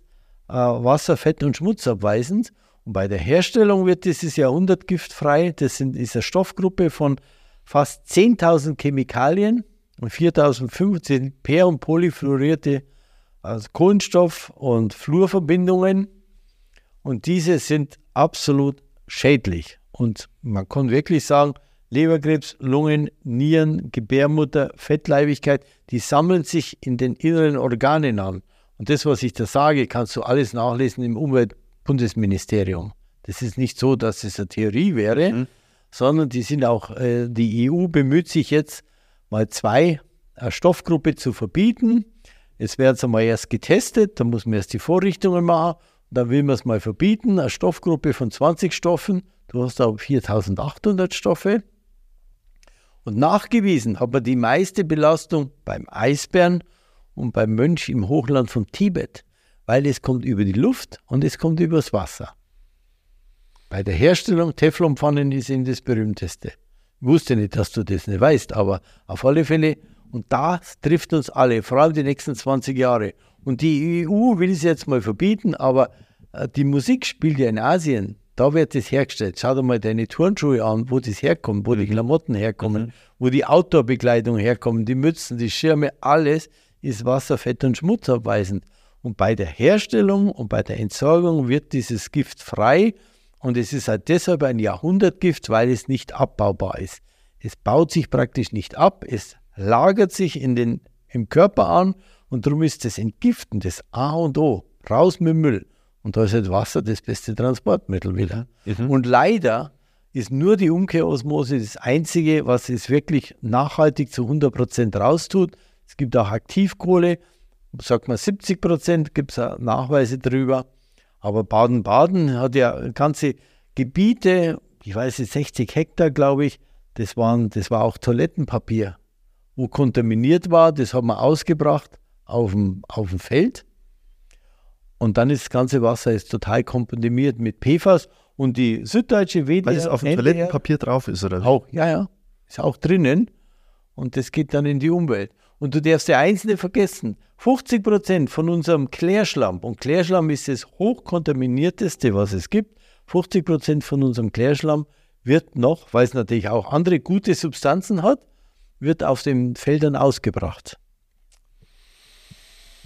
äh, Wasser, Fett und Schmutz abweisend. Und bei der Herstellung wird dieses Jahrhundert giftfrei. Das sind, ist eine Stoffgruppe von fast 10.000 Chemikalien und 4.015 per- und polyfluorierte also Kohlenstoff- und Fluorverbindungen. Und diese sind absolut schädlich. Und man kann wirklich sagen, Leberkrebs, Lungen, Nieren, Gebärmutter, Fettleibigkeit, die sammeln sich in den inneren Organen an. Und das, was ich da sage, kannst du alles nachlesen im Umweltbundesministerium. Das ist nicht so, dass es eine Theorie wäre, mhm. sondern die sind auch, äh, die EU bemüht sich jetzt mal zwei eine Stoffgruppe zu verbieten. Jetzt werden sie mal erst getestet, dann muss man erst die Vorrichtungen machen, dann will man es mal verbieten, eine Stoffgruppe von 20 Stoffen, du hast aber 4800 Stoffe. Und nachgewiesen hat man die meiste Belastung beim Eisbären und beim Mönch im Hochland von Tibet, weil es kommt über die Luft und es kommt übers Wasser. Bei der Herstellung Teflonpfannen ist eben das berühmteste. Ich wusste nicht, dass du das nicht weißt, aber auf alle Fälle, und das trifft uns alle, vor allem die nächsten 20 Jahre. Und die EU will es jetzt mal verbieten, aber äh, die Musik spielt ja in Asien. Da wird das hergestellt. Schau dir mal deine Turnschuhe an, wo das herkommt, wo die mhm. Klamotten herkommen, mhm. wo die Outdoor-Bekleidung herkommt, die Mützen, die Schirme, alles ist Wasser, Fett und Schmutz abweisend. Und bei der Herstellung und bei der Entsorgung wird dieses Gift frei. Und es ist halt deshalb ein Jahrhundertgift, weil es nicht abbaubar ist. Es baut sich praktisch nicht ab, es lagert sich in den, im Körper an und darum ist das Entgiften das A und O. Raus mit Müll. Und da ist halt Wasser das beste Transportmittel wieder. Mhm. Und leider ist nur die Umkehrosmose das Einzige, was es wirklich nachhaltig zu 100 Prozent raustut. Es gibt auch Aktivkohle, sagt man 70 Prozent, gibt es Nachweise drüber. Aber Baden-Baden hat ja ganze Gebiete, ich weiß nicht, 60 Hektar, glaube ich, das, waren, das war auch Toilettenpapier, wo kontaminiert war, das haben wir ausgebracht auf dem, auf dem Feld und dann ist das ganze Wasser ist total kontaminiert mit PFAS und die süddeutsche WDR... Weil es auf dem Toilettenpapier drauf ist, oder? Auch, ja, ja. Ist auch drinnen. Und das geht dann in die Umwelt. Und du darfst ja eins nicht vergessen. 50 Prozent von unserem Klärschlamm, und Klärschlamm ist das hochkontaminierteste, was es gibt, 50 Prozent von unserem Klärschlamm wird noch, weil es natürlich auch andere gute Substanzen hat, wird auf den Feldern ausgebracht.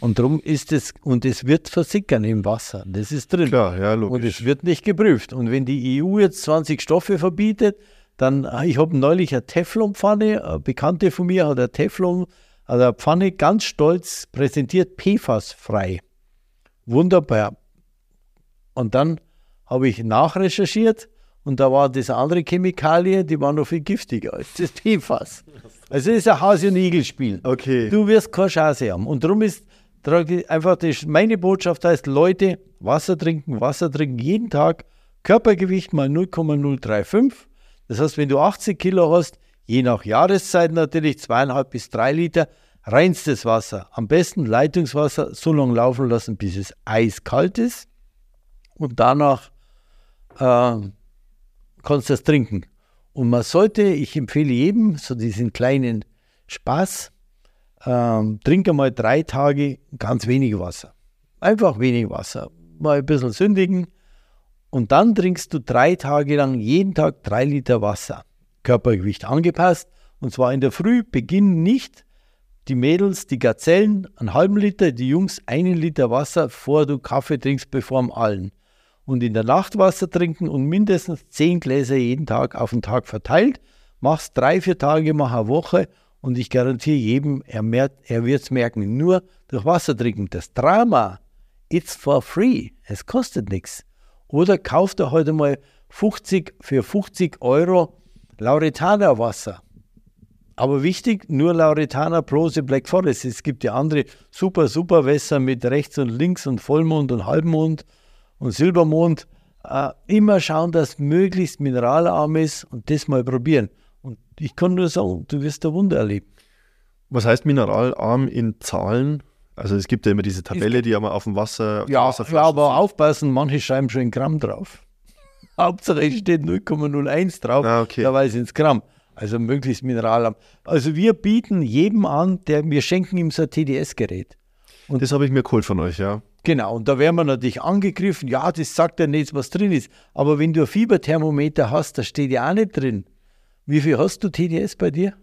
Und darum ist es, und es wird versickern im Wasser. Das ist drin. Klar, ja, logisch. Und es wird nicht geprüft. Und wenn die EU jetzt 20 Stoffe verbietet, dann, ich habe neulich eine Teflonpfanne, eine Bekannte von mir hat eine Teflon, also eine Pfanne ganz stolz präsentiert, PFAS-frei. Wunderbar. Und dann habe ich nachrecherchiert und da war das andere Chemikalie, die war noch viel giftiger als das PFAS. Also es ist ein Hase- und Igel-Spiel. Okay. Du wirst keine Chance haben. Und darum ist einfach das, meine Botschaft heißt, Leute, Wasser trinken, Wasser trinken jeden Tag, Körpergewicht mal 0,035. Das heißt, wenn du 80 Kilo hast, je nach Jahreszeit natürlich zweieinhalb bis drei Liter, reinstes Wasser. Am besten Leitungswasser so lange laufen lassen, bis es eiskalt ist. Und danach äh, kannst du das trinken. Und man sollte, ich empfehle jedem, so diesen kleinen Spaß, ähm, trinke mal drei Tage ganz wenig Wasser. Einfach wenig Wasser. Mal ein bisschen sündigen. Und dann trinkst du drei Tage lang jeden Tag drei Liter Wasser. Körpergewicht angepasst. Und zwar in der Früh beginnen nicht die Mädels, die Gazellen, einen halben Liter, die Jungs einen Liter Wasser, bevor du Kaffee trinkst, bevor am allen. Und in der Nacht Wasser trinken und mindestens zehn Gläser jeden Tag auf den Tag verteilt. Machst drei, vier Tage, mach eine Woche und ich garantiere jedem, er, er wird es merken, nur durch Wasser trinken. Das Drama, it's for free, es kostet nichts. Oder kauft er heute mal 50 für 50 Euro Lauretana Wasser. Aber wichtig, nur Lauretana Prose Black Forest. Es gibt ja andere super, super Wässer mit rechts und links und Vollmond und Halbmond und Silbermond. Äh, immer schauen, dass möglichst mineralarm ist und das mal probieren. Und ich kann nur sagen, du wirst ein Wunder erleben. Was heißt mineralarm in Zahlen? Also es gibt ja immer diese Tabelle, die haben auf dem Wasser. Ja, ja aber aufpassen, manche schreiben schon in Gramm drauf. Hauptsache es steht 0,01 drauf, ah, okay. dabei sind es Gramm. Also möglichst mineralarm. Also wir bieten jedem an, der wir schenken ihm so ein TDS-Gerät. Und das habe ich mir geholt von euch, ja. Genau, und da werden wir natürlich angegriffen. Ja, das sagt ja nicht, was drin ist. Aber wenn du ein Fieberthermometer hast, da steht ja auch nicht drin. Wie viel hast du TDS bei dir?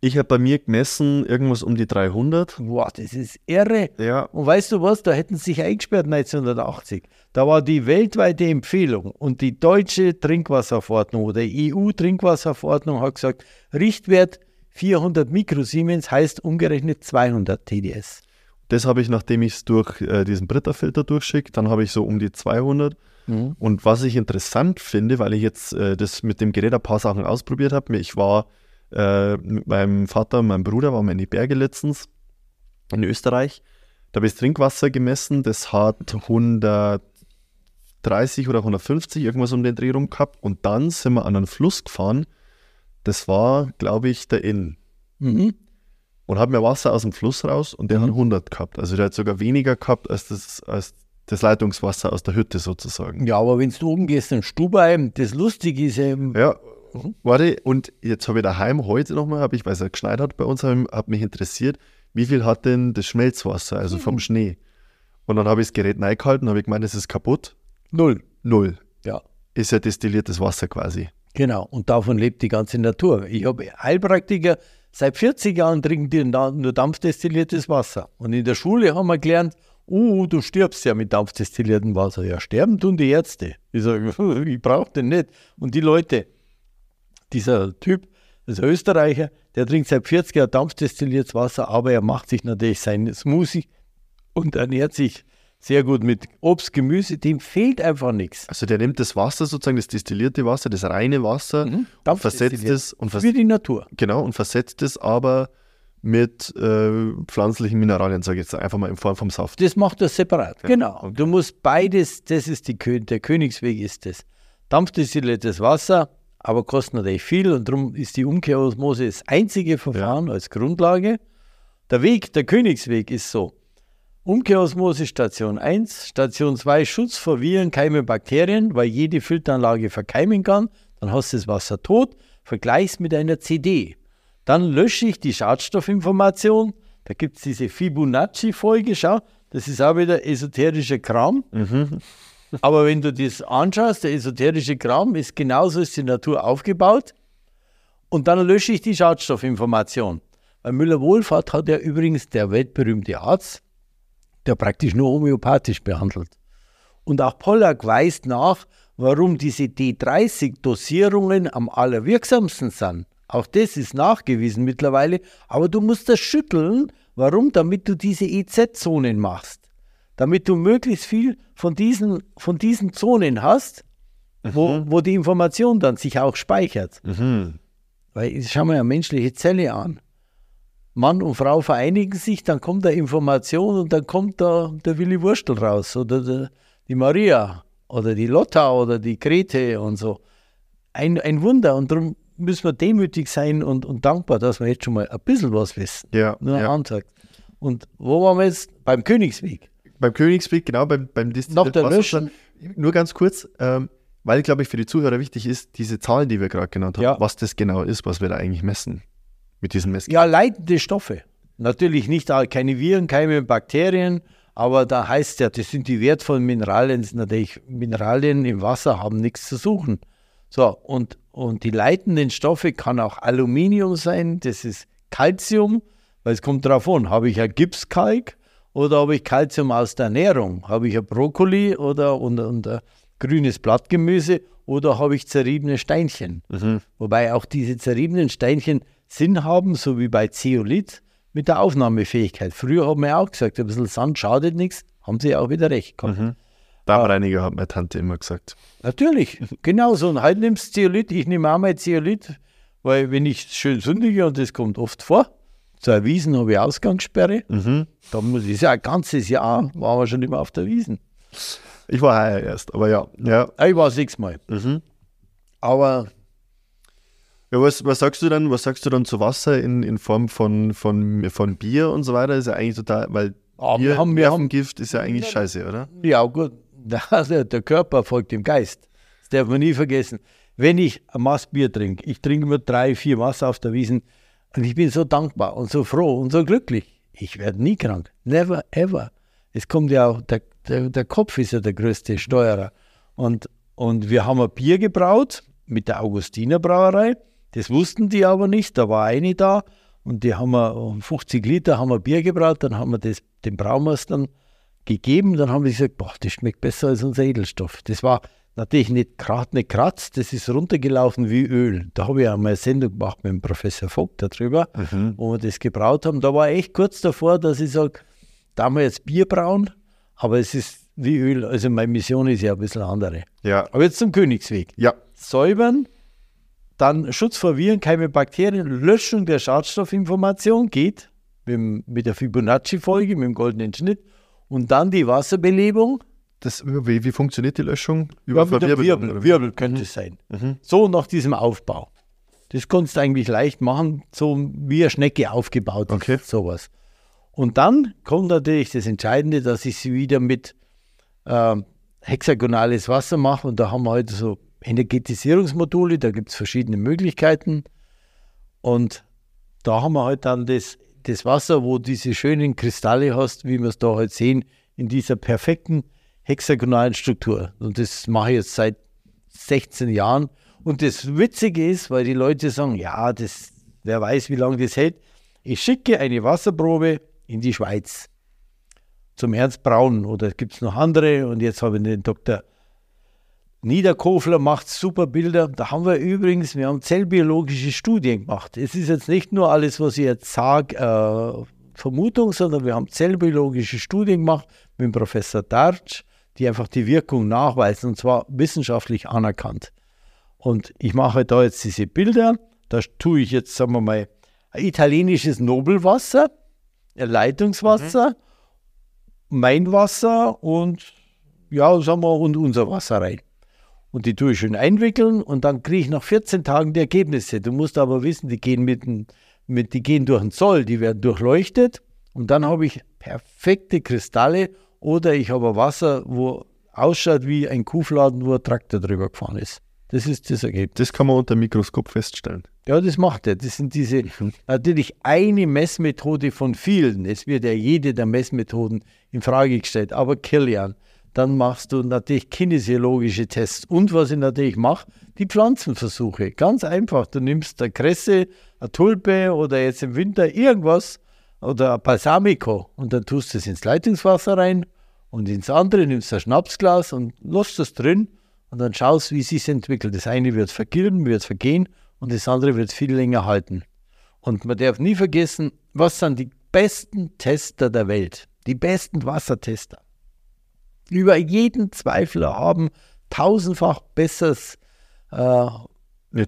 Ich habe bei mir gemessen irgendwas um die 300. Boah, das ist irre. Ja. Und weißt du was, da hätten sie sich eingesperrt 1980. Da war die weltweite Empfehlung und die deutsche Trinkwasserverordnung oder EU-Trinkwasserverordnung hat gesagt, Richtwert 400 Mikrosiemens heißt umgerechnet 200 TDS. Das habe ich, nachdem ich es durch äh, diesen Britta-Filter durchschicke, dann habe ich so um die 200. Mhm. Und was ich interessant finde, weil ich jetzt äh, das mit dem Gerät ein paar Sachen ausprobiert habe, ich war äh, mit meinem Vater und meinem Bruder, waren wir in die Berge letztens in Österreich. Da habe ich das Trinkwasser gemessen, das hat 130 oder 150, irgendwas um den Dreh rum gehabt. Und dann sind wir an einen Fluss gefahren, das war, glaube ich, der Inn. Mhm. Und habe mir Wasser aus dem Fluss raus und der hat Mhm. 100 gehabt. Also der hat sogar weniger gehabt als das, als das Leitungswasser aus der Hütte sozusagen. Ja, aber wenn du oben gehst in Stubai, das Lustige ist eben, Ja, warte, und jetzt habe ich daheim heute nochmal, habe ich, weil es ja geschneit hat bei uns, habe hat mich interessiert, wie viel hat denn das Schmelzwasser, also vom Schnee? Und dann habe ich das Gerät reingehalten, habe ich gemeint, es ist kaputt. null. Null. Ja. Ist ja destilliertes Wasser quasi. Genau, und davon lebt die ganze Natur. Ich habe Heilpraktiker, seit 40 Jahren trinken die nur dampfdestilliertes Wasser. Und in der Schule haben wir gelernt, oh, du stirbst ja mit dampfdestilliertem Wasser. Ja, sterben tun die Ärzte. Ich sage, (laughs) ich brauche den nicht. Und die Leute, dieser Typ, also Österreicher, der trinkt seit 40 Jahren dampfdestilliertes Wasser, aber er macht sich natürlich seinen Smoothie und ernährt sich sehr gut mit Obst, Gemüse, dem fehlt einfach nichts. Also der nimmt das Wasser sozusagen, das destillierte Wasser, das reine Wasser, Mhm. und versetzt es und vers Für die Natur. genau und versetzt es aber mit äh, pflanzlichen Mineralien, sage ich jetzt einfach mal in Form vom Saft. Das macht er separat. genau. okay. Du musst beides, das ist die, der Königsweg ist das. Dampfdestilliertes Wasser, aber kostet natürlich viel und darum ist die Umkehrosmose das einzige Verfahren als Grundlage. Der Weg, der Königsweg ist so. Umkehrosmose Station 1, Station 2 Schutz vor Viren, Keime, Bakterien, weil jede Filteranlage verkeimen kann. Dann hast du das Wasser tot, vergleichst mit einer CD. Dann lösche ich die Schadstoffinformation. Da gibt es diese Fibonacci-Folge, schau, das ist auch wieder esoterischer Kram. Aber wenn du das anschaust, der esoterische Kram ist genauso ist die Natur aufgebaut. Und dann lösche ich die Schadstoffinformation. Weil Müller-Wohlfahrt hat ja übrigens der weltberühmte Arzt, der praktisch nur homöopathisch behandelt. Und auch Pollack weist nach, warum diese D30-Dosierungen am allerwirksamsten sind. Auch das ist nachgewiesen mittlerweile. Aber du musst das schütteln. Warum? Damit du diese EZ-Zonen machst. Damit du möglichst viel von diesen, von diesen Zonen hast, wo, wo die Information dann sich auch speichert. Mhm. Weil schauen wir ja menschliche Zelle an. Mann und Frau vereinigen sich, dann kommt da Information und dann kommt da der Willi Wurstel raus oder der, die Maria oder die Lotta oder die Grete und so. Ein, ein Wunder und darum müssen wir demütig sein und, und dankbar, dass wir jetzt schon mal ein bisschen was wissen. Ja, Nur ja. Antakt. Und wo waren wir jetzt? Beim Königsweg. Beim Königsweg, genau, beim, beim Noch der Wasserstand. Nur ganz kurz, ähm, weil, glaube ich, für die Zuhörer wichtig ist, diese Zahlen, die wir gerade genannt haben, Ja. was das genau ist, was wir da eigentlich messen mit diesen Messungen. Ja, leitende Stoffe. Natürlich nicht keine Viren, keine Bakterien, aber da heißt ja, das sind die wertvollen Mineralien. Natürlich, Mineralien im Wasser haben nichts zu suchen. So, und, und die leitenden Stoffe kann auch Aluminium sein, das ist Calcium, weil es kommt darauf an, habe ich ein Gipskalk oder habe ich Calcium aus der Ernährung? Habe ich ein Brokkoli oder und, und ein grünes Blattgemüse oder habe ich zerriebene Steinchen? Wobei auch diese zerriebenen Steinchen Sinn haben, so wie bei Zeolit, mit der Aufnahmefähigkeit. Früher haben wir auch gesagt, ein bisschen Sand schadet nichts, haben sie auch wieder recht gehabt. Darmreiniger hat meine Tante immer gesagt. Natürlich, (laughs) genauso. Und heute nimmst du Zeolit, ich nehme auch mal Zeolit, weil wenn ich schön sündige, und das kommt oft vor, zu einer Wiesen habe ich Ausgangssperre, da muss ich ja ein ganzes Jahr, waren wir schon immer auf der Wiesen. Ich war heuer erst, aber ja. Ja, Ich war sechsmal. Aber ja was, was sagst du dann, was sagst du dann zu Wasser in, in Form von, von, von Bier und so weiter? Ist ja eigentlich total, weil Ah, wir Bier, haben- wir haben- Gift ist ja eigentlich scheiße, oder? Ja, gut, der, (laughs) der Körper folgt dem Geist. Das darf man nie vergessen. Wenn ich ein Maß Bier trinke, ich trinke mir drei, vier Maß auf der Wiesen und ich bin so dankbar und so froh und so glücklich. Ich werde nie krank. Never ever. Es kommt ja auch, der, der, der Kopf ist ja der größte Steuerer. Und, und wir haben ein Bier gebraut mit der Augustiner Brauerei. Das wussten die aber nicht. Da war eine da und die haben wir 50 Liter haben wir Bier gebraut. Dann haben wir das den Braumeistern gegeben. Dann haben wir gesagt, boah, das schmeckt besser als unser Edelstoff. Das war natürlich nicht gerade nicht kratzt, das ist runtergelaufen wie Öl. Da habe ich einmal eine Sendung gemacht mit dem Professor Vogt darüber, mhm. wo wir das gebraut haben. Da war ich echt kurz davor, dass ich sage, da haben wir jetzt Bier brauen, aber es ist wie Öl. Also meine Mission ist ja ein bisschen andere. Ja. Aber jetzt zum Königsweg. Ja. Säubern, dann Schutz vor Viren, Keime, Bakterien, Löschung der Schadstoffinformation geht mit, mit der Fibonacci-Folge, mit dem goldenen Schnitt und dann die Wasserbelebung das, wie, wie funktioniert die Löschung? Über ja, Wirbel, Wirbel, Wirbel könnte es sein. Mhm. So nach diesem Aufbau. Das kannst du eigentlich leicht machen, so wie eine Schnecke aufgebaut okay. sowas. Und dann kommt natürlich das Entscheidende, dass ich sie wieder mit äh, hexagonales Wasser mache. Und da haben wir heute halt so Energetisierungsmodule, da gibt es verschiedene Möglichkeiten. Und da haben wir halt dann das, das Wasser, wo diese schönen Kristalle hast, wie wir es da halt sehen, in dieser perfekten hexagonalen Struktur. Und das mache ich jetzt seit 16 Jahren. Und das Witzige ist, weil die Leute sagen, ja, das, wer weiß, wie lange das hält. Ich schicke eine Wasserprobe in die Schweiz zum Ernst Braun oder gibt es noch andere. Und jetzt habe ich den Dr. Niederkofler macht super Bilder. Da haben wir übrigens, wir haben zellbiologische Studien gemacht. Es ist jetzt nicht nur alles, was ich jetzt sage, äh, Vermutung, sondern wir haben zellbiologische Studien gemacht mit dem Professor Dartsch die einfach die Wirkung nachweisen und zwar wissenschaftlich anerkannt. Und ich mache da jetzt diese Bilder. Da tue ich jetzt, sagen wir mal, italienisches Nobelwasser, Leitungswasser, mhm. mein Wasser und ja, sagen wir, und unser Wasser rein. Und die tue ich schön einwickeln und dann kriege ich nach 14 Tagen die Ergebnisse. Du musst aber wissen, die gehen mit, mit die gehen durch den Zoll, die werden durchleuchtet und dann habe ich perfekte Kristalle oder ich habe Wasser, wo ausschaut wie ein Kuhfladen, wo ein Traktor drüber gefahren ist. Das ist das Ergebnis. Das kann man unter dem Mikroskop feststellen. Ja, das macht er. Das sind diese, natürlich eine Messmethode von vielen. Es wird ja jede der Messmethoden in Frage gestellt. Aber Kilian, dann machst du natürlich kinesiologische Tests. Und was ich natürlich mache, die Pflanzenversuche. Ganz einfach. Du nimmst eine Kresse, eine Tulpe oder jetzt im Winter irgendwas oder ein Balsamico und dann tust du es ins Leitungswasser rein und ins andere nimmst du ein Schnapsglas und lässt das drin und dann schaust, wie es sich entwickelt. Das eine wird vergilben, wird vergehen und das andere wird viel länger halten. Und man darf nie vergessen, was sind die besten Tester der Welt, die besten Wassertester. Über jeden Zweifel haben tausendfach besseres. Äh, ja,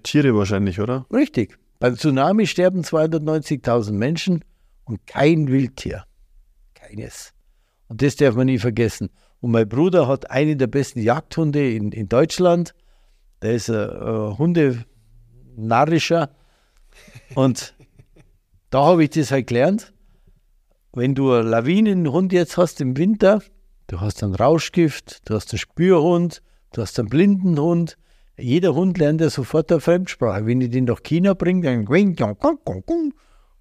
Tiere wahrscheinlich, oder? Richtig. Beim Tsunami sterben 290.000 Menschen und kein Wildtier. Keines. Und das darf man nie vergessen. Und mein Bruder hat einen der besten Jagdhunde in, in Deutschland. Der ist ein, ein Hundenarrischer. Und da habe ich das halt gelernt. Wenn du einen Lawinenhund jetzt hast im Winter, du hast einen Rauschgift, du hast einen Spürhund, du hast einen Blindenhund. Jeder Hund lernt ja sofort eine Fremdsprache. Wenn ich den nach China bringe, dann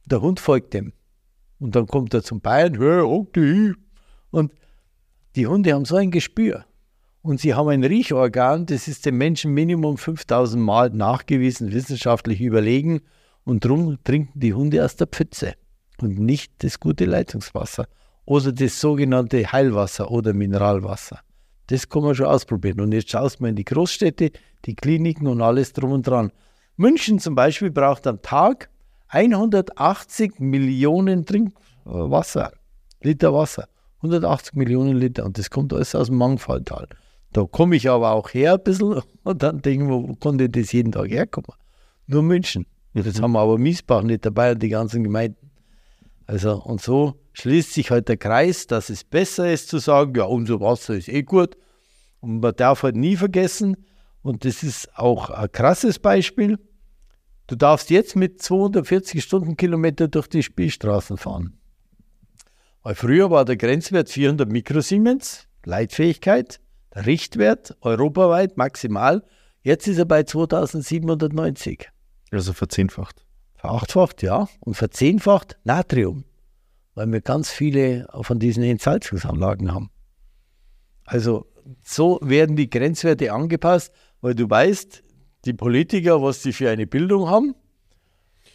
der Hund folgt dem. Und dann kommt er zum Bayern, hör, okay. Und die Hunde haben so ein Gespür. Und sie haben ein Riechorgan, das ist dem Menschen Minimum 5000 Mal nachgewiesen, wissenschaftlich überlegen. Und darum trinken die Hunde aus der Pfütze und nicht das gute Leitungswasser oder das sogenannte Heilwasser oder Mineralwasser. Das kann man schon ausprobieren. Und jetzt schaust mal in die Großstädte, die Kliniken und alles drum und dran. München zum Beispiel braucht am Tag 180 Millionen Trinkwasser, Liter Wasser. 180 Millionen Liter und das kommt alles aus dem Mangfalltal. Da komme ich aber auch her ein bisschen (laughs) und dann denke ich, wo konnte das jeden Tag herkommen? Nur München. Jetzt mhm. haben wir aber Miesbach nicht dabei und die ganzen Gemeinden. Also, und so schließt sich halt der Kreis, dass es besser ist zu sagen, ja, unser Wasser ist eh gut. Und man darf halt nie vergessen, und das ist auch ein krasses Beispiel, Du darfst jetzt mit 240 Stundenkilometer durch die Spielstraßen fahren. Weil früher war der Grenzwert 400 Mikrosiemens, Leitfähigkeit, der Richtwert europaweit maximal. Jetzt ist er bei 2790. Also verzehnfacht. Verachtfacht, ja. Und verzehnfacht Natrium. weil wir ganz viele von diesen Entsalzungsanlagen haben. Also so werden die Grenzwerte angepasst, weil du weißt, die Politiker, was sie für eine Bildung haben,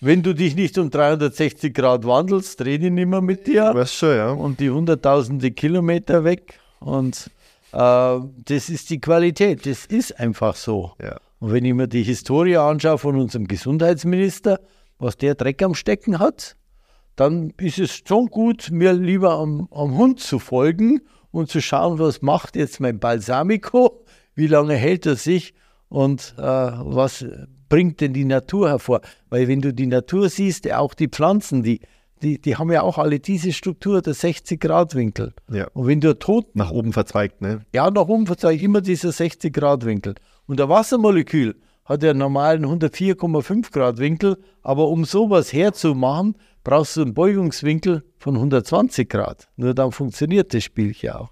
wenn du dich nicht um 360 Grad wandelst, drehen die nicht mehr mit dir. Weißt schon, ja. Und die hunderttausende Kilometer weg. Und äh, das ist die Qualität. Das ist einfach so. Ja. Und wenn ich mir die Historie anschaue von unserem Gesundheitsminister, was der Dreck am Stecken hat, dann ist es schon gut, mir lieber am, am Hund zu folgen und zu schauen, was macht jetzt mein Balsamico, wie lange hält er sich und äh, was bringt denn die Natur hervor? Weil wenn du die Natur siehst, auch die Pflanzen, die, die, die haben ja auch alle diese Struktur, der 60-Grad-Winkel. Ja. Und wenn du tot, Nach oben verzweigt, ne? ja, nach oben verzeihe ich immer dieser 60-Grad-Winkel. Und der Wassermolekül hat ja einen normalen 104,5 Grad Winkel, aber um sowas herzumachen, brauchst du einen Beugungswinkel von 120 Grad. Nur dann funktioniert das Spielchen auch.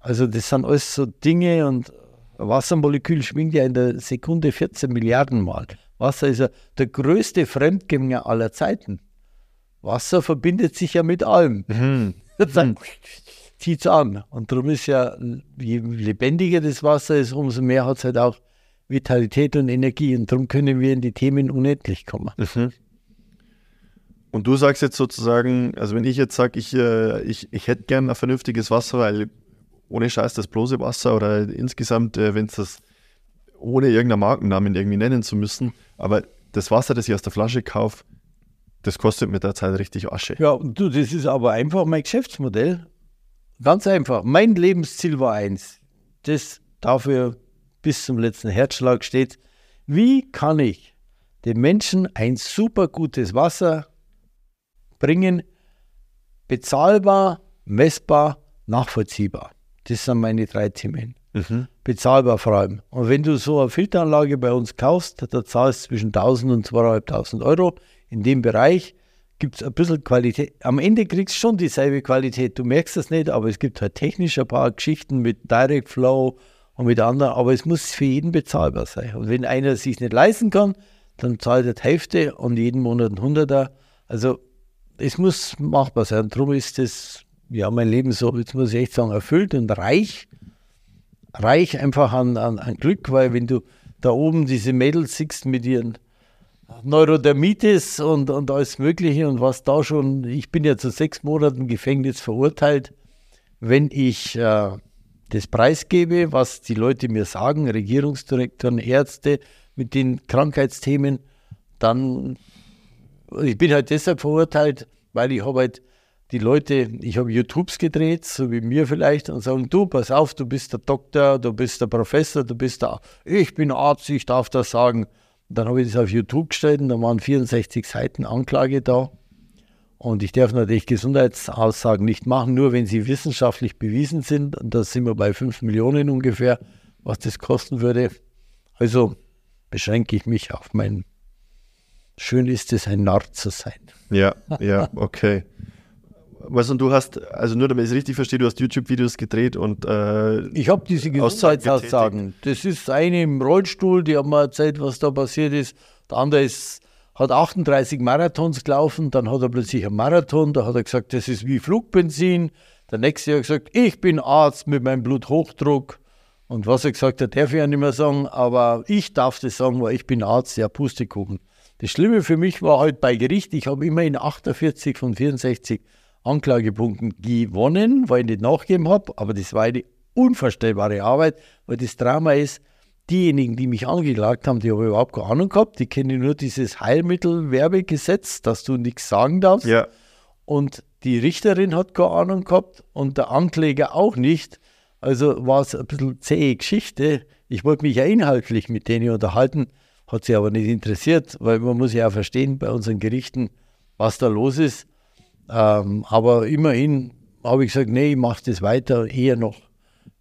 Also das sind alles so Dinge und Wassermolekül schwingt ja in der Sekunde 14 Milliarden Mal. Wasser ist ja der größte Fremdgänger aller Zeiten. Wasser verbindet sich ja mit allem. Mhm. Dann zieht es an. Und darum ist ja, je lebendiger das Wasser ist, umso mehr hat es halt auch Vitalität und Energie. Und darum können wir in die Themen unendlich kommen. Mhm. Und du sagst jetzt sozusagen, also wenn ich jetzt sage, ich, äh, ich, ich hätte gern ein vernünftiges Wasser, weil ohne Scheiß das bloße Wasser oder insgesamt, äh, wenn es das ohne irgendeinen Markennamen irgendwie nennen zu müssen, aber das Wasser, das ich aus der Flasche kaufe, das kostet mit der Zeit richtig Asche. Ja, du, das ist aber einfach mein Geschäftsmodell. Ganz einfach. Mein Lebensziel war eins. Das dafür bis zum letzten Herzschlag steht. Wie kann ich den Menschen ein super gutes Wasser bringen? Bezahlbar, messbar, nachvollziehbar. Das sind meine drei Themen. Mhm. Bezahlbar vor allem. Und wenn du so eine Filteranlage bei uns kaufst, da zahlst du zwischen 1000 und 2500 Euro. In dem Bereich gibt es ein bisschen Qualität. Am Ende kriegst du schon dieselbe Qualität. Du merkst das nicht, aber es gibt halt technisch ein paar Geschichten mit Direct Flow und mit anderen, aber es muss für jeden bezahlbar sein. Und wenn einer es sich nicht leisten kann, dann zahlt er die Hälfte und jeden Monat ein Hunderter. Also es muss machbar sein. Darum ist das, ja, mein Leben so, jetzt muss ich echt sagen, erfüllt und reich. Reich einfach an, an, an Glück, weil wenn du da oben diese Mädels siehst mit ihren Neurodermitis und, und alles Mögliche und was da schon, ich bin ja zu sechs Monaten Gefängnis verurteilt, wenn ich äh, das preisgebe, was die Leute mir sagen, Regierungsdirektoren, Ärzte mit den Krankheitsthemen, dann, ich bin halt deshalb verurteilt, weil ich habe halt die Leute, ich habe YouTubes gedreht, so wie mir vielleicht, und sagen, du, pass auf, du bist der Doktor, du bist der Professor, du bist der, ich bin Arzt, ich darf das sagen. Und dann habe ich das auf YouTube gestellt und da waren 64 Seiten Anklage da. Und ich darf natürlich Gesundheitsaussagen nicht machen, nur wenn sie wissenschaftlich bewiesen sind. Und da sind wir bei 5 Millionen ungefähr, was das kosten würde. Also beschränke ich mich auf mein Schön ist es, ein Narr zu sein. Ja, ja, okay. Was und du hast, also nur damit ich es richtig verstehe, du hast YouTube-Videos gedreht und äh, Ich habe diese Gesundheitsaussagen. Das ist eine im Rollstuhl, die haben mir erzählt, was da passiert ist. Der andere ist, hat 38 Marathons gelaufen, dann hat er plötzlich einen Marathon, da hat er gesagt, das ist wie Flugbenzin. Der nächste hat gesagt, ich bin Arzt mit meinem Bluthochdruck. Und was er gesagt hat, darf ich ja nicht mehr sagen, aber ich darf das sagen, weil ich bin Arzt, ja, Pustekuchen. Das Schlimme für mich war halt bei Gericht, ich habe immerhin 48 von 64 Anklagepunkten gewonnen, weil ich nicht nachgegeben habe, aber das war eine unvorstellbare Arbeit, weil das Drama ist, diejenigen, die mich angeklagt haben, die habe ich überhaupt keine Ahnung gehabt, die kennen nur dieses Heilmittelwerbegesetz, dass du nichts sagen darfst. ja, Und die Richterin hat keine Ahnung gehabt und der Ankläger auch nicht. Also war es ein bisschen zähe Geschichte. Ich wollte mich ja inhaltlich mit denen unterhalten, hat sie aber nicht interessiert, weil man muss ja auch verstehen bei unseren Gerichten, was da los ist. Ähm, aber immerhin habe ich gesagt, nee, ich mache das weiter, eher noch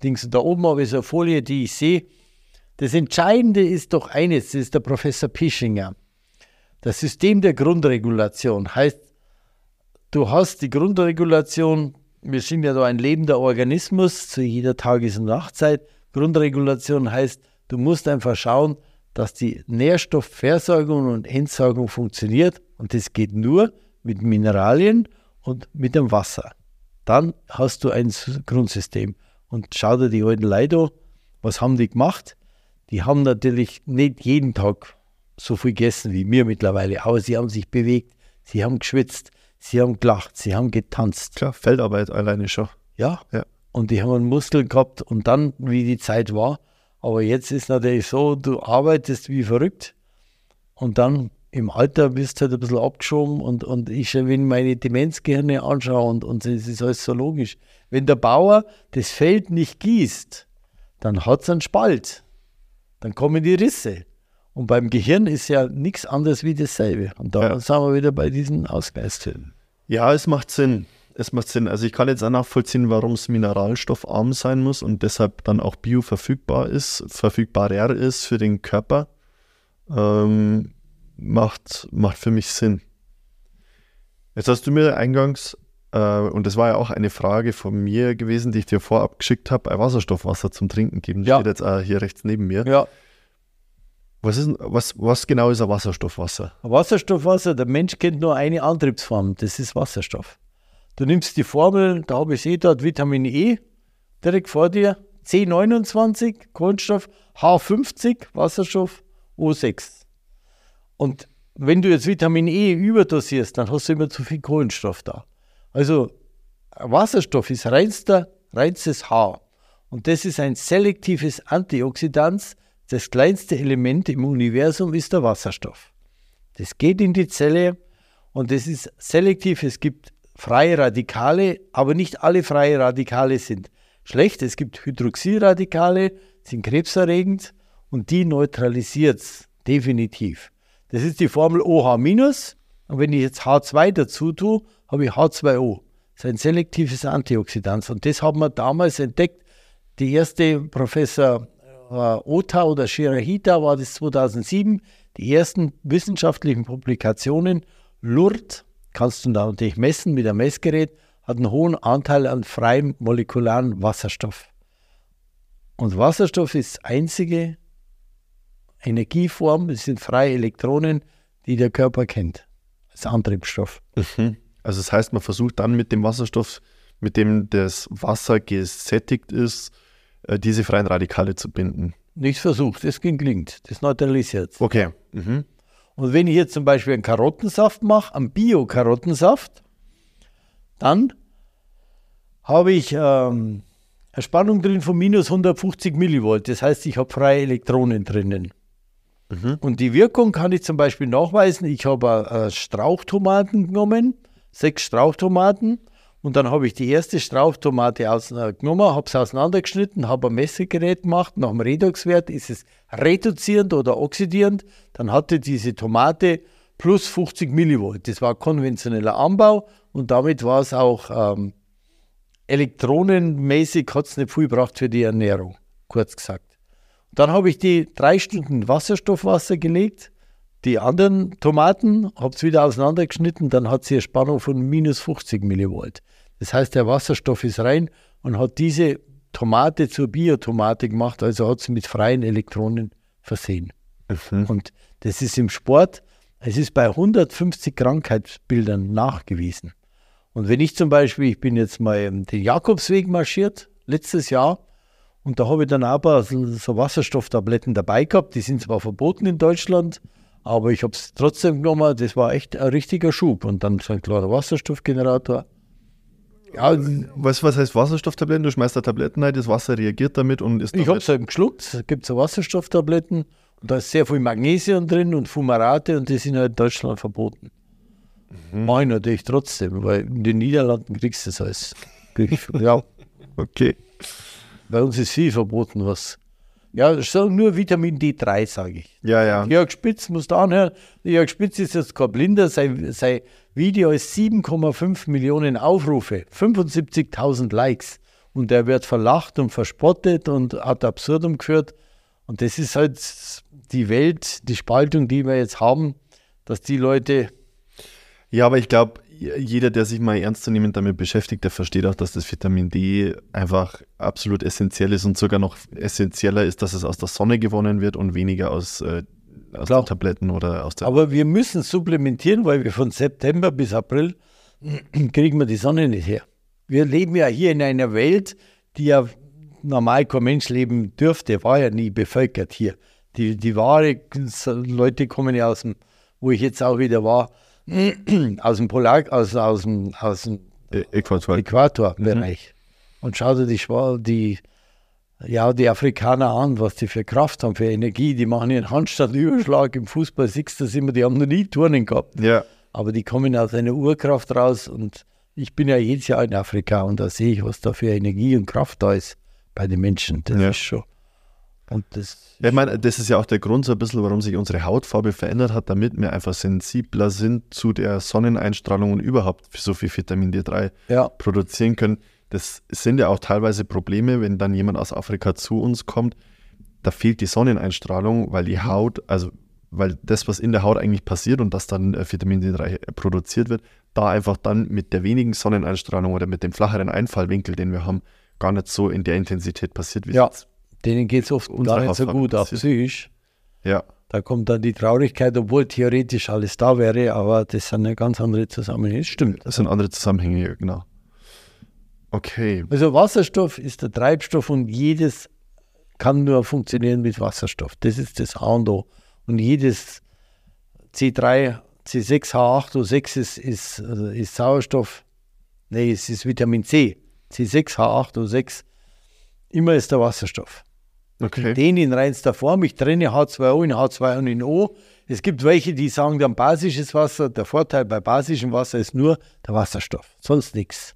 Dings. Da oben habe ich so eine Folie, die ich sehe. Das Entscheidende ist doch eines, das ist der Professor Pischinger. Das System der Grundregulation heißt, du hast die Grundregulation, wir sind ja da ein lebender Organismus zu jeder Tages- und Nachtzeit. Grundregulation heißt, du musst einfach schauen, dass die Nährstoffversorgung und Entsorgung funktioniert. Und das geht nur mit Mineralien und mit dem Wasser. Dann hast du ein Grundsystem. Und schau dir die alten Leute an, was haben die gemacht? Die haben natürlich nicht jeden Tag so viel gegessen wie wir mittlerweile, aber sie haben sich bewegt, sie haben geschwitzt, sie haben gelacht, sie haben getanzt. Klar, Feldarbeit alleine schon. Ja. Ja. Und die haben einen Muskel gehabt und dann, wie die Zeit war. Aber jetzt ist natürlich so, du arbeitest wie verrückt und dann im Alter bist du halt ein bisschen abgeschoben und, und ich, wenn meine Demenzgehirne anschaue und, und es ist alles so logisch. Wenn der Bauer das Feld nicht gießt, dann hat es einen Spalt. Dann kommen die Risse. Und beim Gehirn ist ja nichts anderes wie dasselbe. Und da Ja. sind wir wieder bei diesen Ausgleichstönen. Ja, es macht Sinn. Es macht Sinn. Also ich kann jetzt auch nachvollziehen, warum es mineralstoffarm sein muss und deshalb dann auch bioverfügbar ist, verfügbarer ist für den Körper. Ähm, macht, macht für mich Sinn. Jetzt hast du mir eingangs, äh, und das war ja auch eine Frage von mir gewesen, die ich dir vorab geschickt habe, ein Wasserstoffwasser zum Trinken geben. Das Ja. steht jetzt auch hier rechts neben mir. Ja, Was, ist, was, was genau ist ein Wasserstoffwasser? Wasserstoffwasser, der Mensch kennt nur eine Antriebsform, das ist Wasserstoff. Du nimmst die Formel, da habe ich eh dort Vitamin E direkt vor dir, C29 Kohlenstoff, H50 Wasserstoff, O6. Und wenn du jetzt Vitamin E überdosierst, dann hast du immer zu viel Kohlenstoff da. Also Wasserstoff ist reinster, reinstes H. Und das ist ein selektives Antioxidant. Das kleinste Element im Universum ist der Wasserstoff. Das geht in die Zelle und das ist selektiv. Es gibt freie Radikale, aber nicht alle freie Radikale sind schlecht. Es gibt Hydroxyradikale, sind krebserregend und die neutralisiert es definitiv. Das ist die Formel OH-. Und wenn ich jetzt H2 dazu tue, habe ich H2O. Das ist ein selektives Antioxidant. Und das haben wir damals entdeckt. Die erste Professor äh, Ota oder Shirahita war das 2007. Die ersten wissenschaftlichen Publikationen. Lourdes, kannst du natürlich messen mit einem Messgerät, hat einen hohen Anteil an freiem molekularen Wasserstoff. Und Wasserstoff ist die einzige Energieform, das sind freie Elektronen, die der Körper kennt, als Antriebsstoff. Also das heißt, man versucht dann mit dem Wasserstoff, mit dem das Wasser gesättigt ist, äh, diese freien Radikale zu binden. Nicht versucht, das gelingt, das neutralisiert. Okay. Mhm. Und wenn ich jetzt zum Beispiel einen Karottensaft mache, einen Bio-Karottensaft, dann habe ich ähm, eine Spannung drin von minus 150 Millivolt. Das heißt, ich habe freie Elektronen drinnen. Und die Wirkung kann ich zum Beispiel nachweisen. Ich habe äh, Strauchtomaten genommen, sechs Strauchtomaten. Und dann habe ich die erste Strauchtomate äh, genommen, habe sie auseinandergeschnitten, habe ein Messgerät gemacht. Nach dem Redoxwert ist es reduzierend oder oxidierend. Dann hatte diese Tomate plus 50 Millivolt. Das war konventioneller Anbau und damit war es auch ähm, elektronenmäßig, hat es nicht viel gebracht für die Ernährung, kurz gesagt. Dann habe ich die drei Stunden Wasserstoffwasser gelegt, die anderen Tomaten, habe es wieder auseinandergeschnitten, dann hat sie eine Spannung von minus 50 Millivolt. Das heißt, der Wasserstoff ist rein und hat diese Tomate zur Biotomate gemacht, also hat sie mit freien Elektronen versehen. Und das ist im Sport, es ist bei 150 Krankheitsbildern nachgewiesen. Und wenn ich zum Beispiel, ich bin jetzt mal den Jakobsweg marschiert, letztes Jahr, und da habe ich dann auch ein paar so Wasserstofftabletten dabei gehabt. Die sind zwar verboten in Deutschland, aber ich habe es trotzdem genommen. Das war echt ein richtiger Schub. Und dann so ein kleiner Wasserstoffgenerator. Ja, Was, was heißt Wasserstofftabletten? Du schmeißt da Tabletten rein, das Wasser reagiert damit und ist ich habe es eben geschluckt. Es gibt so Wasserstofftabletten und da ist sehr viel Magnesium drin und Fumarate und die sind halt in Deutschland verboten. Mache ich natürlich trotzdem, weil in den Niederlanden kriegst du das alles. Ja, (laughs) Okay. Bei uns ist viel verboten, was. Ja, sag nur Vitamin D3, sage ich. Ja, ja. Jörg Spitz, musst du anhören. Jörg Spitz ist jetzt kein Blinder. Sein, sein Video ist 7,5 Millionen Aufrufe, 75.000 Likes. Und er wird verlacht und verspottet und ad absurdum geführt. Und das ist halt die Welt, die Spaltung, die wir jetzt haben, dass die Leute, Ja, aber ich glaube, jeder, der sich mal ernstzunehmend damit beschäftigt, der versteht auch, dass das Vitamin D einfach absolut essentiell ist und sogar noch essentieller ist, dass es aus der Sonne gewonnen wird und weniger aus, äh, aus Klar. den Tabletten oder aus der. aber wir müssen supplementieren, weil wir von September bis April (clears throat) kriegen wir die Sonne nicht her. Wir leben ja hier in einer Welt, die ja normal kein Mensch leben dürfte, war ja nie bevölkert hier. Die, die wahre Leute kommen ja aus dem, wo ich jetzt auch wieder war, (clears throat) aus dem Polar, aus, aus dem, aus dem Äquator. Äquatorbereich. Mhm. Und schau dir die, die, ja, die Afrikaner an, was die für Kraft haben, für Energie. Die machen ihren Handstandüberschlag im Fußball, siehst du das immer, die haben noch nie Turnen gehabt. Ja. Aber die kommen aus einer Urkraft raus und ich bin ja jedes Jahr in Afrika und da sehe ich, was da für Energie und Kraft da ist bei den Menschen. Das ja. ist schon. Und das ja, ich meine, das ist ja auch der Grund so ein bisschen, warum sich unsere Hautfarbe verändert hat, damit wir einfach sensibler sind zu der Sonneneinstrahlung und überhaupt so viel Vitamin D3 ja. produzieren können. Das sind ja auch teilweise Probleme, wenn dann jemand aus Afrika zu uns kommt. Da fehlt die Sonneneinstrahlung, weil die Haut, also weil das, was in der Haut eigentlich passiert und das dann äh, Vitamin D3 produziert wird, da einfach dann mit der wenigen Sonneneinstrahlung oder mit dem flacheren Einfallwinkel, den wir haben, gar nicht so in der Intensität passiert, wie ja, es denen geht es oft gar nicht so gut, auch psychisch. Ja. Da kommt dann die Traurigkeit, obwohl theoretisch alles da wäre, aber das sind ja ganz andere Zusammenhänge. Das stimmt. Das sind andere Zusammenhänge, genau. Okay. Also Wasserstoff ist der Treibstoff und jedes kann nur funktionieren mit Wasserstoff. Das ist das A und O. Und jedes C3, C6, H8O6 ist, ist, äh, ist Sauerstoff. Nee, es ist Vitamin C. C6, H8O6. Immer ist der Wasserstoff. Okay. Den in reinster Form. Ich trenne H2O in H2 und in O. Es gibt welche, die sagen dann basisches Wasser. Der Vorteil bei basischem Wasser ist nur der Wasserstoff, sonst nichts.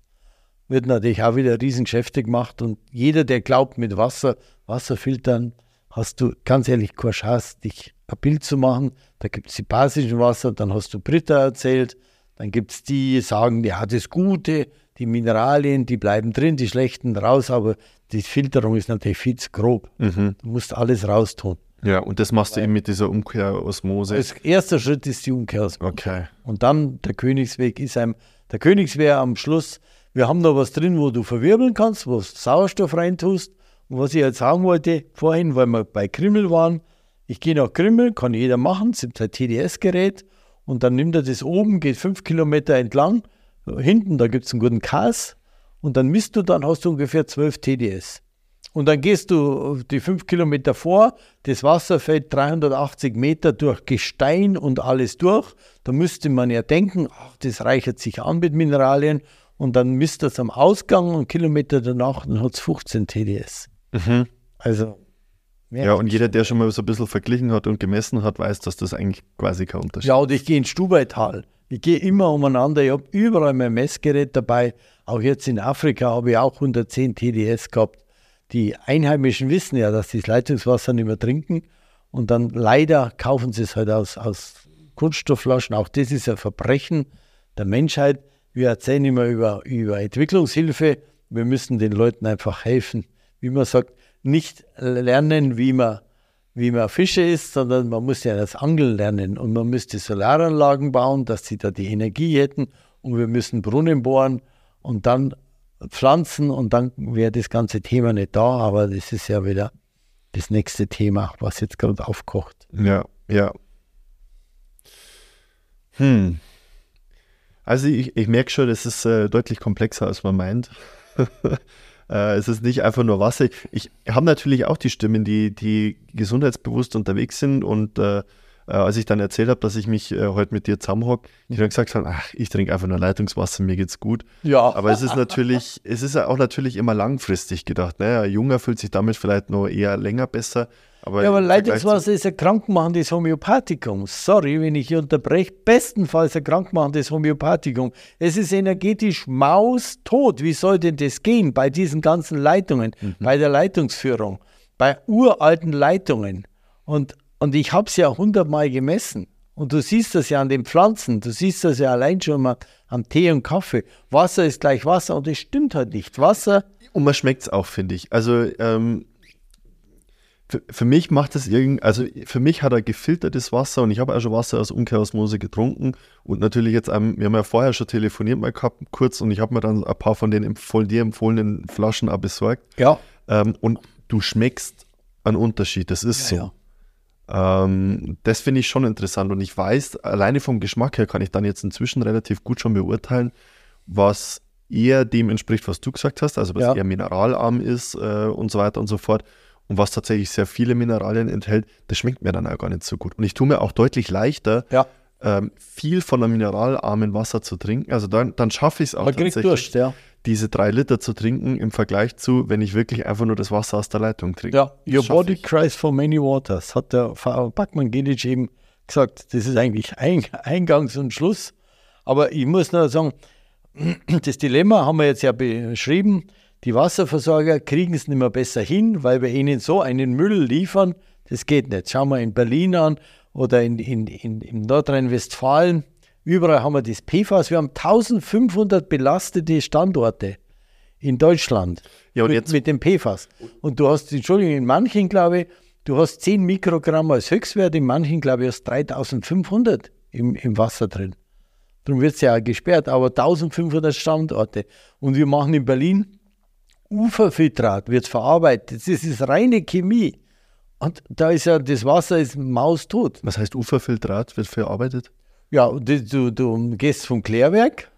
Wird natürlich auch wieder Riesengeschäfte gemacht und jeder, der glaubt, mit Wasser, Wasserfiltern, hast du ganz ehrlich keine Chance, dich ein Bild zu machen. Da gibt es die basischen Wasser, dann hast du Britta erzählt, dann gibt es die, die sagen, ja, das Gute, die Mineralien, die bleiben drin, die schlechten raus, aber die Filterung ist natürlich viel zu grob. Mhm. Du musst alles raustun. Ja, und das machst du eben mit dieser Umkehrosmose. Als erster Schritt ist die Umkehrosmose. Okay. Und dann der Königsweg ist einem, der Königsweg am Schluss, wir haben da was drin, wo du verwirbeln kannst, wo du Sauerstoff reintust. Und was ich jetzt sagen wollte, vorhin, weil wir bei Krimmel waren, ich gehe nach Krimmel, kann jeder machen, es gibt ein TDS-Gerät und dann nimmt er das oben, geht fünf Kilometer entlang, hinten, da gibt es einen guten Kas und dann misst du, dann hast du ungefähr 12 TDS. Und dann gehst du die fünf Kilometer vor, das Wasser fällt 380 Meter durch Gestein und alles durch. Da müsste man ja denken, ach, das reichert sich an mit Mineralien. Und dann misst das am Ausgang und Kilometer danach, dann hat es 15 TDS. Mhm. Also. Ja, und jeder, der schon mal so ein bisschen verglichen hat und gemessen hat, weiß, dass das eigentlich quasi kein Unterschied ist. Ja, und ich gehe ins Stubaital. Ich gehe immer umeinander. Ich habe überall mein Messgerät dabei. Auch jetzt in Afrika habe ich auch 110 TDS gehabt. Die Einheimischen wissen ja, dass sie das Leitungswasser nicht mehr trinken. Und dann leider kaufen sie es halt aus, aus Kunststoffflaschen. Auch das ist ein Verbrechen der Menschheit. Wir erzählen immer über, über Entwicklungshilfe. Wir müssen den Leuten einfach helfen. Wie man sagt, nicht lernen, wie man wie man Fische isst, sondern man muss ja das Angeln lernen und man müsste Solaranlagen bauen, dass sie da die Energie hätten und wir müssen Brunnen bohren und dann pflanzen und dann wäre das ganze Thema nicht da, aber das ist ja wieder das nächste Thema, was jetzt gerade aufkocht. Ja, ja. Hm. Also ich, ich merke schon, das ist äh, deutlich komplexer, als man meint. (laughs) Äh, es ist nicht einfach nur Wasser. Ich habe natürlich auch die Stimmen, die, die gesundheitsbewusst unterwegs sind und äh, äh als ich dann erzählt habe, dass ich mich äh, heute mit dir zusammenhocke, die dann gesagt haben, ach, ich trinke einfach nur Leitungswasser, mir geht's gut. Ja. Aber es ist natürlich, (laughs) es ist auch natürlich immer langfristig gedacht. Ne? Ein Junger fühlt sich damit vielleicht noch eher länger besser. Aber ja, aber Leitungswasser ist ein krankmachendes Homöopathikum. Sorry, wenn ich hier unterbreche. Bestenfalls ein krankmachendes Homöopathikum. Es ist energetisch maustot. Wie soll denn das gehen bei diesen ganzen Leitungen, mhm. bei der Leitungsführung, bei uralten Leitungen? Und, und ich habe es ja hundertmal gemessen. Und du siehst das ja an den Pflanzen, du siehst das ja allein schon mal am Tee und Kaffee. Wasser ist gleich Wasser und das stimmt halt nicht. Wasser. Und man schmeckt es auch, finde ich. Also ähm, für, für, mich macht es irgend, also für mich hat er gefiltertes Wasser und ich habe auch schon Wasser aus Umkehrosmose getrunken und natürlich jetzt, ähm, wir haben ja vorher schon telefoniert mal gehabt, kurz und ich habe mir dann ein paar von den empfohlen, dir empfohlenen Flaschen auch besorgt. Ja. Ähm, und du schmeckst einen Unterschied, das ist ja, so. Ähm, das finde ich schon interessant und ich weiß, alleine vom Geschmack her kann ich dann jetzt inzwischen relativ gut schon beurteilen, was eher dem entspricht, was du gesagt hast, also was Ja. eher mineralarm ist äh, und so weiter und so fort. Und was tatsächlich sehr viele Mineralien enthält, das schmeckt mir dann auch gar nicht so gut. Und ich tue mir auch deutlich leichter, Ja, ähm, viel von einem mineralarmen Wasser zu trinken. Also dann, dann schaffe ich es auch man kriegt Durst, ja. Diese drei Liter zu trinken im Vergleich zu, wenn ich wirklich einfach nur das Wasser aus der Leitung trinke. Ja, Das your body ich. cries for many waters, hat der V. Backmann Gedic eben gesagt. Das ist eigentlich Ein Eingangs und Schluss. Aber ich muss nur sagen, (clears throat) das Dilemma haben wir jetzt ja beschrieben. Die Wasserversorger kriegen es nicht mehr besser hin, weil wir ihnen so einen Müll liefern. Das geht nicht. Schauen wir in Berlin an oder in, in, in, in Nordrhein-Westfalen. Überall haben wir das PFAS. Wir haben 1500 belastete Standorte in Deutschland Ja, und mit, jetzt- mit dem PFAS. Und du hast, Entschuldigung, in manchen, glaube ich, du hast 10 Mikrogramm als Höchstwert, in manchen, glaube ich, hast 3500 im, im Wasser drin. Darum wird es ja auch gesperrt, aber 1500 Standorte. Und wir machen in Berlin Uferfiltrat, wird verarbeitet. Das ist, reine Chemie. Und da ist ja, das Wasser ist maustot. Was heißt Uferfiltrat wird verarbeitet? Ja, du, du, gehst vom Klärwerk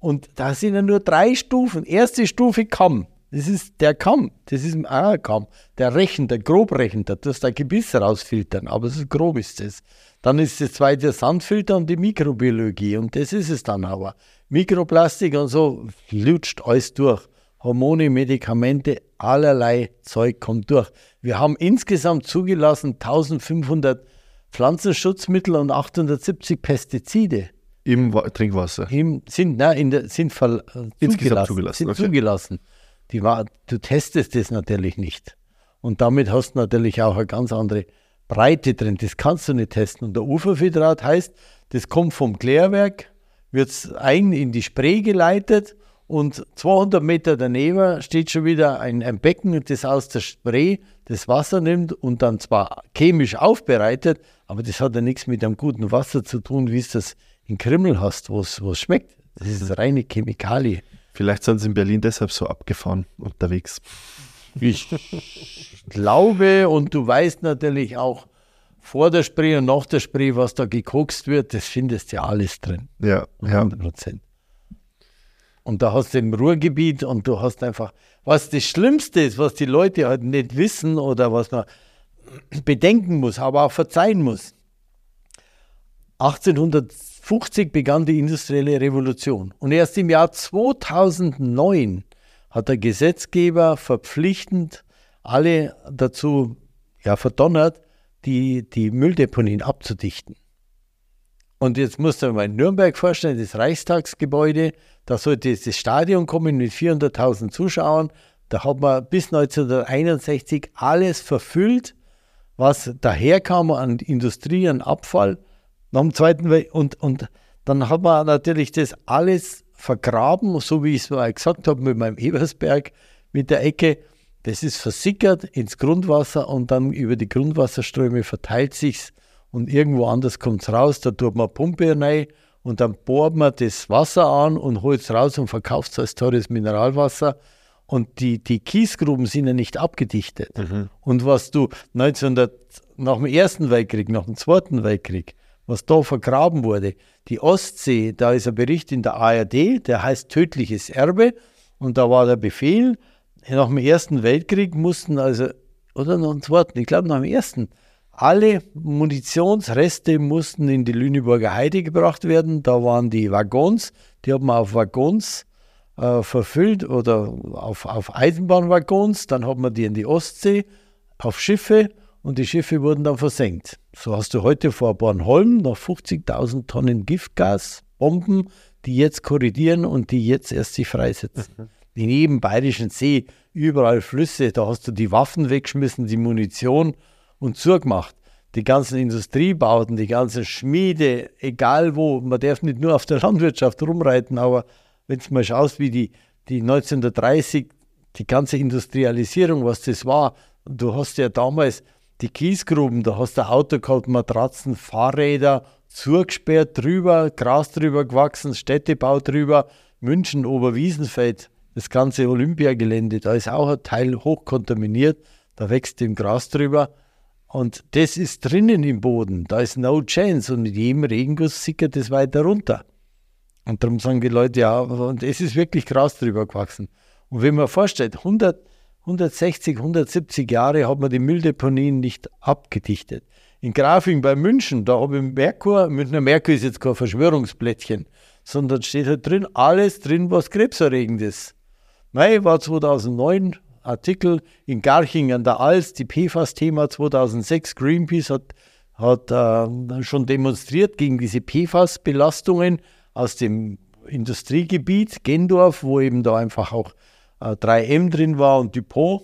und da sind ja nur drei Stufen. Erste Stufe Kamm. Das ist der Kamm. Das ist ein Kamm. Der Rechen, der Grobrechen, da tust du Gebiss rausfiltern, aber so grob ist es. Dann ist das zweite Sandfilter und die Mikrobiologie und das ist es dann aber. Mikroplastik und so lutscht alles durch. Hormone, Medikamente, allerlei Zeug kommt durch. Wir haben insgesamt zugelassen 1500 Pflanzenschutzmittel und 870 Pestizide Im Wa Trinkwasser. im, sind, na, in der, sind ver, äh, Insgesamt zugelassen. zugelassen, Sind okay. zugelassen. Die war, du testest das natürlich nicht. Und damit hast du natürlich auch eine ganz andere Breite drin. Das kannst du nicht testen. Und der Uferfiltrat heißt, das kommt vom Klärwerk, wird ein in die Spree geleitet und 200 Meter daneben steht schon wieder ein, ein Becken, das aus der Spree das Wasser nimmt und dann zwar chemisch aufbereitet, aber das hat ja nichts mit einem guten Wasser zu tun, wie es das in Krimmel hast, wo es schmeckt. Das ist reine Chemikalie. Vielleicht sind sie in Berlin deshalb so abgefahren unterwegs. Ich glaube und du weißt natürlich auch vor der Spree und nach der Spree, was da gekokst wird, das findest du ja alles drin. Ja, ja. 100 Prozent. Und da hast du im Ruhrgebiet und du hast einfach, was das Schlimmste ist, was die Leute halt nicht wissen oder was man (clears throat) bedenken muss, aber auch verzeihen muss. 1850 begann die industrielle Revolution und erst im Jahr 2009 hat der Gesetzgeber verpflichtend alle dazu ja, verdonnert, die, die Mülldeponien abzudichten. Und jetzt musst du mal in Nürnberg vorstellen, das Reichstagsgebäude, da sollte das Stadion kommen mit 400.000 Zuschauern. Da hat man bis 1961 alles verfüllt, was daherkam an Industrie, an Abfall. Nach dem Zweiten und, und dann hat man natürlich das alles vergraben, so wie ich es mal gesagt habe mit meinem Ebersberg, mit der Ecke. Das ist versickert ins Grundwasser und dann über die Grundwasserströme verteilt sich's und irgendwo anders kommt es raus. Da tut man eine Pumpe rein und dann bohrt man das Wasser an und holt es raus und verkauft es als teures Mineralwasser. Und die, die Kiesgruben sind ja nicht abgedichtet. Und was du 1900, nach dem Ersten Weltkrieg, nach dem Zweiten Weltkrieg, was da vergraben wurde, die Ostsee, da ist ein Bericht in der ARD, der heißt Tödliches Erbe. Und da war der Befehl, nach dem Ersten Weltkrieg mussten also, oder nach dem Zweiten, ich glaube nach dem Ersten, alle Munitionsreste mussten in die Lüneburger Heide gebracht werden. Da waren die Waggons, die hat man auf Waggons äh, verfüllt oder auf, auf Eisenbahnwaggons. Dann hat man die in die Ostsee auf Schiffe und die Schiffe wurden dann versenkt. So hast du heute vor Bornholm noch 50.000 Tonnen Giftgasbomben, die jetzt korrigieren und die jetzt erst sich freisetzen. In jedem bayerischen See, überall Flüsse, da hast du die Waffen weggeschmissen, die Munition und zugemacht. Die ganzen Industriebauten, die ganzen Schmiede, egal wo, man darf nicht nur auf der (laughs) Landwirtschaft rumreiten, aber wenn du mal schaust, wie die, die 1930, die ganze Industrialisierung, was das war, du hast ja damals die Kiesgruben, da hast du Auto gehabt, Matratzen, Fahrräder, zugesperrt drüber, Gras drüber gewachsen, Städtebau drüber, München, Oberwiesenfeld, das ganze Olympiagelände, da ist auch ein Teil hochkontaminiert, da wächst dem Gras drüber. Und das ist drinnen im Boden. Da ist no chance. Und mit jedem Regenguss sickert es weiter runter. Und darum sagen die Leute, ja, und es ist wirklich krass drüber gewachsen. Und wenn man vorstellt, 100, 160, 170 Jahre hat man die Mülldeponien nicht abgedichtet. In Grafing bei München, da habe ich Merkur, Münchner Merkur ist jetzt kein Verschwörungsblättchen, sondern steht halt drin, alles drin, was krebserregend ist. Mai war 2009 Artikel in Garching an der Alz, die PFAS-Thema 2006. Greenpeace hat, hat äh, schon demonstriert gegen diese PFAS-Belastungen aus dem Industriegebiet Gendorf, wo eben da einfach auch äh, 3M drin war und Dupont.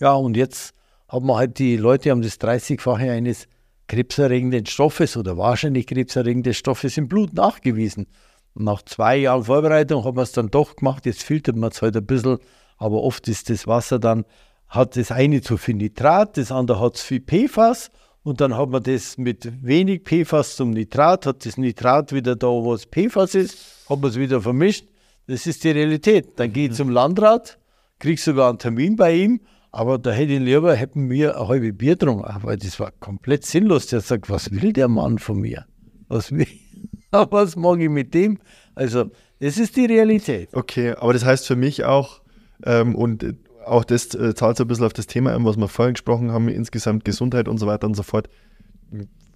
Ja, und jetzt haben wir halt die Leute haben das 30-fache eines krebserregenden Stoffes oder wahrscheinlich krebserregenden Stoffes im Blut nachgewiesen. Und nach zwei Jahren Vorbereitung haben wir es dann doch gemacht. Jetzt filtert man es halt ein bisschen, aber oft ist das Wasser dann, hat das eine zu viel Nitrat, das andere hat zu viel PFAS und dann hat man das mit wenig PFAS zum Nitrat, hat das Nitrat wieder da, wo es PFAS ist, hat man es wieder vermischt. Das ist die Realität. Dann gehe ich zum Landrat, kriege sogar einen Termin bei ihm, aber da hätte ich lieber, hätten wir ein halbes Bier getrunken, weil das war komplett sinnlos. Der sagt, was will der Mann von mir? Was, will, (laughs) was mag ich mit dem? Also, das ist die Realität. Okay, aber das heißt für mich auch, ähm, und auch das äh, zahlt so ein bisschen auf das Thema ein, was wir vorhin gesprochen haben, insgesamt Gesundheit und so weiter und so fort.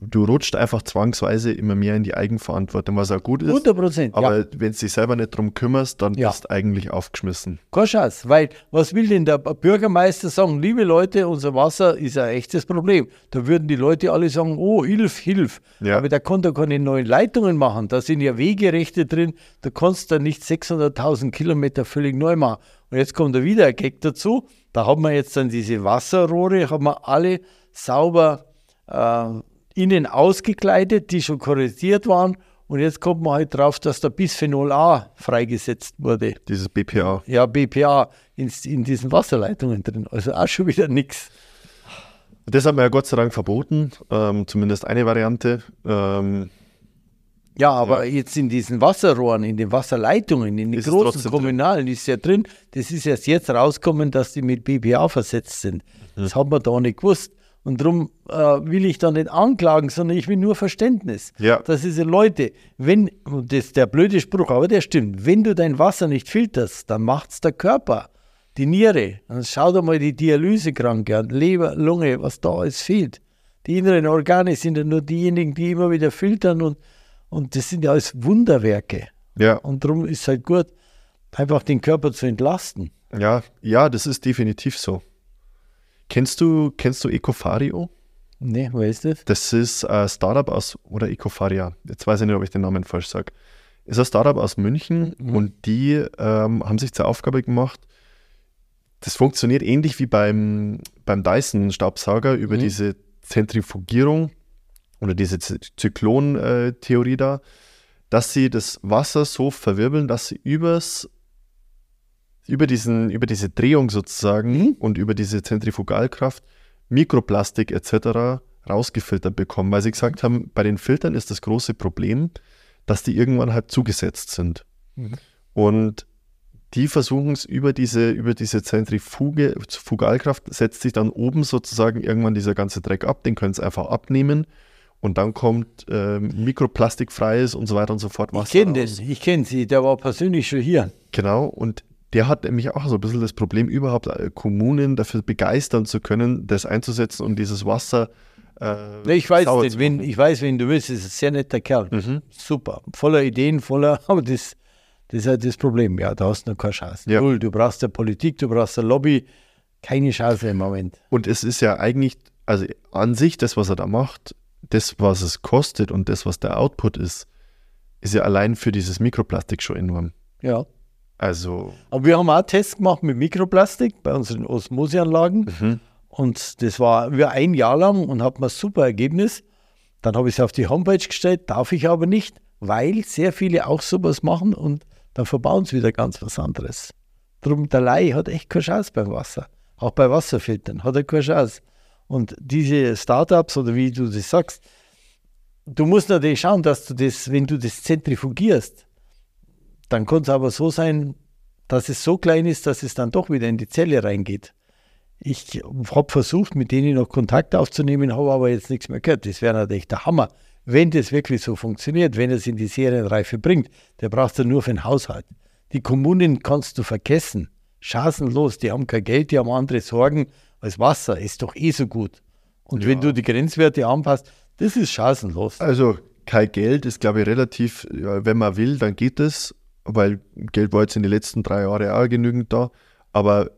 Du rutscht einfach zwangsweise immer mehr in die Eigenverantwortung, was auch gut ist. 100 Prozent. Aber ja. wenn du dich selber nicht drum kümmerst, dann Ja. bist du eigentlich aufgeschmissen. Keine Chance, weil was will denn der Bürgermeister sagen? Liebe Leute, unser Wasser ist ein echtes Problem. Da würden die Leute alle sagen, oh, hilf, hilf. Ja. Aber der konnte keine neuen Leitungen machen. Da sind ja Wegerechte drin. Da kannst du nicht 600.000 Kilometer völlig neu machen. Und jetzt kommt da wieder ein Gag dazu. Da haben wir jetzt dann diese Wasserrohre, haben wir alle sauber äh, innen ausgekleidet, die schon korrigiert waren. Und jetzt kommt man halt drauf, dass da Bisphenol A freigesetzt wurde Dieses BPA. ja, BPA in, in diesen Wasserleitungen drin. Also auch schon wieder nichts. Das hat man ja Gott sei Dank verboten, ähm, zumindest eine Variante. Ähm, Ja, aber jetzt in diesen Wasserrohren, in den Wasserleitungen, in den Ist großen kommunalen ist ja drin. Das ist erst jetzt rausgekommen, dass die mit BPA versetzt sind. Das hat man da nicht gewusst. Und darum äh, will ich da nicht anklagen, sondern ich will nur Verständnis. Ja. Das ist ja Leute, wenn, und das ist der blöde Spruch, aber der stimmt, wenn du dein Wasser nicht filterst, dann macht's der Körper, die Niere. Dann schau dir mal die Dialysekranke an, Leber, Lunge, was da alles fehlt. Die inneren Organe sind ja nur diejenigen, die immer wieder filtern und, und das sind ja alles Wunderwerke. ja, Und darum ist es halt gut, einfach den Körper zu entlasten. ja, ja, das ist definitiv so. Kennst du, kennst du Ecofario? Ne, wer ist das? Das ist ein Startup aus, oder Ecofaria, jetzt weiß ich nicht, ob ich den Namen falsch sage. Ist ein Startup aus München und die ähm, haben sich zur Aufgabe gemacht, das funktioniert ähnlich wie beim, beim Dyson-Staubsauger über diese Zentrifugierung oder diese Zyklon-Theorie da, dass sie das Wasser so verwirbeln, dass sie übers, über, diesen, über diese Drehung sozusagen und über diese Zentrifugalkraft Mikroplastik etc. rausgefiltert bekommen, weil sie gesagt haben, bei den Filtern ist das große Problem, dass die irgendwann halt zugesetzt sind. Und die versuchen es über diese, über diese Zentrifuge, Fugalkraft setzt sich dann oben sozusagen irgendwann dieser ganze Dreck ab, den können sie einfach abnehmen und dann kommt ähm, mikroplastikfreies und so weiter und so fort Ich Wasser kenne raus. den, ich kenne sie, der war persönlich schon hier. Genau, und der hat nämlich auch so ein bisschen das Problem, überhaupt äh, Kommunen dafür begeistern zu können, das einzusetzen und dieses Wasser äh, Ne, ich weiß zu wen, ich weiß, wen du willst, ist ein sehr netter Kerl. Mhm. Super, voller Ideen, voller, (laughs) aber das, das ist halt das Problem. Ja, da hast du noch keine Chance. Ja. Null, du brauchst eine Politik, du brauchst eine Lobby, keine Chance im Moment. Und es ist ja eigentlich, also an sich, das, was er da macht, das, was es kostet und das, was der Output ist, ist ja allein für dieses Mikroplastik schon enorm. Ja. Also, Aber wir haben auch Tests gemacht mit Mikroplastik bei unseren Osmoseanlagen. mhm. Und das war über ein Jahr lang und hat ein super Ergebnis. Dann habe ich es auf die Homepage gestellt, darf ich aber nicht, weil sehr viele auch sowas machen und dann verbauen sie wieder ganz was anderes. Drum, der Lai hat echt keine Chance beim Wasser. Auch bei Wasserfiltern hat er keine Chance. Und diese Startups oder wie du das sagst, du musst natürlich schauen, dass du das, wenn du das zentrifugierst, dann kann es aber so sein, dass es so klein ist, dass es dann doch wieder in die Zelle reingeht. Ich habe versucht, mit denen noch Kontakt aufzunehmen, habe aber jetzt nichts mehr gehört. Das wäre natürlich der Hammer, wenn das wirklich so funktioniert, wenn es in die Serienreife bringt. Der braucht es nur für den Haushalt. Die Kommunen kannst du vergessen. Chancenlos, die haben kein Geld, die haben andere Sorgen als Wasser. Ist doch eh so gut. Und Ja. wenn du die Grenzwerte anpasst, das ist chancenlos. Also kein Geld ist, glaube ich, relativ, ja, wenn man will, dann geht es, weil Geld war jetzt in den letzten drei Jahren auch genügend da. Aber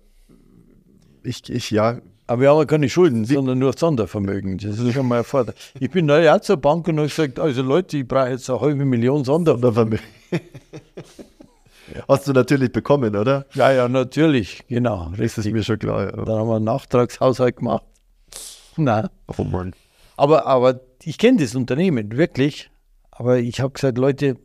ich, ich ja, Aber wir haben ja keine Schulden, sondern nur Sondervermögen. Das ist schon mal ein Vorteil. Ich bin neulich auch zur Bank und habe gesagt, also Leute, ich brauche jetzt eine halbe Million Sondervermögen. hast du natürlich bekommen, oder? Ja, ja, natürlich, genau. Das ist Richtig. mir schon klar. Ja. Dann haben wir einen Nachtragshaushalt gemacht. Nein. Oh Mann. Aber, aber ich kenne das Unternehmen, wirklich. Aber ich habe gesagt, Leute,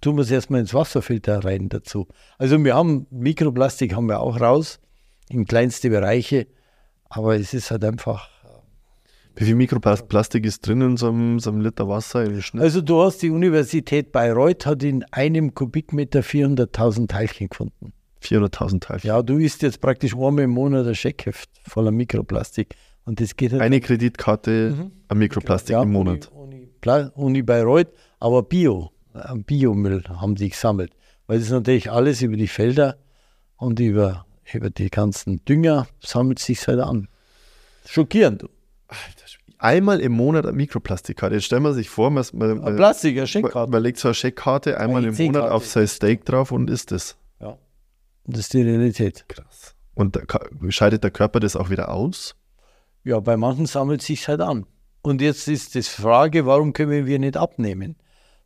tun wir es erstmal ins Wasserfilter rein dazu. Also wir haben Mikroplastik haben wir auch raus, in kleinste Bereiche. Aber es ist halt einfach. Wie viel Mikroplastik ist drin in so einem, so einem Liter Wasser im Schnitt? Also du hast die Universität Bayreuth hat in einem Kubikmeter 400.000 Teilchen gefunden. 400.000 Teilchen. Ja, du isst jetzt praktisch einmal im Monat ein Scheckheft voller Mikroplastik. Und das geht halt Eine Kreditkarte an Mikroplastik Ja, im Monat. Uni, Uni, Uni Bayreuth, aber Bio, Biomüll haben die gesammelt. Weil das ist natürlich alles über die Felder und über, über die ganzen Dünger sammelt sich halt an. Schockierend. Einmal im Monat eine Mikroplastikkarte. Jetzt stellen wir sich vor, man, man, man, Plastik, man, Scheckkarte. man legt so eine Scheckkarte einmal Eine im Monat auf sein Steak drauf und isst es. Ja. Das ist die Realität. Krass. Und da scheidet der Körper das auch wieder aus? Ja, bei manchen sammelt sich halt an. Und jetzt ist die Frage, warum können wir nicht abnehmen?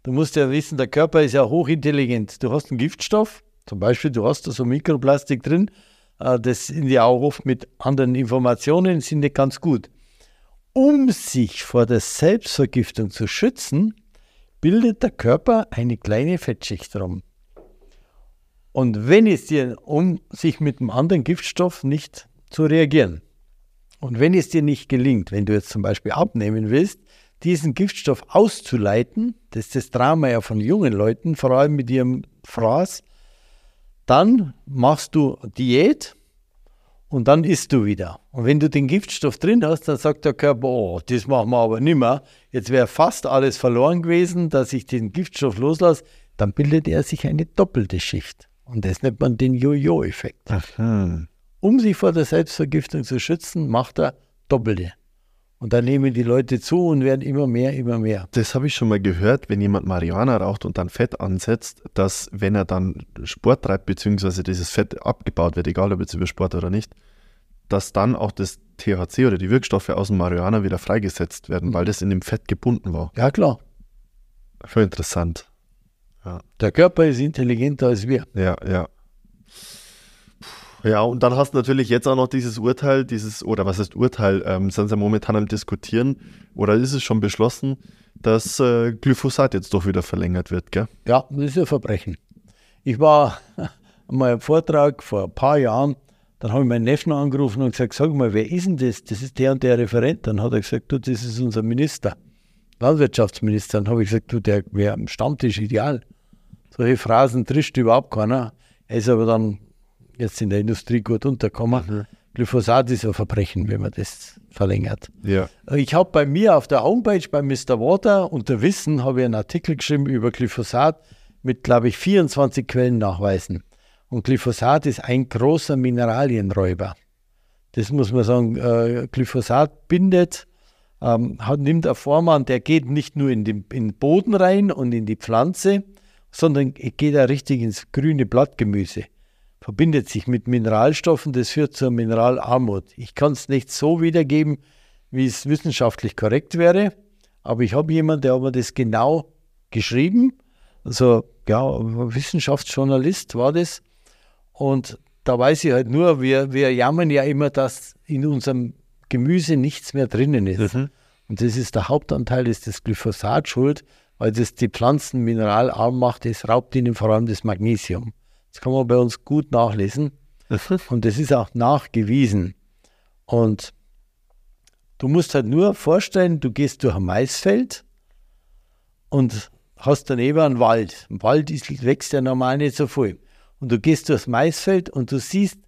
Du musst ja wissen, der Körper ist ja hochintelligent. Du hast einen Giftstoff, zum Beispiel, du hast da so Mikroplastik drin, äh, das sind ja auch oft mit anderen Informationen, sind nicht ganz gut. Um sich vor der Selbstvergiftung zu schützen, bildet der Körper eine kleine Fettschicht drum. Und wenn es dir, um sich mit einem anderen Giftstoff nicht zu reagieren, und wenn es dir nicht gelingt, wenn du jetzt zum Beispiel abnehmen willst, diesen Giftstoff auszuleiten, das ist das Drama ja von jungen Leuten, vor allem mit ihrem Fraß, dann machst du Diät und dann isst du wieder. Und wenn du den Giftstoff drin hast, dann sagt der Körper, oh, das machen wir aber nimmer. Jetzt wäre fast alles verloren gewesen, dass ich den Giftstoff loslasse. Dann bildet er sich eine doppelte Schicht. Und das nennt man den Jojo-Effekt. Um sich vor der Selbstvergiftung zu schützen, macht er Doppelte. Und dann nehmen die Leute zu und werden immer mehr, immer mehr. Das habe ich schon mal gehört, wenn jemand Marihuana raucht und dann Fett ansetzt, dass wenn er dann Sport treibt, beziehungsweise dieses Fett abgebaut wird, egal ob jetzt über Sport oder nicht, dass dann auch das THC oder die Wirkstoffe aus dem Marihuana wieder freigesetzt werden, weil das in dem Fett gebunden war. Ja, klar. Voll interessant. Der Körper ist intelligenter als wir. Ja, ja. Ja, und dann hast du natürlich jetzt auch noch dieses Urteil, dieses, oder was heißt Urteil, ähm, sind sie momentan am Diskutieren, oder ist es schon beschlossen, dass äh, Glyphosat jetzt doch wieder verlängert wird, gell? Ja, das ist ein Verbrechen. Ich war (laughs) mal im Vortrag vor ein paar Jahren, dann habe ich meinen Neffen angerufen und gesagt, sag mal, wer ist denn das? Das ist der und der Referent. Dann hat er gesagt, du, das ist unser Minister, Landwirtschaftsminister. Dann habe ich gesagt, du, der wäre am Stammtisch ideal. Solche Phrasen trischt überhaupt keiner. Er ist aber dann jetzt in der Industrie gut untergekommen. Glyphosat ist ein Verbrechen, wenn man das verlängert. Ja. Ich habe bei mir auf der Homepage bei Mr. Water unter Wissen habe ich einen Artikel geschrieben über Glyphosat mit, glaube ich, 24 Quellennachweisen. Und Glyphosat ist ein großer Mineralienräuber. Das muss man sagen. Äh, Glyphosat bindet, ähm, hat, nimmt eine Form an, der geht nicht nur in den, in den Boden rein und in die Pflanze, sondern geht auch richtig ins grüne Blattgemüse verbindet sich mit Mineralstoffen, das führt zur Mineralarmut. Ich kann es nicht so wiedergeben, wie es wissenschaftlich korrekt wäre, aber ich habe jemanden, der hat mir das genau geschrieben, also ja, Wissenschaftsjournalist war das und da weiß ich halt nur, wir, wir jammern ja immer, dass in unserem Gemüse nichts mehr drinnen ist. Und das ist der Hauptanteil, ist das Glyphosat schuld, weil das die Pflanzen mineralarm macht, es raubt ihnen vor allem das Magnesium. Das kann man bei uns gut nachlesen. Und das ist auch nachgewiesen. Und du musst halt nur vorstellen, du gehst durch ein Maisfeld und hast daneben einen Wald. Im Wald ist, wächst ja normal nicht so viel. Und du gehst durchs Maisfeld und du siehst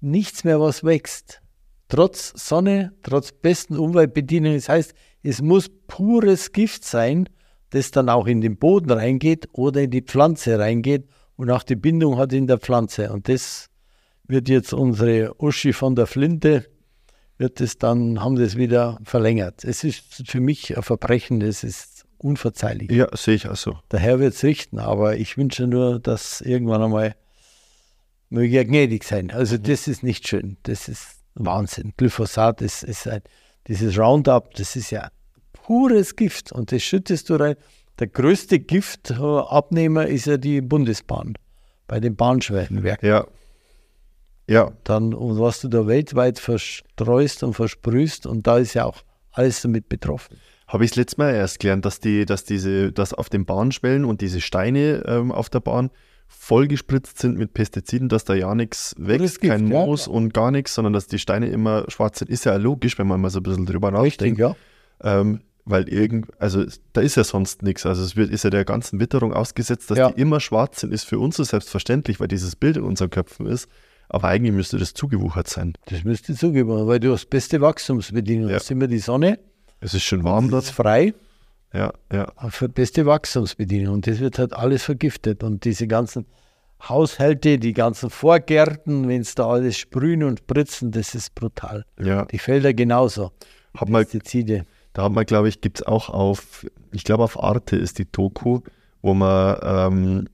nichts mehr, was wächst. trotz Sonne, trotz besten Umweltbedingungen. Das heißt, es muss pures Gift sein, das dann auch in den Boden reingeht oder in die Pflanze reingeht und auch die Bindung hat in der Pflanze. Und das wird jetzt unsere Uschi von der Flinte, wird es dann, haben das wieder verlängert. Es ist für mich ein Verbrechen, das ist unverzeihlich. Ja, sehe ich auch so. Der Herr wird es richten, aber ich wünsche nur, dass irgendwann einmal möge er gnädig sein. Also das ist nicht schön. Das ist Wahnsinn. Glyphosat ist, ist ein, dieses Roundup, das ist ja pures Gift und das schüttest du rein. Der größte Giftabnehmer ist ja die Bundesbahn bei den Bahnschwellenwerken. Ja. Ja, Dann, und was du da weltweit verstreust und versprühst und da ist ja auch alles damit betroffen. habe ich das letzte Mal erst gelernt, dass die, dass diese, dass auf den Bahnschwellen und diese Steine ähm, auf der Bahn vollgespritzt sind mit Pestiziden, dass da ja nichts wächst, Gift, kein ja. Moos und gar nichts, sondern dass die Steine immer schwarz sind. Ist ja logisch, wenn man mal so ein bisschen drüber Richtig, nachdenkt. ja. Ähm, weil irgend, also es- da ist ja sonst nichts. Also es wird, ist ja der ganzen Witterung ausgesetzt, dass Ja. die immer schwarz sind, ist für uns so selbstverständlich, weil dieses Bild in unseren Köpfen ist. Aber eigentlich müsste das zugewuchert sein. Das müsste zugeben, weil du hast beste Wachstumsbedingungen. Ja. Hast immer die Sonne, Es ist schön warm es dort. ist frei, Ja, ja. für beste Wachstumsbedingungen. Und das wird halt alles vergiftet. Und diese ganzen Haushalte, die ganzen Vorgärten, wenn es da alles sprühen und spritzen, das ist brutal. ja. Die Felder genauso. Hab mal Pestizide. Da hat man, glaube ich, gibt es auch auf, ich glaube auf Arte ist die Doku, wo man ähm,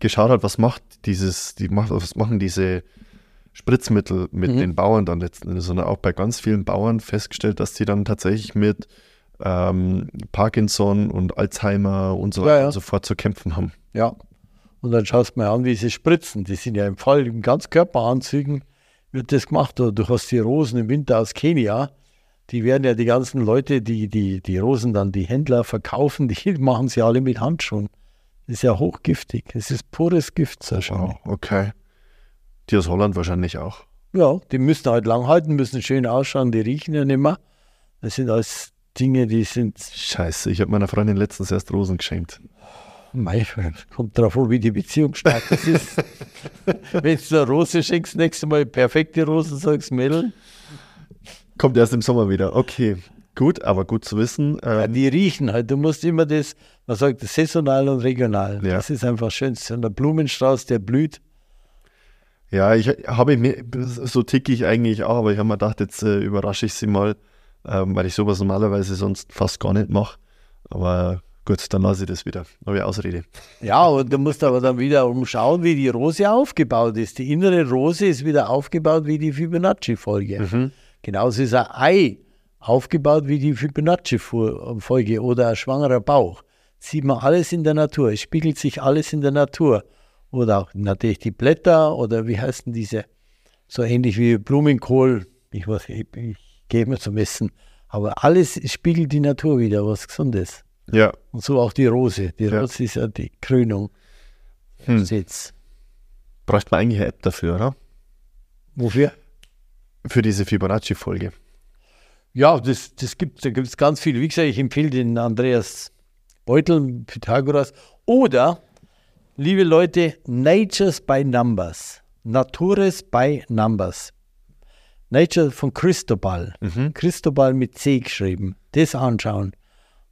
geschaut hat, was macht dieses, die macht, was machen diese Spritzmittel mit Mhm. den Bauern dann letzten Endes, sondern auch bei ganz vielen Bauern festgestellt, dass die dann tatsächlich mit ähm, Parkinson und Alzheimer und so Ja, weiter ja. und so fort zu kämpfen haben. Ja. Und dann schaust du mal an, wie sie spritzen. Die sind ja im Fall in Ganzkörperanzügen wird das gemacht. Oder du hast die Rosen im Winter aus Kenia. Die werden ja die ganzen Leute, die die, die Rosen dann die Händler verkaufen, die (laughs) machen sie alle mit Handschuhen. Das ist ja hochgiftig. Es ist pures Gift, so Wow, okay. Die aus Holland wahrscheinlich auch. Ja, die müssen halt lang halten, müssen schön ausschauen, die riechen ja nicht mehr. Das sind alles Dinge, die sind, Scheiße, ich habe meiner Freundin letztens erst Rosen geschenkt. mei, kommt drauf an, wie die Beziehung stark ist. (laughs) Wenn du eine Rose schenkst, nächstes Mal perfekte Rosen, sagst Mädel. Kommt erst im Sommer wieder. Okay, gut, aber gut zu wissen. Ja, Ähm, die riechen halt. Du musst immer das, man sagt, das saisonal und regional. Ja. Das ist einfach schön. So ein Blumenstrauß, der blüht. Ja, ich habe mir, so ticke ich eigentlich auch, aber ich habe mir gedacht, jetzt äh, überrasche ich sie mal, ähm, weil ich sowas normalerweise sonst fast gar nicht mache. Aber gut, dann lasse ich das wieder. Neue Ausrede. Ja, und du musst aber dann wieder umschauen, wie die Rose aufgebaut ist. Die innere Rose ist wieder aufgebaut wie die Fibonacci-Folge. Genauso ist ein Ei aufgebaut wie die Fibonacci-Folge oder ein schwangerer Bauch. Sieht man alles in der Natur. Es spiegelt sich alles in der Natur. Oder auch natürlich die Blätter oder wie heißen diese, so ähnlich wie Blumenkohl. Ich weiß, ich, ich gehe immer zum Essen. Aber alles spiegelt die Natur wieder, was Gesundes. Ja, Und so auch die Rose. Die Ja. Rose ist ja die Krönung. Hm. Sitz. bräuchte man eigentlich eine App dafür, oder? Wofür? Für diese Fibonacci-Folge. Ja, das, das gibt da gibt es ganz viel. Wie gesagt, ich empfehle den Andreas Beutel, Pythagoras. Oder, liebe Leute, Natures by Numbers. Natures by Numbers. Nature von Cristobal. Mhm. Cristobal mit C geschrieben. Das anschauen.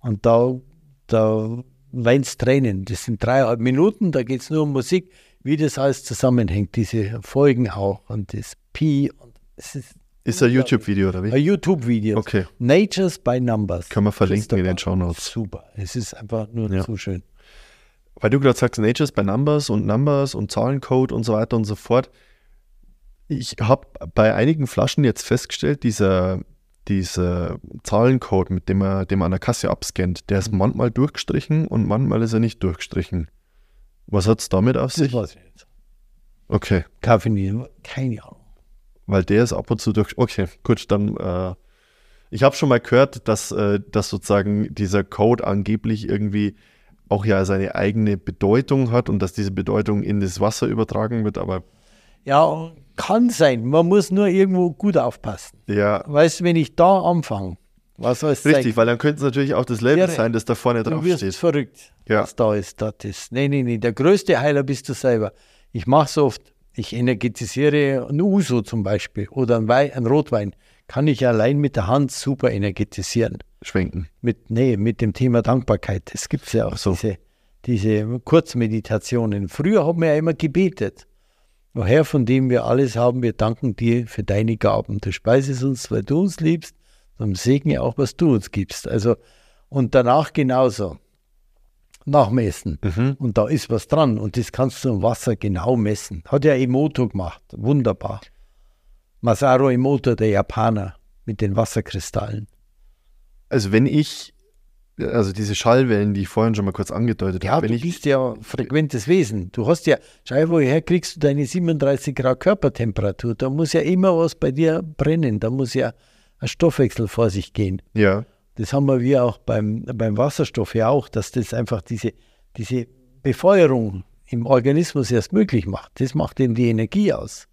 Und da, da weinst Tränen. Das sind dreieinhalb Minuten, da geht es nur um Musik, wie das alles zusammenhängt. Diese Folgen auch und das Pi. Ist ein YouTube-Video, oder ein wie? YouTube-Video. Okay. Natures by Numbers. Können wir verlinken in den Christopher. Shownotes. Super. Es ist einfach nur Ja. zu schön. Weil du gerade sagst, Natures bei Numbers und Numbers und Zahlencode und so weiter und so fort. Ich habe bei einigen Flaschen jetzt festgestellt, dieser, dieser Zahlencode, mit dem man, den man an der Kasse abscannt, der ist manchmal durchgestrichen und manchmal ist er nicht durchgestrichen. Was hat es damit auf Das sich? weiß ich nicht. Okay, Kaffee. Keine Ahnung. Weil der ist ab und zu durch. Okay, gut, dann. Äh, ich habe schon mal gehört, dass, äh, dass sozusagen dieser Code angeblich irgendwie auch ja seine eigene Bedeutung hat und dass diese Bedeutung in das Wasser übertragen wird, aber Ja, kann sein. Man muss nur irgendwo gut aufpassen. ja, Weißt du, wenn ich da anfange, was soll es richtig, weil dann könnte es natürlich auch das Label Wäre- sein, das da vorne Du drauf wirst steht. verrückt, Ja. was da ist. Das ist. Nee, nee, nee. Der größte Heiler bist du selber. Ich mache so oft Ich energetisiere ein Uso zum Beispiel oder ein, Wein, ein Rotwein. Kann ich allein mit der Hand super energetisieren. Schwenken. Mit, nee, mit dem Thema Dankbarkeit. Es gibt ja auch so. diese, diese Kurzmeditationen. Früher haben wir ja immer gebetet. O Herr, von dem wir alles haben, wir danken dir für deine Gaben. Du speisest uns, weil du uns liebst, dann segne auch, was du uns gibst. Also, und danach genauso. Nachmessen. Mhm. Und da ist was dran. Und das kannst du im Wasser genau messen. Hat ja Emoto gemacht. Wunderbar. Masaru Emoto, der Japaner, mit den Wasserkristallen. Also wenn ich, also diese Schallwellen, die ich vorhin schon mal kurz angedeutet Ja, habe, du wenn ich, bist ja frequentes Wesen. Du hast ja, schau, woher kriegst du deine 37 Grad Körpertemperatur? Da muss ja immer was bei dir brennen. Da muss ja ein Stoffwechsel vor sich gehen. ja, Das haben wir auch beim, beim Wasserstoff ja auch, dass das einfach diese, diese Befeuerung im Organismus erst möglich macht. Das macht eben die Energie aus.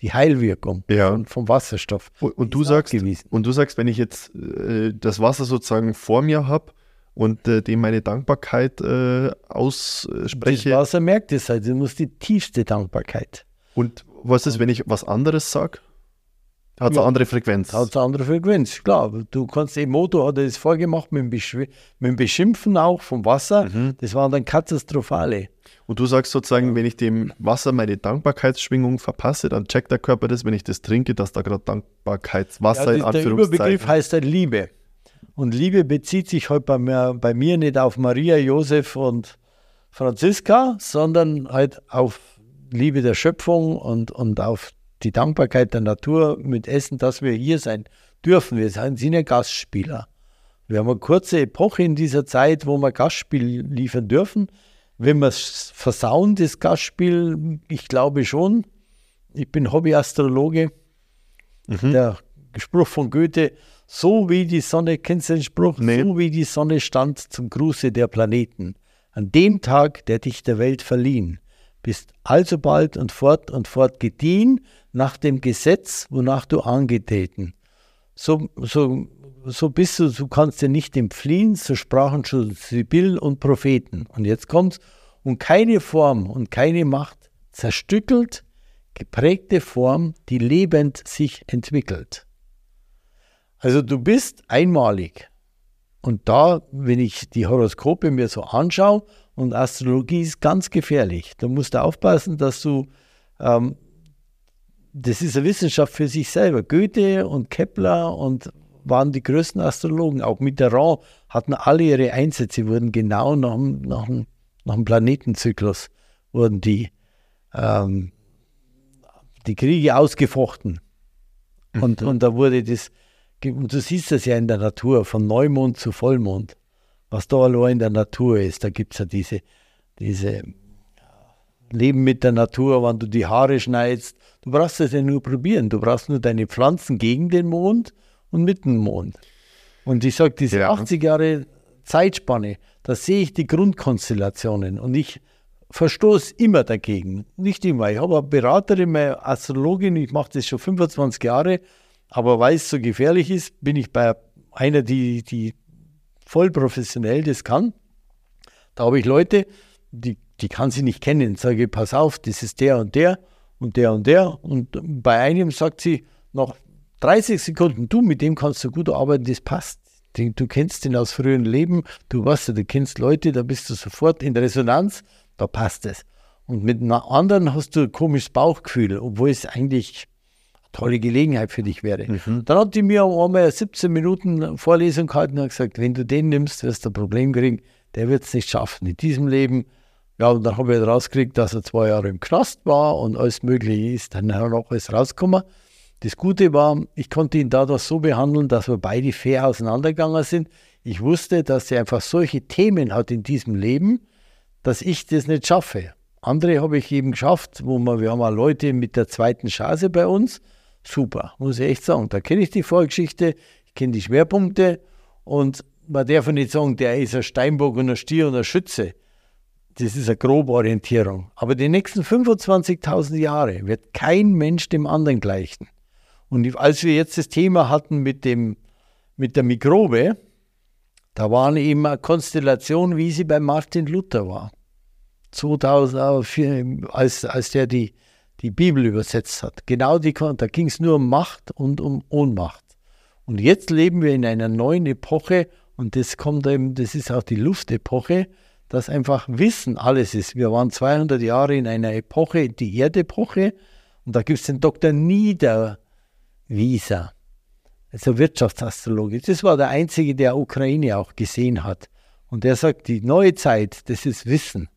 Die Heilwirkung Ja. von, vom Wasserstoff. und, und du sagst, und du sagst, wenn ich jetzt äh, das Wasser sozusagen vor mir habe und äh, dem meine Dankbarkeit äh, Das ausspreche, Wasser merkt es halt. Du musst die tiefste Dankbarkeit. und was ist, wenn ich was anderes sage? Hat es Ja. eine andere Frequenz? Hat eine andere Frequenz, klar. Du kannst, Emoto hat er das vorgemacht mit dem, Beschw mit dem Beschimpfen auch vom Wasser. Mhm. Das waren dann katastrophale. Und du sagst sozusagen, wenn ich dem Wasser meine Dankbarkeitsschwingung verpasse, dann checkt der Körper das, wenn ich das trinke, dass da gerade Dankbarkeitswasser in Ja, das, der Überbegriff Anführungszeichen. heißt halt Liebe. Und Liebe bezieht sich heute bei mir, bei mir nicht auf Maria, Josef und Franziska, sondern halt auf Liebe der Schöpfung und, und auf die Dankbarkeit der Natur mit Essen, dass wir hier sein dürfen. Wir sind sind ja Gastspieler. Wir haben eine kurze Epoche in dieser Zeit, wo wir Gastspiel liefern dürfen. Wenn wir es versauen, das Gastspiel, ich glaube schon. Ich bin Hobbyastrologe. Der Spruch von Goethe, so wie die Sonne, kennst du den Spruch? Nee. So wie die Sonne stand zum Gruße der Planeten. An dem Tag, der dich der Welt verliehen, bist alsobald und fort und fort gediehen nach dem Gesetz, wonach du angetreten. So, so, so bist du, du kannst dir nicht entfliehen, so sprachen schon Sibyl und Propheten. Und jetzt kommt's, und keine Form und keine Macht zerstückelt, geprägte Form, die lebend sich entwickelt. Also du bist einmalig. Und da, wenn ich die Horoskope mir so anschaue, und Astrologie ist ganz gefährlich. Da musst du aufpassen, dass du, ähm, das ist eine Wissenschaft für sich selber. Goethe und Kepler und waren die größten Astrologen. Auch Mitterrand hatten alle ihre Einsätze, wurden genau nach, dem- nach, nach dem Planetenzyklus, wurden die, ähm, die Kriege ausgefochten. Und, und da wurde das, und du siehst das ja in der Natur, von Neumond zu Vollmond, was da allein in der Natur ist. Da gibt es ja diese, diese Leben mit der Natur, wenn du die Haare schneidest. Du brauchst das ja nur probieren. Du brauchst nur deine Pflanzen gegen den Mond und mit dem Mond. Und ich sage, diese Ja. 80 Jahre Zeitspanne, da sehe ich die Grundkonstellationen und ich verstoße immer dagegen. Nicht immer. Ich habe eine Beraterin, meine Astrologin, ich mache das schon 25 Jahre, aber weil es so gefährlich ist, bin ich bei einer, die, die voll professionell das kann. Da habe ich Leute, die, die kann sie nicht kennen. Sage pass auf, das ist der und der und der und der. Und bei einem sagt sie nach 30 Sekunden, du, mit dem kannst du gut arbeiten, das passt. Du kennst den aus früheren Leben, du weißt du kennst Leute, da bist du sofort in Resonanz, da passt es. Und mit einer anderen hast du ein komisches Bauchgefühl, obwohl es eigentlich tolle Gelegenheit für dich wäre. Dann hat die mir einmal 17 Minuten Vorlesung gehalten und hat gesagt, wenn du den nimmst, wirst du ein Problem kriegen, der wird es nicht schaffen in diesem Leben. Ja, und dann habe ich rausgekriegt, dass er zwei Jahre im Knast war und alles Mögliche ist. Dann er noch alles rausgekommen. Das Gute war, ich konnte ihn dadurch so behandeln, dass wir beide fair auseinandergegangen sind. Ich wusste, dass er einfach solche Themen hat in diesem Leben, dass ich das nicht schaffe. Andere habe ich eben geschafft, wo wir, wir haben auch Leute mit der zweiten Chance bei uns. Super, muss ich echt sagen. Da kenne ich die Vorgeschichte, ich kenne die Schwerpunkte und man darf nicht sagen, der ist ein Steinbock und ein Stier und ein Schütze. Das ist eine grobe Orientierung. Aber die nächsten 25.000 Jahre wird kein Mensch dem anderen gleichen. Und als wir jetzt das Thema hatten mit, dem, mit der Mikrobe, da war eben eine Konstellation, wie sie bei Martin Luther war. 2004, als, als der die, die Bibel übersetzt hat. Genau die, da ging es nur um Macht und um Ohnmacht. Und jetzt leben wir in einer neuen Epoche und das kommt eben, das ist auch die Luftepoche, dass einfach Wissen alles ist. Wir waren 200 Jahre in einer Epoche, die Erdepoche, und da gibt es den Dr. Niederwieser, also Wirtschaftsastrologe. Das war der einzige, der Ukraine auch gesehen hat. Und der sagt, die neue Zeit, das ist Wissen,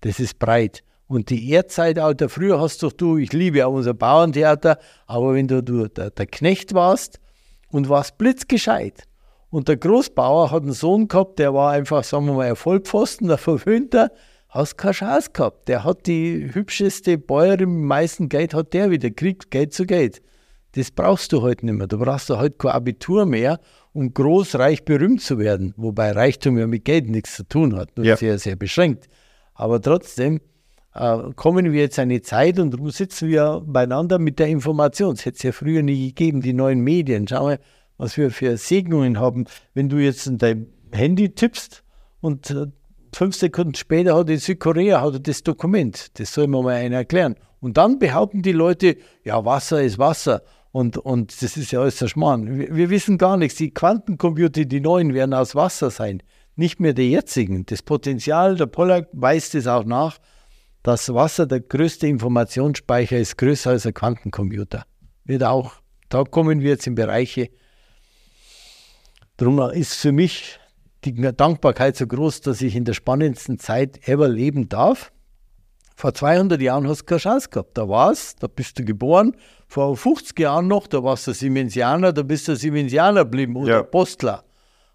das ist breit. Und die Erdzeitalter, früher hast doch du, ich liebe auch unser Bauerntheater, aber wenn du, du der, der Knecht warst und warst blitzgescheit, und der Großbauer hat einen Sohn gehabt, der war einfach, sagen wir mal, ein Vollpfosten, ein Verwöhnter, hast keine Chance gehabt. Der hat die hübscheste Bäuerin mit meisten Geld, hat der wieder gekriegt, Geld zu Geld. Das brauchst du heute nicht mehr. Du brauchst ja heute kein Abitur mehr, um groß, reich, berühmt zu werden. Wobei Reichtum ja mit Geld nichts zu tun hat, nur ja. sehr, sehr beschränkt. Aber trotzdem kommen wir jetzt eine Zeit und sitzen wir beieinander mit der Information. Es hätte es ja früher nie gegeben, die neuen Medien. Schau mal, was wir für Segnungen haben. Wenn du jetzt in dein Handy tippst und äh, fünf Sekunden später hat in Südkorea hat das Dokument. Das soll mir mal einer erklären. Und dann behaupten die Leute, ja, Wasser ist Wasser. Und, und das ist ja alles Schmarrn. Wir, wir wissen gar nichts. Die Quantencomputer, die neuen, werden aus Wasser sein. Nicht mehr die jetzigen. Das Potenzial, der Pollack weist es auch nach, dass Wasser der größte Informationsspeicher ist, größer als ein Quantencomputer. Wird auch, da kommen wir jetzt in Bereiche, Darum ist für mich die Dankbarkeit so groß, dass ich in der spannendsten Zeit ever leben darf. Vor 200 Jahren hast du keine Chance gehabt. Da war's, da bist du geboren. Vor 50 Jahren noch, da warst du Siemensianer, da bist du Siemensianer geblieben oder ja. Postler.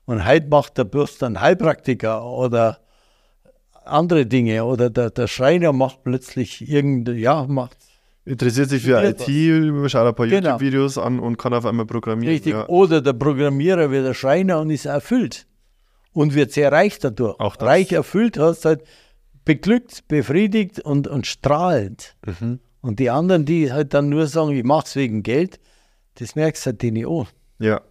Und heute macht der Bürst einen Heilpraktiker oder andere Dinge. Oder der, der Schreiner macht plötzlich irgendein, ja, macht Interessiert sich für IT, schaut ein paar genau. YouTube-Videos an und kann auf einmal programmieren. Richtig. Ja. Oder der Programmierer wird der Schreiner und ist erfüllt. Und wird sehr reich dadurch. Auch das. Reich erfüllt hast halt beglückt, befriedigt und, und strahlend. Mhm. Und die anderen, die halt dann nur sagen, ich mache es wegen Geld, das merkst du halt denen auch. Ja.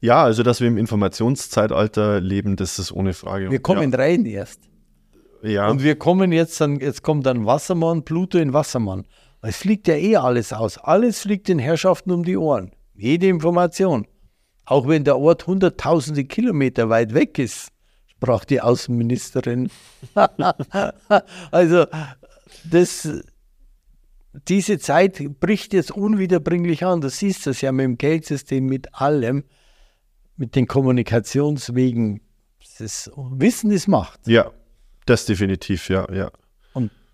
Ja, also dass wir im Informationszeitalter leben, das ist ohne Frage. Wir kommen ja. rein erst. Ja. Und wir kommen jetzt dann, jetzt kommt dann Wassermann, Pluto in Wassermann. Es fliegt ja eh alles aus. Alles fliegt den Herrschaften um die Ohren. Jede Information. Auch wenn der Ort hunderttausende Kilometer weit weg ist, sprach die Außenministerin. (laughs) also, das, diese Zeit bricht jetzt unwiederbringlich an. Du siehst das ja mit dem Geldsystem, mit allem, mit den Kommunikationswegen. Das Wissen ist Macht. Ja, das definitiv, ja, ja.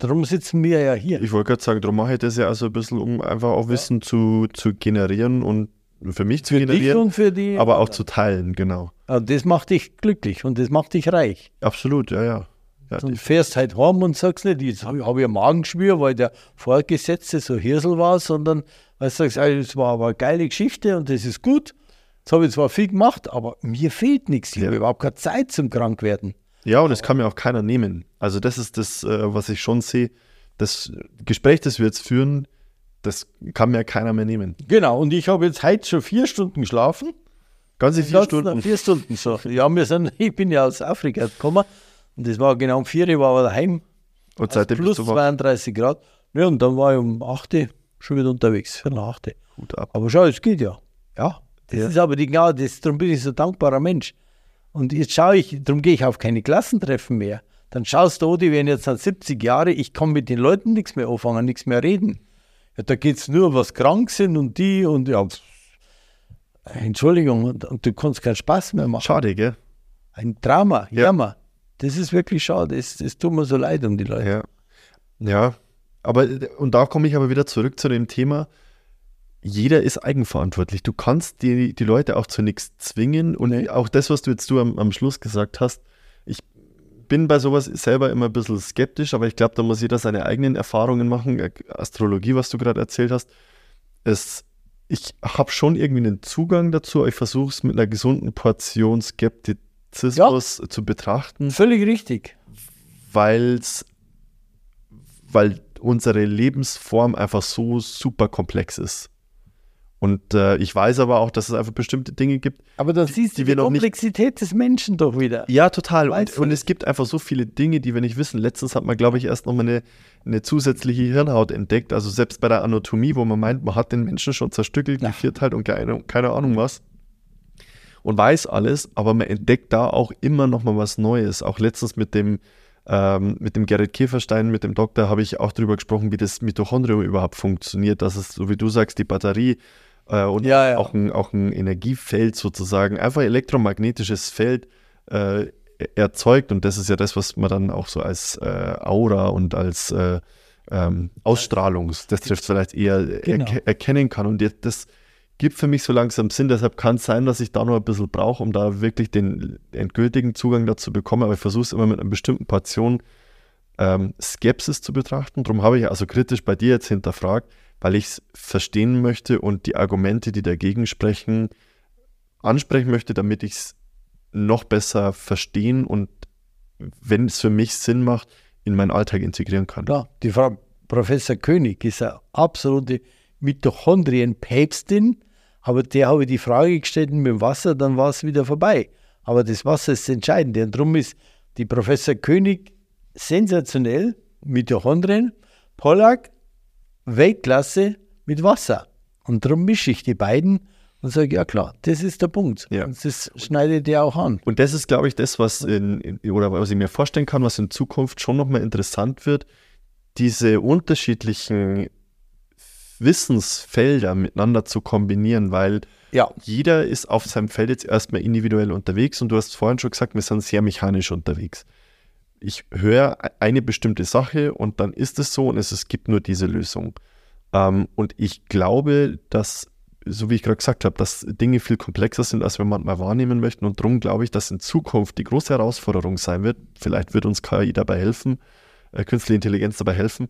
Darum sitzen wir ja hier. Ich wollte gerade sagen, darum mache ich das ja also ein bisschen, um einfach auch Wissen ja. zu, zu generieren und für mich zu für generieren, und für die aber auch zu teilen, genau. Also das macht dich glücklich und das macht dich reich. Absolut, ja, ja. ja du fährst halt heim und sagst nicht, jetzt habe ich, hab ich ein Magengeschwür, weil der Vorgesetzte so Hirsel war, sondern weil du sagst, es war aber eine geile Geschichte und das ist gut. Jetzt habe ich zwar viel gemacht, aber mir fehlt nichts. Ich ja. habe überhaupt keine Zeit zum Krankwerden. Ja, und es kann mir auch keiner nehmen. Also das ist das, äh, was ich schon sehe. Das Gespräch, das wir jetzt führen, das kann mir keiner mehr nehmen. Genau, und ich habe jetzt heute schon vier Stunden geschlafen. Ganze vier Stunden? Vier Stunden so. Ja, wir sind, (laughs) ich bin ja aus Afrika gekommen und das war genau um vier, ich war daheim. Und seitdem plus bist du 32 Grad. Ja, und dann war ich um 8 Uhr schon wieder unterwegs, für eine 8 Gut ab. Aber schau, es geht ja. Ja, das ja. ist aber die, genau, das, darum bin ich so dankbarer Mensch. Und jetzt schaue ich, darum gehe ich auf keine Klassentreffen mehr. Dann schaust du, die werden jetzt seit 70 Jahre, ich kann mit den Leuten nichts mehr anfangen, nichts mehr reden. Ja, da geht es nur, was krank sind und die und ja, Entschuldigung, und, und, du kannst keinen Spaß mehr machen. Schade, gell? Ein Drama, ja. Jammer. Das ist wirklich schade. Es, es tut mir so leid um die Leute. Ja. Ja, aber und da komme ich aber wieder zurück zu dem Thema, jeder ist eigenverantwortlich. Du kannst die, die Leute auch zu nichts zwingen. Und nee. auch das, was du jetzt du am, am Schluss gesagt hast, ich bin bei sowas selber immer ein bisschen skeptisch, aber ich glaube, da muss jeder seine eigenen Erfahrungen machen. Äh, Astrologie, was du gerade erzählt hast, es, ich habe schon irgendwie einen Zugang dazu. Ich versuche es mit einer gesunden Portion Skeptizismus ja. zu betrachten. Völlig richtig. Weil's, weil unsere Lebensform einfach so super komplex ist. Und äh, ich weiß aber auch, dass es einfach bestimmte Dinge gibt. Aber da siehst du die wir die noch nicht- Komplexität des Menschen doch wieder. Ja, total. Und, Weißt und es gibt einfach so viele Dinge, die wir nicht wissen. Letztens hat man, glaube ich, erst nochmal eine, eine zusätzliche Hirnhaut entdeckt. Also selbst bei der Anatomie, wo man meint, man hat den Menschen schon zerstückelt, Ja. gevierteilt und keine, keine Ahnung was. Und weiß alles, aber man entdeckt da auch immer nochmal was Neues. Auch letztens mit dem, ähm, mit dem Gerrit Käferstein, mit dem Doktor, habe ich auch darüber gesprochen, wie das Mitochondrium überhaupt funktioniert. Dass es, so wie du sagst, die Batterie äh, und Ja, ja. Auch, ein, auch ein Energiefeld sozusagen, einfach elektromagnetisches Feld äh, erzeugt. Und das ist ja das, was man dann auch so als äh, Aura und als äh, ähm, Ausstrahlungs, das trifft vielleicht eher Genau. erke erkennen kann. Und das gibt für mich so langsam Sinn. Deshalb kann es sein, dass ich da noch ein bisschen brauche, um da wirklich den endgültigen Zugang dazu bekommen. Aber ich versuche es immer mit einer bestimmten Portion ähm, Skepsis zu betrachten. Darum habe ich also kritisch bei dir jetzt hinterfragt, weil ich es verstehen möchte und die Argumente, die dagegen sprechen, ansprechen möchte, damit ich es noch besser verstehen und wenn es für mich Sinn macht, in meinen Alltag integrieren kann. Klar, die Frau Professor König ist eine absolute Mitochondrien-Päpstin, aber der habe ich die Frage gestellt mit dem Wasser, dann war es wieder vorbei. Aber das Wasser ist das Entscheidende und darum ist die Professor König sensationell, Mitochondrien, Pollack, Weltklasse mit Wasser. Und darum mische ich die beiden und sage, ja klar, das ist der Punkt. Ja. Und das schneidet der auch an. Und das ist, glaube ich, das, was in, in, oder was ich mir vorstellen kann, was in Zukunft schon nochmal interessant wird, diese unterschiedlichen Wissensfelder miteinander zu kombinieren, weil Ja, jeder ist auf seinem Feld jetzt erstmal individuell unterwegs und du hast vorhin schon gesagt, wir sind sehr mechanisch unterwegs. Ich höre eine bestimmte Sache und dann ist es so und es, es gibt nur diese Lösung. Ähm, und ich glaube, dass, so wie ich gerade gesagt habe, dass Dinge viel komplexer sind, als wir manchmal wahrnehmen möchten. Und darum glaube ich, dass in Zukunft die große Herausforderung sein wird, vielleicht wird uns KI dabei helfen, äh, künstliche Intelligenz dabei helfen,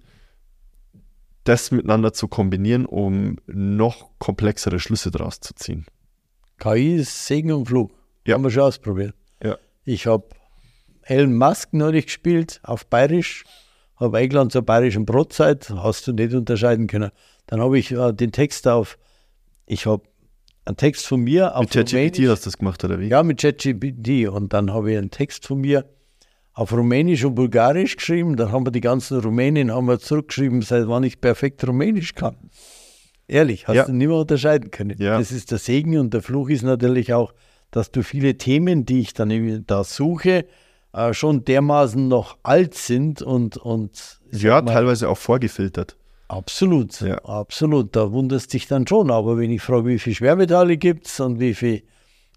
das miteinander zu kombinieren, um noch komplexere Schlüsse daraus zu ziehen. KI ist Segen und Fluch. Ja. Haben wir schon ausprobiert. Ja. Ich habe Elon Musk neulich gespielt auf Bayerisch, habe eingeladen zur bayerischen Brotzeit, hast du nicht unterscheiden können. Dann habe ich äh, den Text auf, ich habe einen Text von mir auf Mit ChatGPT hast du das gemacht, oder wie? Ja, mit ChatGPT. Und dann habe ich einen Text von mir auf Rumänisch und Bulgarisch geschrieben. Dann haben wir die ganzen Rumänen haben wir zurückgeschrieben, seit wann ich perfekt Rumänisch kann. Ehrlich, hast Ja. du nicht mehr unterscheiden können. Ja. Das ist der Segen und der Fluch ist natürlich auch, dass du viele Themen, die ich dann irgendwie da suche, äh, schon dermaßen noch alt sind und, und Ja, mal, teilweise auch vorgefiltert. Absolut, Ja. absolut. Da wunderst dich dann schon. Aber wenn ich frage, wie viel Schwermetalle gibt es und wie, viel,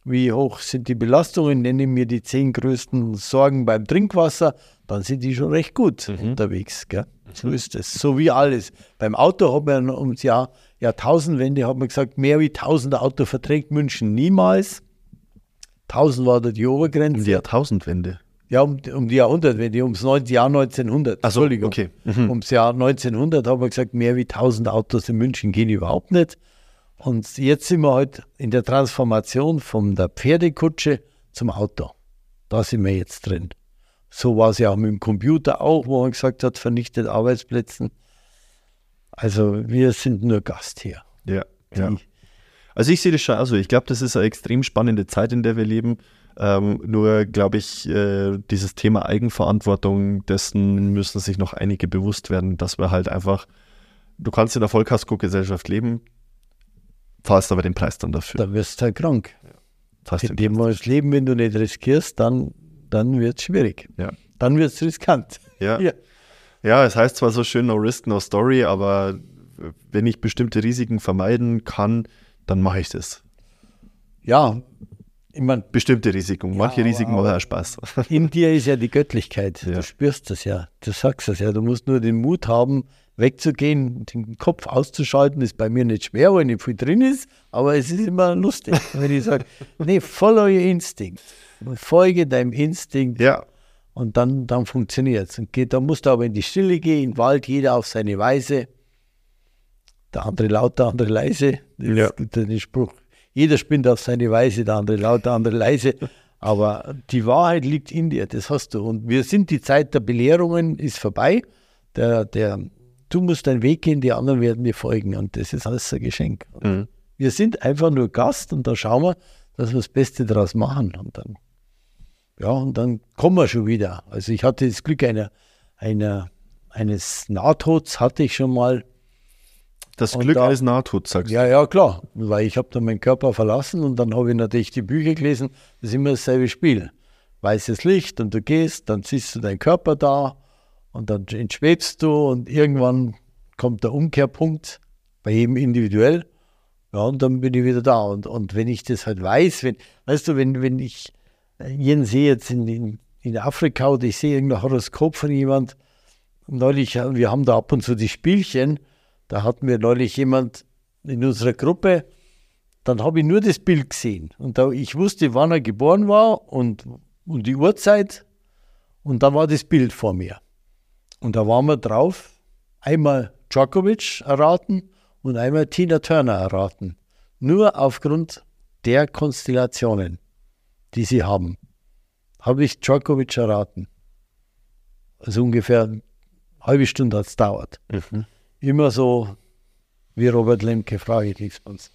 wie hoch sind die Belastungen, nenne mir die zehn größten Sorgen beim Trinkwasser, dann sind die schon recht gut unterwegs. Gell? So ist es. So wie alles. Beim Auto hat man ums Jahr Jahrtausendwende hat man gesagt, mehr wie 1000 Auto verträgt München niemals. 1000 war da die Obergrenze. Um die Jahrtausendwende. Ja, um, um die Jahrhundertwende, ums 19, Jahr 1900. Ach so, Entschuldigung. okay. Mhm. Ums Jahr 1900 haben wir gesagt, mehr wie 1000 Autos in München gehen überhaupt nicht. Und jetzt sind wir halt in der Transformation von der Pferdekutsche zum Auto. Da sind wir jetzt drin. So war es ja auch mit dem Computer auch, wo man gesagt hat, vernichtet Arbeitsplätzen. Also wir sind nur Gast hier. Ja, ja. Also ich sehe das schon also. Ich glaube, das ist eine extrem spannende Zeit, in der wir leben. Ähm, nur glaube ich, äh, dieses Thema Eigenverantwortung, dessen müssen sich noch einige bewusst werden, dass wir halt einfach, du kannst in der Vollkasko-Gesellschaft leben, zahlst aber den Preis dann dafür. Da wirst du halt krank. Zahlst In dem das Leben, wenn du nicht riskierst, dann, dann wird es schwierig. Ja. Dann wird es riskant. (laughs) Ja. Ja, es heißt zwar so schön No Risk, No Story, aber wenn ich bestimmte Risiken vermeiden kann, dann mache ich das. ja ich meine, Bestimmte Risiken. Manche aber- Risiken machen ja Spaß. (laughs) in dir ist ja die Göttlichkeit. Ja. Du spürst das ja. Du sagst das ja. Du musst nur den Mut haben, wegzugehen, den Kopf auszuschalten. Ist bei mir nicht schwer, weil nicht viel drin ist, aber es ist immer lustig, (laughs) wenn ich sage, nee, follow your instinct. Folge deinem Instinkt ja, und dann, dann funktioniert es. Und geht, dann musst du aber in die Stille gehen, in den Wald, jeder auf seine Weise. Der andere laut, der andere leise. Das Ja. gibt ja den Spruch. Jeder spinnt auf seine Weise, der andere laut, der andere leise. Aber die Wahrheit liegt in dir, das hast du. Und wir sind, die Zeit der Belehrungen ist vorbei. Der, der, du musst deinen Weg gehen, die anderen werden dir folgen. Und das ist alles ein Geschenk. Mhm. Wir sind einfach nur Gast und da schauen wir, dass wir das Beste daraus machen. Und dann, ja, und dann kommen wir schon wieder. Also ich hatte das Glück einer, einer, eines Nahtods hatte ich schon mal. Das Glück da- eines Nahtods, sagst du. Ja, ja, klar. Weil ich habe dann meinen Körper verlassen und dann habe ich natürlich die Bücher gelesen. Das ist immer dasselbe Spiel. Weißes Licht und du gehst, dann siehst du deinen Körper da und dann entschwebst du und irgendwann kommt der Umkehrpunkt, bei jedem individuell. Ja, und dann bin ich wieder da. Und, und wenn ich das halt weiß, wenn, weißt du, wenn, wenn ich jeden sehe jetzt in, in, in Afrika oder ich sehe irgendein Horoskop von jemand, neulich, wir haben da ab und zu die Spielchen, da hatten wir neulich jemand in unserer Gruppe, dann habe ich nur das Bild gesehen. Und da, ich wusste, wann er geboren war und, und die Uhrzeit. Und da war das Bild vor mir. Und da waren wir drauf, einmal Djokovic erraten und einmal Tina Turner erraten. Nur aufgrund der Konstellationen, die sie haben, habe ich Djokovic erraten. Also ungefähr eine halbe Stunde hat es dauert. Immer so wie Robert Lemke, Frage uns.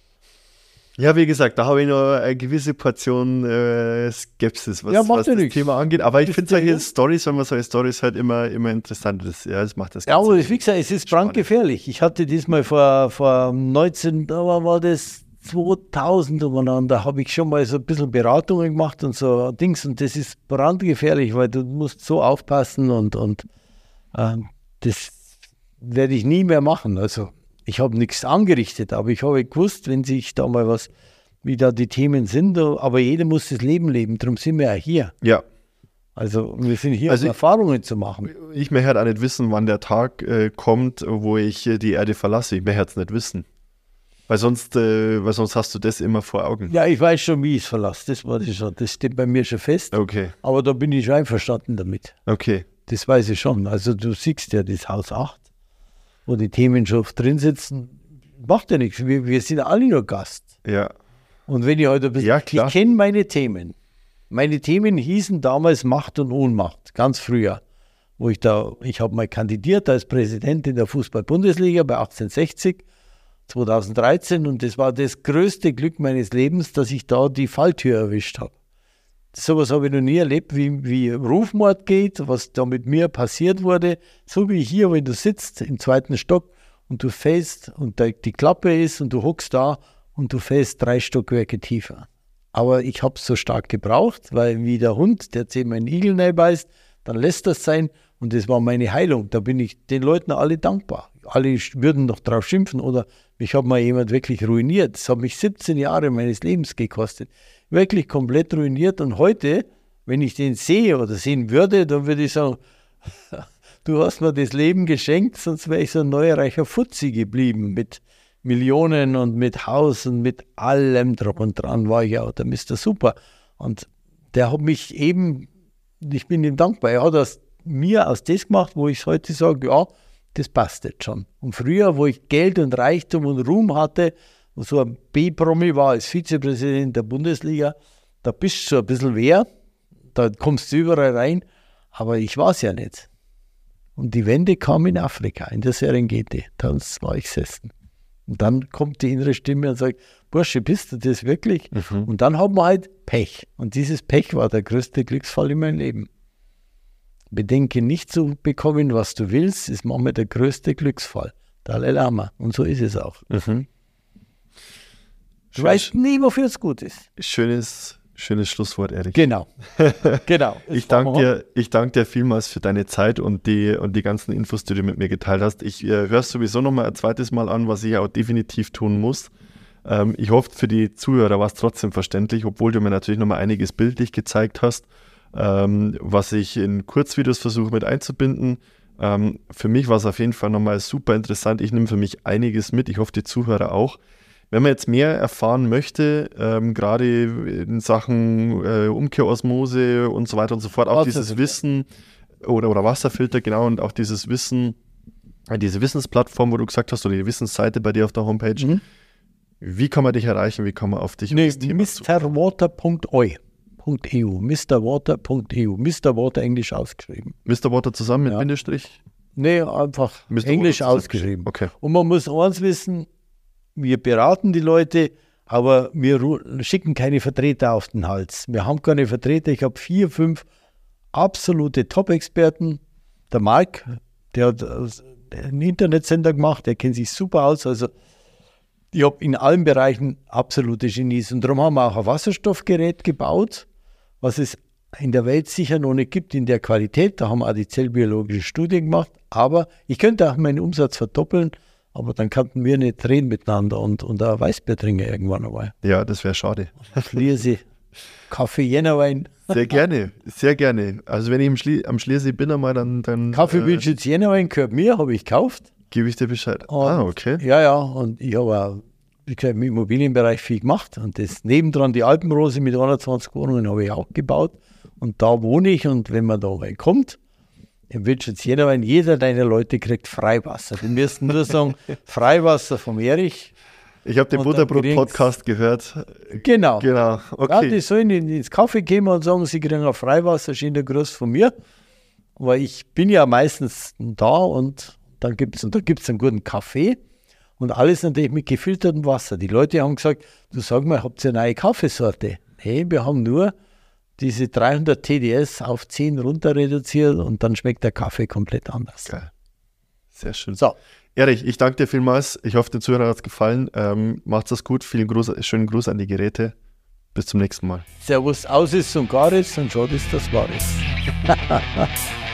Ja, wie gesagt, da habe ich noch eine gewisse Portion äh, Skepsis, was, Ja, was ja das nichts. Thema angeht. Aber ich finde du solche? Stories, wenn man solche Stories hört, immer, immer interessant. Das, ja, das macht das Ja, Ganze. aber wie gesagt, es ist brandgefährlich. Ich hatte diesmal vor, vor 19, da war das 2000 umeinander, da habe ich schon mal so ein bisschen Beratungen gemacht und so Dings und das ist brandgefährlich, weil du musst so aufpassen und, und ähm, das werde ich nie mehr machen. Also ich habe nichts angerichtet, aber ich habe gewusst, wenn sich da mal was, wie da die Themen sind, aber jeder muss das Leben leben, darum sind wir ja hier. ja, Also wir sind hier, Also um ich- Erfahrungen zu machen. ich möchte halt auch nicht wissen, wann der Tag äh, kommt, wo ich äh, die Erde verlasse. Ich möchte es nicht wissen. Weil sonst, äh, weil sonst hast du das immer vor Augen. Ja, ich weiß schon, wie ich es verlasse. Das war das schon. Das steht bei mir schon fest. Okay, Aber da bin ich schon einverstanden damit. okay. Das weiß ich schon. Also du siehst ja das Haus 8, wo die Themen schon drin sitzen. Macht ja nichts. Wir, wir sind alle nur Gast. Ja, Und wenn ich heute ein bisschen. Ja, klar. Ich kenne meine Themen. Meine Themen hießen damals Macht und Ohnmacht, ganz früher. Wo ich da, ich habe mal kandidiert als Präsident in der Fußball-Bundesliga bei 1860, 2013 und das war das größte Glück meines Lebens, dass ich da die Falltür erwischt habe. Sowas habe ich noch nie erlebt, wie, wie Rufmord geht, was da mit mir passiert wurde. So wie hier, wenn du sitzt im zweiten Stock und du fällst und die Klappe ist und du hockst da und du fällst drei Stockwerke tiefer. Aber ich habe es so stark gebraucht, weil wie der Hund, der zehnmal einen Igel reinbeißt, dann lässt das sein und das war meine Heilung. Da bin ich den Leuten alle dankbar. Alle würden noch drauf schimpfen oder mich hat mal jemand wirklich ruiniert. Das hat mich 17 Jahre meines Lebens gekostet. Wirklich komplett ruiniert und heute, wenn ich den sehe oder sehen würde, dann würde ich sagen, (laughs) du hast mir das Leben geschenkt, sonst wäre ich so ein neureicher Fuzzi geblieben mit Millionen und mit Haus und mit allem drum und dran war ich ja der Mr. Super. Und der hat mich eben, ich bin ihm dankbar, er hat aus mir aus das gemacht, wo ich heute sage, ja, das passt jetzt schon. Und früher, wo ich Geld und Reichtum und Ruhm hatte und so ein B-Promi war als Vizepräsident der Bundesliga, da bist du schon ein bisschen wer, da kommst du überall rein, aber ich war es ja nicht. Und die Wende kam in Afrika, in der Serengeti. Da war ich gesessen. Und dann kommt die innere Stimme und sagt, Bursche, bist du das wirklich? Und dann haben wir halt Pech. Und dieses Pech war der größte Glücksfall in meinem Leben. Bedenke nicht zu bekommen, was du willst, ist manchmal der größte Glücksfall. Dalai Lama. Und so ist es auch. Du weißt nie, wofür es gut ist. Schönes, schönes Schlusswort, Erik. Genau. (laughs) genau. Ich danke dir, ich danke dir vielmals für deine Zeit und die, und die ganzen Infos, die du mit mir geteilt hast. Ich äh, höre es sowieso nochmal ein zweites Mal an, was ich auch definitiv tun muss. Ähm, ich hoffe, für die Zuhörer war es trotzdem verständlich, obwohl du mir natürlich nochmal einiges bildlich gezeigt hast, ähm, was ich in Kurzvideos versuche mit einzubinden. Ähm, für mich war es auf jeden Fall nochmal super interessant. Ich nehme für mich einiges mit. Ich hoffe, die Zuhörer auch. Wenn man jetzt mehr erfahren möchte, ähm, gerade in Sachen äh, Umkehrosmose und so weiter und so fort, auch dieses. Wissen oder, oder Wasserfilter, genau, und auch dieses Wissen, äh, diese Wissensplattform, wo du gesagt hast, oder die Wissensseite bei dir auf der Homepage, Mhm. wie kann man dich erreichen, wie kann man auf dich Nee, mrwater.eu. .eu, mrwater.eu, Mr. Water englisch ausgeschrieben. Mr. Water zusammen mit Ja. Bindestrich? Nee, einfach Mr. englisch ausgeschrieben. Okay. Und man muss eins wissen, wir beraten die Leute, aber wir schicken keine Vertreter auf den Hals. Wir haben keine Vertreter. Ich habe vier, fünf absolute Top-Experten. Der Marc, der hat einen Internetsender gemacht, der kennt sich super aus. Also ich habe in allen Bereichen absolute Genies. Und darum haben wir auch ein Wasserstoffgerät gebaut, was es in der Welt sicher noch nicht gibt in der Qualität. Da haben wir auch die zellbiologische Studie gemacht. Aber ich könnte auch meinen Umsatz verdoppeln aber dann könnten wir nicht reden miteinander und, und ein Weißbier trinken irgendwann einmal. Ja, das wäre schade. Schliersee. Kaffee Jännerwein. Sehr gerne, sehr gerne. Also wenn ich am, Schlie am Schliersee bin einmal, dann... dann Kaffee äh, jetzt Jännerwein gehört mir, habe ich gekauft. Gebe ich dir Bescheid. Und, ah, okay. Ja, ja, und ich habe auch wie gesagt, im Immobilienbereich viel gemacht und das nebendran die Alpenrose mit 21 Wohnungen habe ich auch gebaut und da wohne ich und wenn man da mal kommt, im Wildschutz jeder, weil jeder deiner Leute kriegt Freiwasser. Die müssen nur sagen, (laughs) Freiwasser vom Erich. Ich habe den Butterbrot-Podcast gehört. Genau. Genau, okay. Ja, die sollen ins Kaffee gehen und sagen, sie kriegen ein Freiwasser, schöner Gruß von mir. Weil ich bin ja meistens da und dann gibt es da gibt's einen guten Kaffee und alles natürlich mit gefiltertem Wasser. Die Leute haben gesagt, du sag mal, habt ihr eine neue Kaffeesorte? Nee, wir haben nur diese 300 TDS auf 10 runter reduziert und dann schmeckt der Kaffee komplett anders. Geil. Sehr schön. So. Erich, ich danke dir vielmals. Ich hoffe, den Zuhörern hat es gefallen. Ähm, macht's das gut. Vielen Gruß, schönen Gruß an die Geräte. Bis zum nächsten Mal. Servus, aus ist und gar ist und schaut ist das war ist. (laughs)